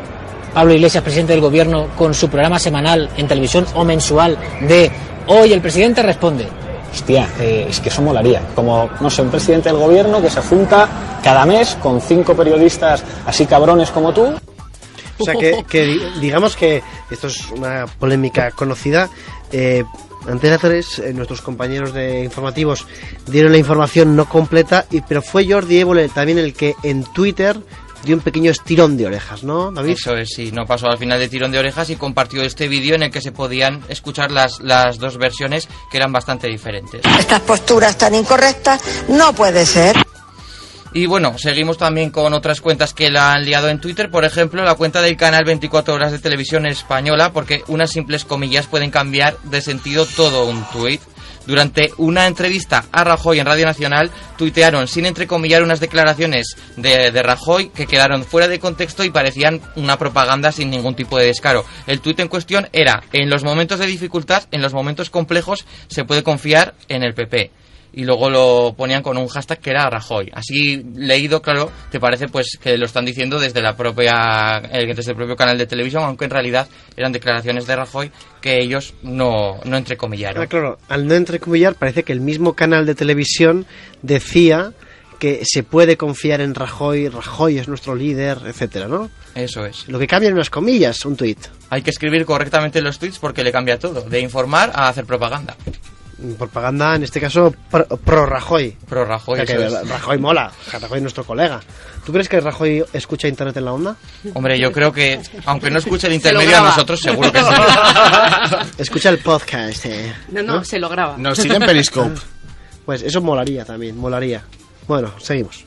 Pablo Iglesias, presidente del gobierno, con su programa semanal en televisión o mensual de hoy el presidente responde? Hostia, eh, es que eso molaría. Como, no sé, un presidente del gobierno que se junta cada mes con cinco periodistas así cabrones como tú. O sea, que, que di- digamos que esto es una polémica conocida. Eh, Antena 3, eh, nuestros compañeros de informativos dieron la información no completa, y, pero fue Jordi Évole también el que en Twitter dio un pequeño estirón de orejas, ¿no, David? Eso es, sí, no pasó al final de tirón de orejas y compartió este vídeo en el que se podían escuchar las, las dos versiones que eran bastante diferentes. Estas posturas tan incorrectas no puede ser. Y bueno, seguimos también con otras cuentas que la han liado en Twitter, por ejemplo, la cuenta del canal 24 horas de televisión española, porque unas simples comillas pueden cambiar de sentido todo un tuit. Durante una entrevista a Rajoy en Radio Nacional, tuitearon sin entrecomillar unas declaraciones de, de Rajoy que quedaron fuera de contexto y parecían una propaganda sin ningún tipo de descaro. El tuit en cuestión era, en los momentos de dificultad, en los momentos complejos, se puede confiar en el PP y luego lo ponían con un hashtag que era Rajoy. Así leído, claro, te parece pues que lo están diciendo desde la propia eh, desde el propio canal de televisión, aunque en realidad eran declaraciones de Rajoy que ellos no, no entrecomillaron. Ah, claro, al no entrecomillar parece que el mismo canal de televisión decía que se puede confiar en Rajoy, Rajoy es nuestro líder, etcétera, ¿no? Eso es. Lo que cambia en unas comillas, un tuit. Hay que escribir correctamente los tweets porque le cambia todo, de informar a hacer propaganda. Propaganda, en este caso, pro, pro Rajoy. Pro Rajoy, O sea, eso que es. Rajoy mola, Rajoy es nuestro colega. ¿Tú crees que Rajoy escucha Internet en la onda? Hombre, yo creo que, aunque no escuche el intermedio a nosotros, seguro que sí. [laughs] Escucha el podcast. eh. No, no, se lo graba. Nos sigue en Periscope. Pues eso molaría también, molaría. Bueno, seguimos.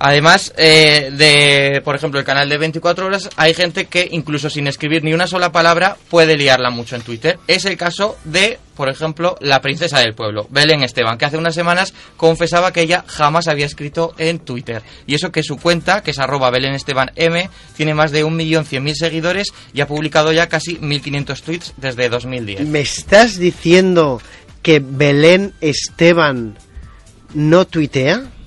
Además eh, de, por ejemplo, el canal de 24 horas, hay gente que incluso sin escribir ni una sola palabra puede liarla mucho en Twitter. Es el caso de, por ejemplo, la princesa del pueblo, Belén Esteban, que hace unas semanas confesaba que ella jamás había escrito en Twitter. Y eso que su cuenta, que es arroba Belén Esteban M, tiene más de 1.100.000 seguidores y ha publicado ya casi 1.500 tweets desde 2010. ¿Me estás diciendo que Belén Esteban no tuitea?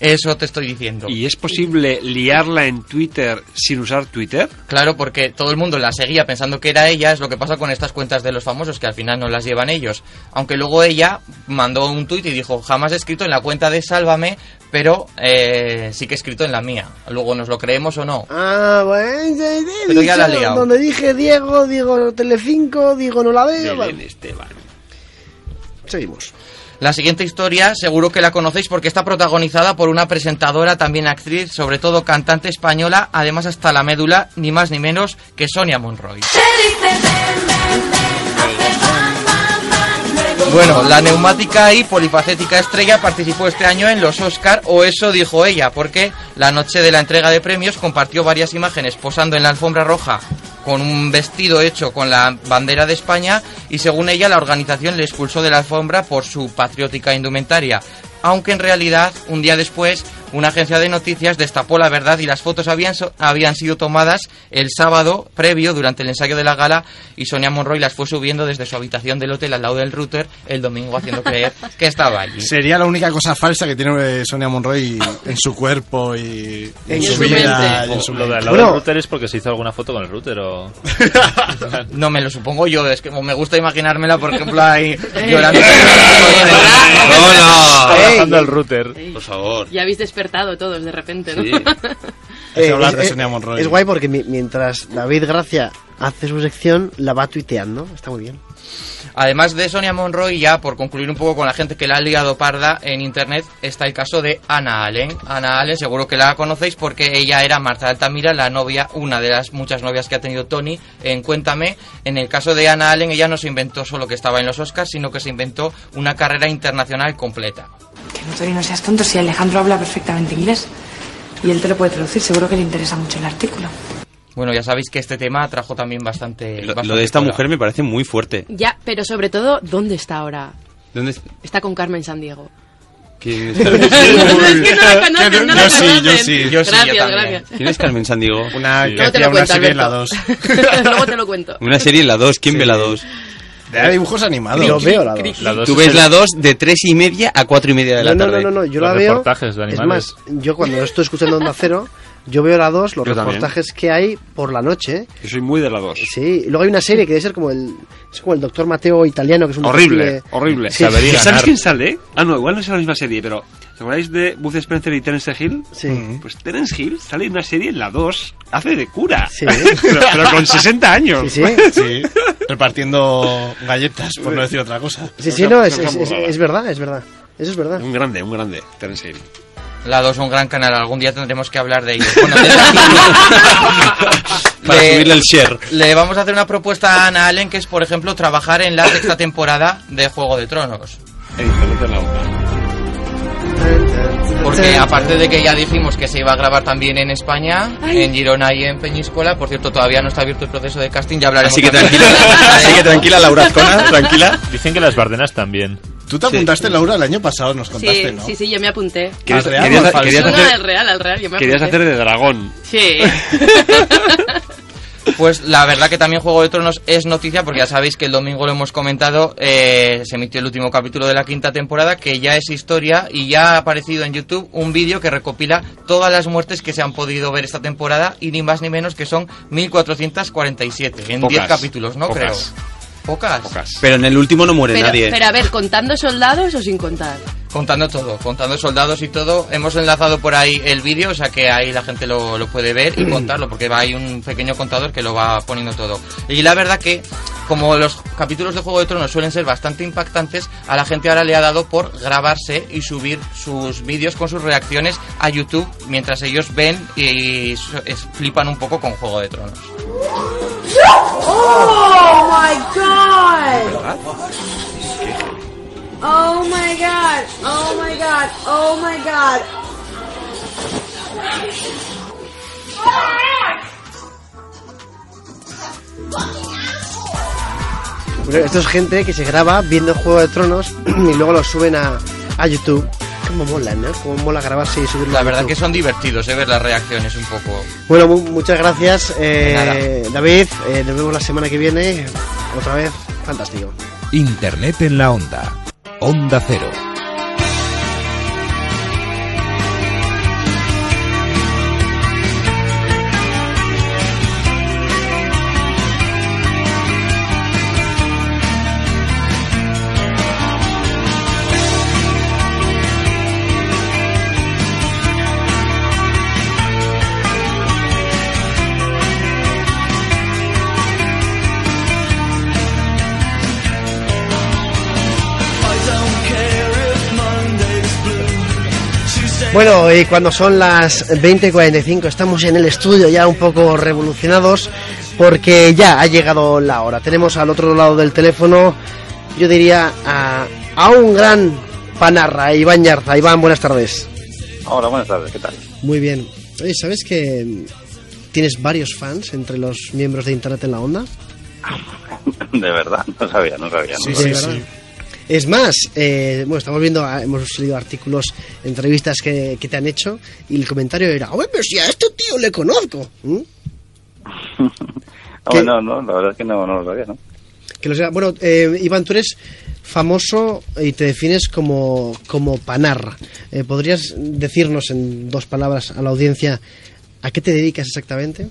Eso te estoy diciendo. ¿Y es posible liarla en Twitter sin usar Twitter? Claro, porque todo el mundo la seguía pensando que era ella, es lo que pasa con estas cuentas de los famosos, que al final no las llevan ellos. Aunque luego ella mandó un tuit y dijo, jamás he escrito en la cuenta de Sálvame, pero eh, sí que he escrito en la mía. Luego nos lo creemos o no. Ah, bueno, ya- ya he Pero ya la dicho, liado. Donde dije Diego, digo Telecinco, digo no la veo. Bueno. Esteban. Seguimos. La siguiente historia seguro que la conocéis porque está protagonizada por una presentadora, también actriz, sobre todo cantante española, además hasta la médula, ni más ni menos que Sonia Monroy. Bueno, la neumática y polifacética estrella participó este año en los Oscar, o eso dijo ella, porque la noche de la entrega de premios compartió varias imágenes posando en la alfombra roja con un vestido hecho con la bandera de España y según ella la organización le expulsó de la alfombra por su patriótica indumentaria. Aunque en realidad, un día después, una agencia de noticias destapó la verdad y las fotos habían, so- habían sido tomadas el sábado previo durante el ensayo de la gala y Sonia Monroy las fue subiendo desde su habitación del hotel al lado del router el domingo haciendo creer que estaba allí. [laughs] Sería la única cosa falsa que tiene eh, Sonia Monroy en su cuerpo y en, En su, su vida. mente. y en su Lo de al lado del router es porque se hizo alguna foto con el router o... [laughs] No me lo supongo yo, es que como me gusta imaginármela, por ejemplo, ahí [laughs] llorando. Trabajando al router. Por favor. Ya habéis despertado todos de repente, ¿no? Sí. [laughs] Eh, hablar de Sonia Monroy. es guay porque mi- mientras David Gracia hace su sección, la va tuiteando. Está muy bien. Además de Sonia Monroy, ya por concluir un poco con la gente que la ha liado parda en internet, está el caso de Ana Allen. Ana Allen, seguro que la conocéis porque ella era Marta Altamira, la novia, una de las muchas novias que ha tenido Tony en Cuéntame. En el caso de Ana Allen, ella no se inventó solo que estaba en los Oscars, sino que se inventó una carrera internacional completa. Que no, Tori, no seas tonto si Alejandro habla perfectamente inglés. Y él te lo puede traducir, seguro que le interesa mucho el artículo. Bueno, ya sabéis que este tema trajo también bastante. Lo, bastante lo de esta cola. mujer me parece muy fuerte. Ya, pero sobre todo, ¿dónde está ahora? ¿Dónde es- Está con Carmen Sandiego. ¿Quién es, [laughs] Es que no la conocen, no la Yo sí, yo sí. Yo sí, gracias, yo también. gracias. ¿Quién es Carmen Sandiego? Una que Luego te hacía una cuento, serie en la 2. Alberto. [laughs] Luego te lo cuento. Una serie en la 2. ¿Quién ve la 2? Era dibujos animados. Yo veo la dos. La dos Tú es ves el- la 2 de 3 y media a 4 y media de la No, no, tarde. no, no, no, yo Los la veo. reportajes de Es animales. más, yo cuando [laughs] estoy escuchando Onda Cero, yo veo la 2, los Yo también. reportajes que hay por la noche. Yo soy muy de la 2. Sí, y luego hay una serie que debe ser como el, es como el doctor Mateo italiano, que es un Horrible, detective- horrible. Sí, ¿Sabes ganar. quién sale? Ah, no, igual no es la misma serie, pero ¿te acordáis de Buzz Spencer y Terence Hill? Sí. Pues Terence Hill sale en una serie en la 2, hace de cura. Sí. [laughs] pero, pero con 60 años. Sí, sí. [laughs] Sí, repartiendo galletas, por no decir otra cosa. Sí, sí, no, es, es, es- es verdad, es verdad. Eso es verdad. Un grande, un grande, Terence Hill. La 2 es un gran canal, algún día tendremos que hablar de ello. Bueno, desde aquí- [laughs] Para le- subirle el share. Le vamos a hacer una propuesta a Ana Allen, que es, por ejemplo, trabajar en la sexta temporada de Juego de Tronos. En la. Porque aparte de que ya dijimos que se iba a grabar también en España, en Girona y en Peñíscola, por cierto, todavía no está abierto el proceso de casting, ya hablaremos. Así que tranquila, [laughs] así que tranquila, Laura Azcona, tranquila. Dicen que las Bardenas también. Tú te apuntaste, Laura, el año pasado, nos contaste, sí, ¿no? sí, sí, yo me apunté. Querías, ¿Al real querías- querías No, no, hacer, al real, al real, yo me querías apunté. hacer de dragón. Sí. [laughs] Pues la verdad que también Juego de Tronos es noticia porque ya sabéis que el domingo lo hemos comentado, eh, se emitió el último capítulo de la quinta temporada que ya es historia y ya ha aparecido en YouTube un vídeo que recopila todas las muertes que se han podido ver esta temporada y ni más ni menos que son 1447 en 10 Pocas. capítulos, ¿no? Pocas. Creo. Pocas. Pero en el último no muere Pero, nadie. pero a ver, ¿contando soldados o sin contar? Contando todo, contando soldados y todo. Hemos enlazado por ahí el vídeo, o sea que ahí la gente lo, lo puede ver y [clears throat] contarlo, porque va hay un pequeño contador que lo va poniendo todo. Y la verdad que, como los capítulos de Juego de Tronos suelen ser bastante impactantes, a la gente ahora le ha dado por grabarse y subir sus vídeos con sus reacciones a YouTube mientras ellos ven y flipan un poco con Juego de Tronos. Oh my god! Oh my god! Oh my god! Oh my god! Bueno, esto es gente que se graba viendo Juego de Tronos [clears throat] y luego lo suben a, a YouTube. Cómo mola, ¿no? Cómo mola grabarse y subirlo La a verdad YouTube. que son divertidos, eh, ver las reacciones un poco. Bueno, mu- muchas gracias, eh. David. Eh, nos vemos la semana que viene. Otra vez, fantástico. Internet en la onda. Onda Cero. Bueno, y cuando son las 20.45 estamos en el estudio ya un poco revolucionados porque ya ha llegado la hora. Tenemos al otro lado del teléfono, yo diría, a, a un gran panarra, Iván Yarza. Iván, buenas tardes. Hola, buenas tardes, ¿qué tal? Muy bien. Oye, ¿sabes que tienes varios fans entre los miembros de Internet en la Onda? [laughs] De verdad, no sabía, no sabía. no De sabía. verdad. Es más, eh, bueno, estamos viendo, ah, hemos leído artículos, entrevistas que, que te han hecho y el comentario era, oye, pero si a este tío le conozco. ¿Mm? [laughs] Bueno, no, la verdad es que no, no lo sabía, ¿no? Que lo sea. Bueno, eh, Iván, tú eres famoso y te defines como, como panarra. Eh, ¿Podrías decirnos en dos palabras a la audiencia a qué te dedicas exactamente?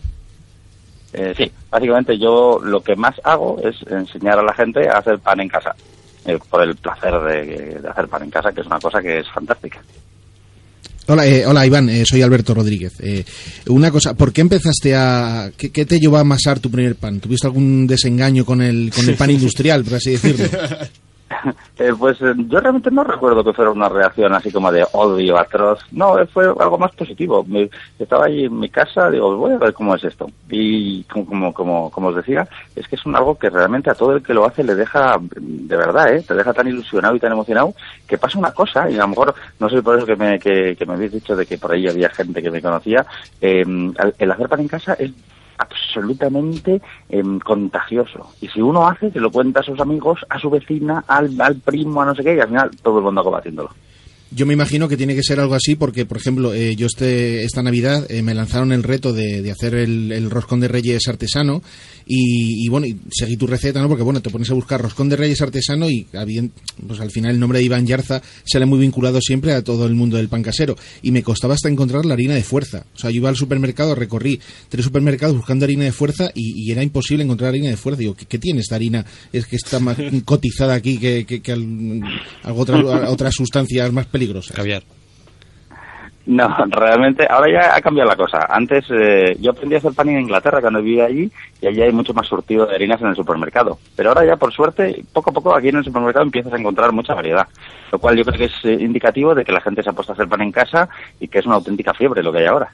Eh, sí, básicamente yo lo que más hago es enseñar a la gente a hacer pan en casa. Eh, por el placer de, de hacer pan en casa, que es una cosa que es fantástica. Hola, eh, hola Iván, eh, soy Alberto Rodríguez. Eh, una cosa, ¿por qué empezaste a... ¿Qué, qué te llevó a amasar tu primer pan? ¿Tuviste algún desengaño con el, con el [laughs] pan industrial, por así decirlo? [laughs] [laughs] Eh, pues eh, yo realmente no recuerdo que fuera una reacción así como de odio atroz. No, eh, fue algo más positivo. Estaba allí en mi casa, digo, voy a ver cómo es esto. Y como, como, como, os decía, es que es un algo que realmente a todo el que lo hace le deja, de verdad, ¿eh? te deja tan ilusionado y tan emocionado que pasa una cosa, y a lo mejor, no sé por eso que me, que, que me habéis dicho de que por ahí había gente que me conocía, eh, el hacer pan en casa es absolutamente em, contagioso. Y si uno hace, se lo cuenta a sus amigos, a su vecina, al, al primo, a no sé qué, y al final todo el mundo acaba haciéndolo. Yo me imagino que tiene que ser algo así porque, por ejemplo, eh, yo este, esta Navidad eh, me lanzaron el reto de, de hacer el, el roscón de reyes artesano y, y, bueno, y seguí tu receta, ¿no? Porque bueno, te pones a buscar roscón de reyes artesano y pues al final el nombre de Iván Yarza sale muy vinculado siempre a todo el mundo del pan casero y me costaba hasta encontrar la harina de fuerza. O sea, yo iba al supermercado, recorrí tres supermercados buscando harina de fuerza y, y era imposible encontrar harina de fuerza. Digo, ¿qué, qué tiene esta harina? Es que está más [laughs] cotizada aquí que, que, que al- algo otra- [laughs] otras sustancias más peligrosas. Caviar. No, realmente, ahora ya ha cambiado la cosa. Antes eh, yo aprendí a hacer pan en Inglaterra cuando vivía allí y allí hay mucho más surtido de harinas en el supermercado. Pero ahora ya, por suerte, poco a poco aquí en el supermercado empiezas a encontrar mucha variedad. Lo cual yo creo que es eh, indicativo de que la gente se ha puesto a hacer pan en casa y que es una auténtica fiebre lo que hay ahora.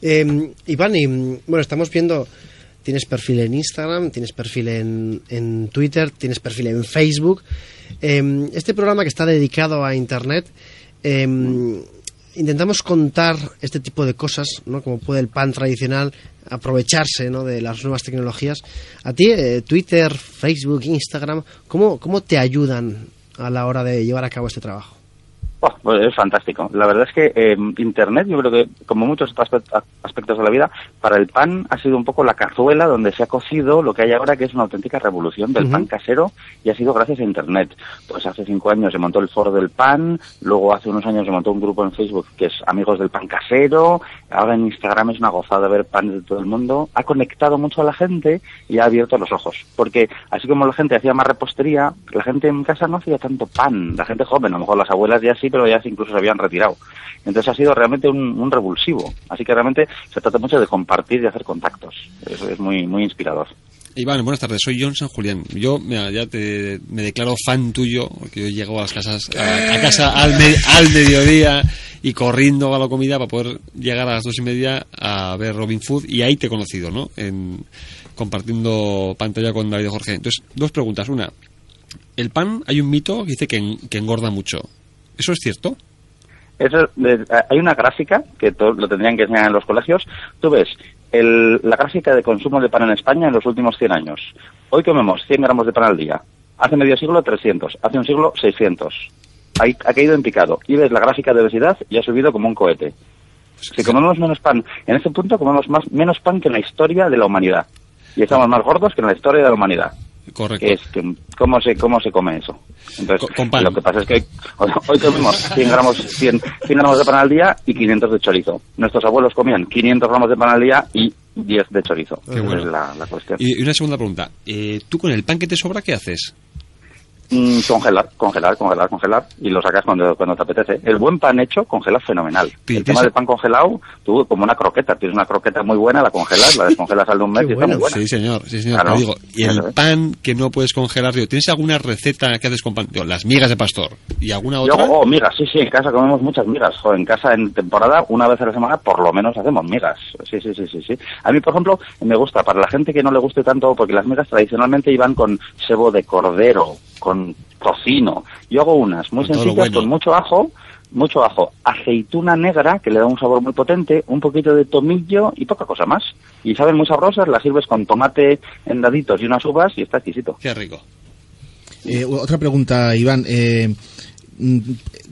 Eh, Iván, y, bueno, estamos viendo, tienes perfil en Instagram, tienes perfil en, en Twitter, tienes perfil en Facebook. Eh, este programa que está dedicado a Internet, eh, intentamos contar este tipo de cosas, ¿no? como puede el pan tradicional aprovecharse ¿no? de las nuevas tecnologías. A ti, eh, Twitter, Facebook, Instagram, ¿cómo, ¿cómo te ayudan a la hora de llevar a cabo este trabajo? Oh, pues es fantástico. La verdad es que eh, Internet, yo creo que, como muchos aspe- aspectos de la vida, para el pan ha sido un poco la cazuela donde se ha cocido lo que hay ahora, que es una auténtica revolución del pan casero, y ha sido gracias a Internet. Pues hace cinco años se montó el Foro del Pan, luego hace unos años se montó un grupo en Facebook que es Amigos del Pan Casero, ahora en Instagram es una gozada ver pan de todo el mundo. Ha conectado mucho a la gente y ha abierto los ojos. Porque así como la gente hacía más repostería, la gente en casa no hacía tanto pan. La gente joven, a lo mejor las abuelas ya sí, pero ya incluso se habían retirado. Entonces ha sido realmente un, un revulsivo. Así que realmente se trata mucho de compartir y hacer contactos. Eso es muy, muy inspirador. Iván, buenas tardes, soy John San Julián. Yo mira, ya te, me declaro fan tuyo, porque yo llego a las casas, a, a casa al, me- al mediodía y corriendo a la comida para poder llegar a las dos y media a ver Robin Food y ahí te he conocido, ¿no? En, compartiendo pantalla con David Jorge. Entonces, dos preguntas. Una, el pan, hay un mito que dice que, en- que engorda mucho. ¿Eso es cierto? Eso, de- hay una gráfica que lo tendrían que enseñar en los colegios. Tú ves el- la gráfica de consumo de pan en España en los últimos 100 años. Hoy comemos 100 gramos de pan al día. Hace medio siglo 300. Hace un siglo 600. Ha, ha caído en picado. Y ves la gráfica de obesidad y ha subido como un cohete. Si comemos menos pan, en este punto comemos más, menos pan que en la historia de la humanidad. Y estamos más gordos que en la historia de la humanidad. Correcto. Es que, ¿cómo, se, ¿Cómo se come eso? Entonces, lo que pasa es que hoy, hoy comemos 100 gramos, 100, 100 gramos de pan al día y 500 de chorizo. Nuestros abuelos comían 500 gramos de pan al día y 10 de chorizo. Qué Esa bueno. es la, la cuestión. Y, y una segunda pregunta. Eh, ¿Tú con el pan que te sobra qué haces? Mm, congelar, congelar, congelar, congelar y lo sacas cuando, cuando te apetece. El buen pan hecho congela fenomenal. El tema del pan congelado, tú como una croqueta, tienes una croqueta muy buena, la congelas, la descongelas al de un mes y está muy buena. Sí, señor, sí, señor. Claro. Pero digo, y el Eso es. pan que no puedes congelar, digo, ¿tienes alguna receta que haces con pan? Digo, las migas de pastor. ¿Y alguna Yo, otra? oh, migas, sí, sí, en casa comemos muchas migas. En casa en temporada, una vez a la semana, por lo menos hacemos migas. Sí, sí, sí, sí, sí. A mí, por ejemplo, me gusta, para la gente que no le guste tanto, porque las migas tradicionalmente iban con sebo de cordero, con tocino. Yo hago unas muy Con sencillas, bueno. con mucho ajo, mucho ajo, aceituna negra, que le da un sabor muy potente, un poquito de tomillo y poca cosa más. Y saben muy sabrosas, las sirves con tomate en daditos y unas uvas y está exquisito. Qué rico. Eh, otra pregunta, Iván. Eh, mm,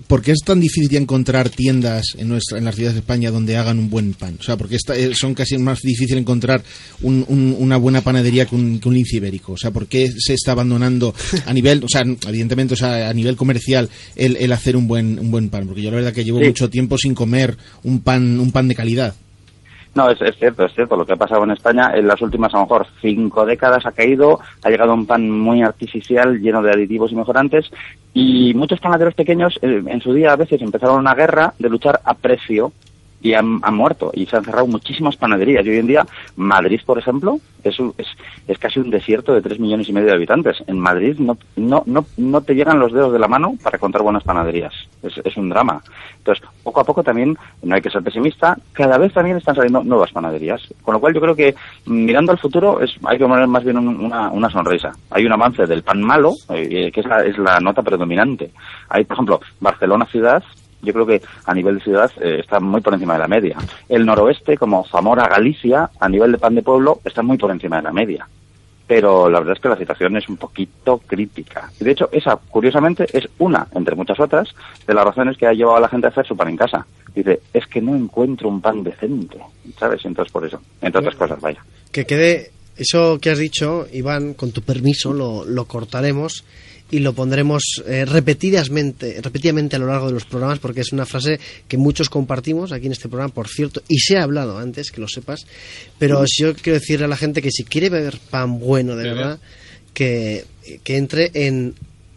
¿Por qué es tan difícil encontrar tiendas en, nuestra, en las ciudades de España donde hagan un buen pan? O sea, porque esta- eh, son casi más difícil encontrar un- un- una buena panadería que un, que un lince ibérico. O sea, ¿por qué se está abandonando a [laughs] nivel, o sea, evidentemente, o sea, a nivel comercial el, el hacer un buen, un buen pan? Porque yo la verdad que llevo Sí. mucho tiempo sin comer un pan, un pan de calidad. No, es, es cierto, es cierto. Lo que ha pasado en España en las últimas, a lo mejor, cinco décadas ha caído, ha llegado un pan muy artificial, lleno de aditivos y mejorantes, y muchos panaderos pequeños eh, en su día a veces empezaron una guerra de luchar a precio y han, muerto y se han cerrado muchísimas panaderías. Y hoy en día, Madrid, por ejemplo, es, un- es, es casi un desierto de tres millones y medio de habitantes. En Madrid no, no, no, no te llegan los dedos de la mano para encontrar buenas panaderías. Es, es un drama. Entonces, poco a poco también, no hay que ser pesimista, cada vez también están saliendo nuevas panaderías. Con lo cual yo creo que mm, mirando al futuro es, hay que poner más bien un- una, una sonrisa. Hay un avance del pan malo, eh, que es la, es la nota predominante. Hay, por ejemplo, Barcelona ciudad, yo creo que a nivel de ciudad eh, está muy por encima de la media. El noroeste, como Zamora, Galicia, a nivel de pan de pueblo, está muy por encima de la media. Pero la verdad es que la situación es un poquito crítica. Y de hecho, esa, curiosamente, es una, entre muchas otras, de las razones que ha llevado a la gente a hacer su pan en casa. Dice, es que no encuentro un pan decente, ¿sabes? Entonces, por eso, entre otras cosas, vaya. Que quede eso que has dicho, Iván, con tu permiso, lo, lo cortaremos y lo pondremos eh, repetidamente, repetidamente a lo largo de los programas porque es una frase que muchos compartimos aquí en este programa, por cierto, y se ha hablado antes, que lo sepas, pero Mm. yo quiero decirle a la gente que si quiere beber pan bueno de verdad, que, que entre en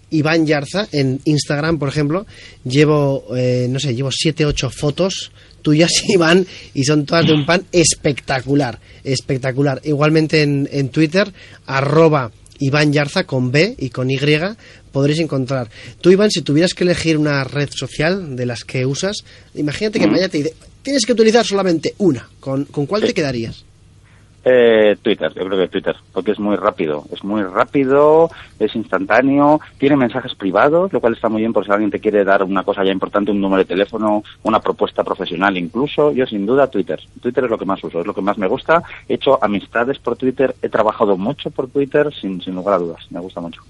Iván Yarza en Instagram, por ejemplo, llevo, eh, no sé, llevo siete, ocho fotos tuyas, [laughs] Iván, y son todas de un pan espectacular, espectacular. Igualmente en, en Twitter, arroba Iván Yarza con B y con Y, podréis encontrar. Tú, Iván, si tuvieras que elegir una red social de las que usas, imagínate que mañana te dice, tienes que utilizar solamente una, ¿con, con cuál te quedarías? Eh, Twitter, yo creo que Twitter, porque es muy rápido, es muy rápido, es instantáneo, tiene mensajes privados, lo cual está muy bien por si alguien te quiere dar una cosa ya importante, un número de teléfono, una propuesta profesional incluso, yo sin duda Twitter, Twitter es lo que más uso, es lo que más me gusta, he hecho amistades por Twitter, he trabajado mucho por Twitter, sin, sin lugar a dudas, me gusta mucho.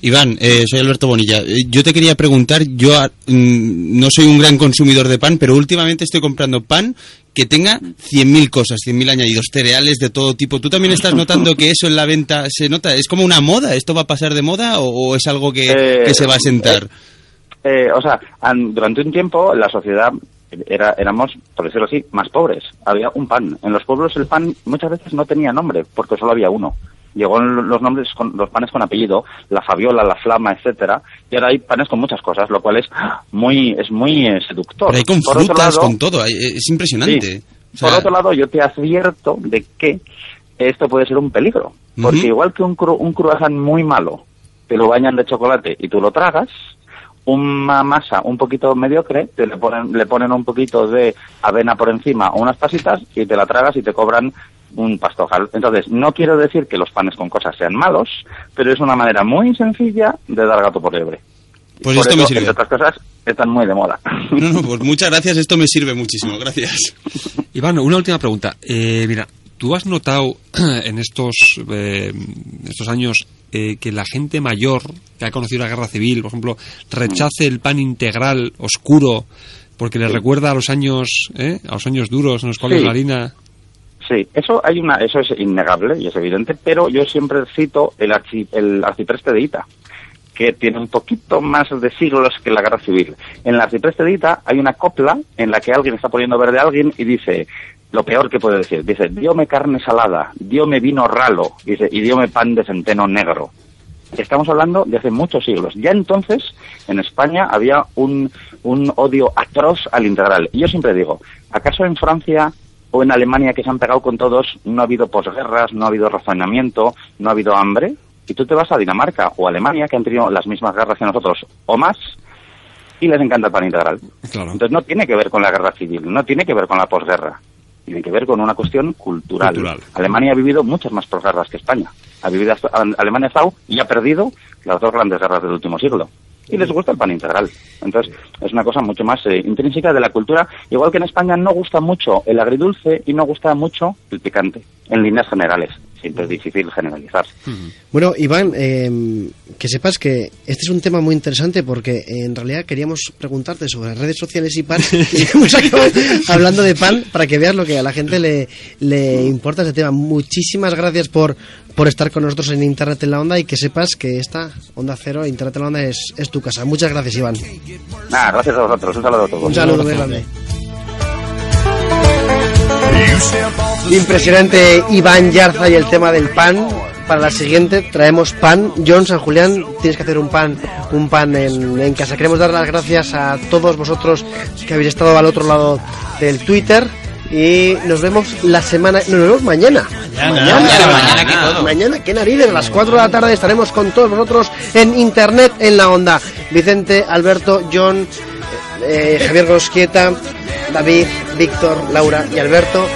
Iván, eh, soy Alberto Bonilla. Eh, Yo te quería preguntar, yo ah, mm, no soy un gran consumidor de pan, pero últimamente estoy comprando pan que tenga 100.000 cosas, 100.000 añadidos, cereales de todo tipo. ¿Tú también estás notando que eso en la venta se nota? ¿Es como una moda? ¿Esto va a pasar de moda o, o es algo que, Eh, que se va a sentar? Eh, o sea, an- durante un tiempo la sociedad era, éramos, por decirlo así, más pobres. Había un pan. En los pueblos el pan muchas veces no tenía nombre, porque solo había uno. Llegó los nombres con los panes con apellido, la Fabiola, la Flama, etcétera, y ahora hay panes con muchas cosas, lo cual es muy es muy eh, seductor. Pero hay con Por frutas, lado- con todo, es impresionante. Sí. O sea, Por otro lado, yo te advierto de que esto puede ser un peligro. Porque igual que un, cru un croissant muy malo, te lo bañan de chocolate y tú lo tragas, una masa un poquito mediocre, te le ponen, le ponen un poquito de avena por encima o unas pasitas y te la tragas y te cobran un pastojal. Entonces, no quiero decir que los panes con cosas sean malos, pero es una manera muy sencilla de dar gato por liebre. Pues por esto me sirve. entre otras cosas, están muy de moda. [laughs] No, no, pues muchas gracias, esto me sirve muchísimo, gracias. [laughs] Iván, una última pregunta. Eh, mira, ¿tú has notado [clears throat] en estos, eh, estos años eh, que la gente mayor que ha conocido la guerra civil, por ejemplo, rechace el pan integral oscuro porque le recuerda a los años, ¿eh? a los años duros en los cuales Sí. la harina... Sí, eso hay una, eso es innegable y es evidente, pero yo siempre cito el, archi- el arcipreste de Ita, que tiene un poquito más de siglos que la guerra civil. En el arcipreste de Ita hay una copla en la que alguien está poniendo verde a alguien y dice lo peor que puede decir, dice, diome carne salada, diome vino ralo, dice, y diome pan de centeno negro. Estamos hablando de hace muchos siglos. Ya entonces, en España había un, un odio atroz al integral. Y yo siempre digo, ¿acaso en Francia o en Alemania que se han pegado con todos no ha habido posguerras, no ha habido razonamiento, no ha habido hambre? Y tú te vas a Dinamarca o Alemania, que han tenido las mismas guerras que nosotros, o más, y les encanta el pan integral. Entonces no tiene que ver con la guerra civil, no tiene que ver con la posguerra, tiene que ver con una cuestión cultural. Cultural. Alemania ha vivido muchas más posguerras que España. Ha vivido hasta- Alemania ha estado y ha perdido las dos grandes guerras del último siglo. Y les gusta el pan integral. Entonces, es una cosa mucho más eh, intrínseca de la cultura. Igual que en España no gusta mucho el agridulce y no gusta mucho el picante, en líneas generales. Siempre es difícil generalizar. Bueno, Iván, eh, que sepas que este es un tema muy interesante porque en realidad queríamos preguntarte sobre redes sociales y pan [laughs] [laughs] y hemos acabado hablando de pan para que veas lo que a la gente le, le importa ese tema. Muchísimas gracias por, por estar con nosotros en Internet en la Onda y que sepas que esta Onda Cero, Internet en la Onda, es, es tu casa. Muchas gracias, Iván. Nada, gracias a vosotros. Un saludo a todos. Un saludo muy grande. Impresionante Iván Yarza y el tema del pan. Para la siguiente traemos pan. John San Julián, tienes que hacer un pan, un pan en, en casa. Queremos dar las gracias a todos vosotros que habéis estado al otro lado del Twitter. Y nos vemos la semana, no, nos vemos mañana. Mañana, mañana que todo. Mañana, qué narices, a las 4 de la tarde estaremos con todos vosotros en Internet en la onda. Vicente, Alberto, John, eh, Javier Gosquieta, David, Víctor, Laura y Alberto.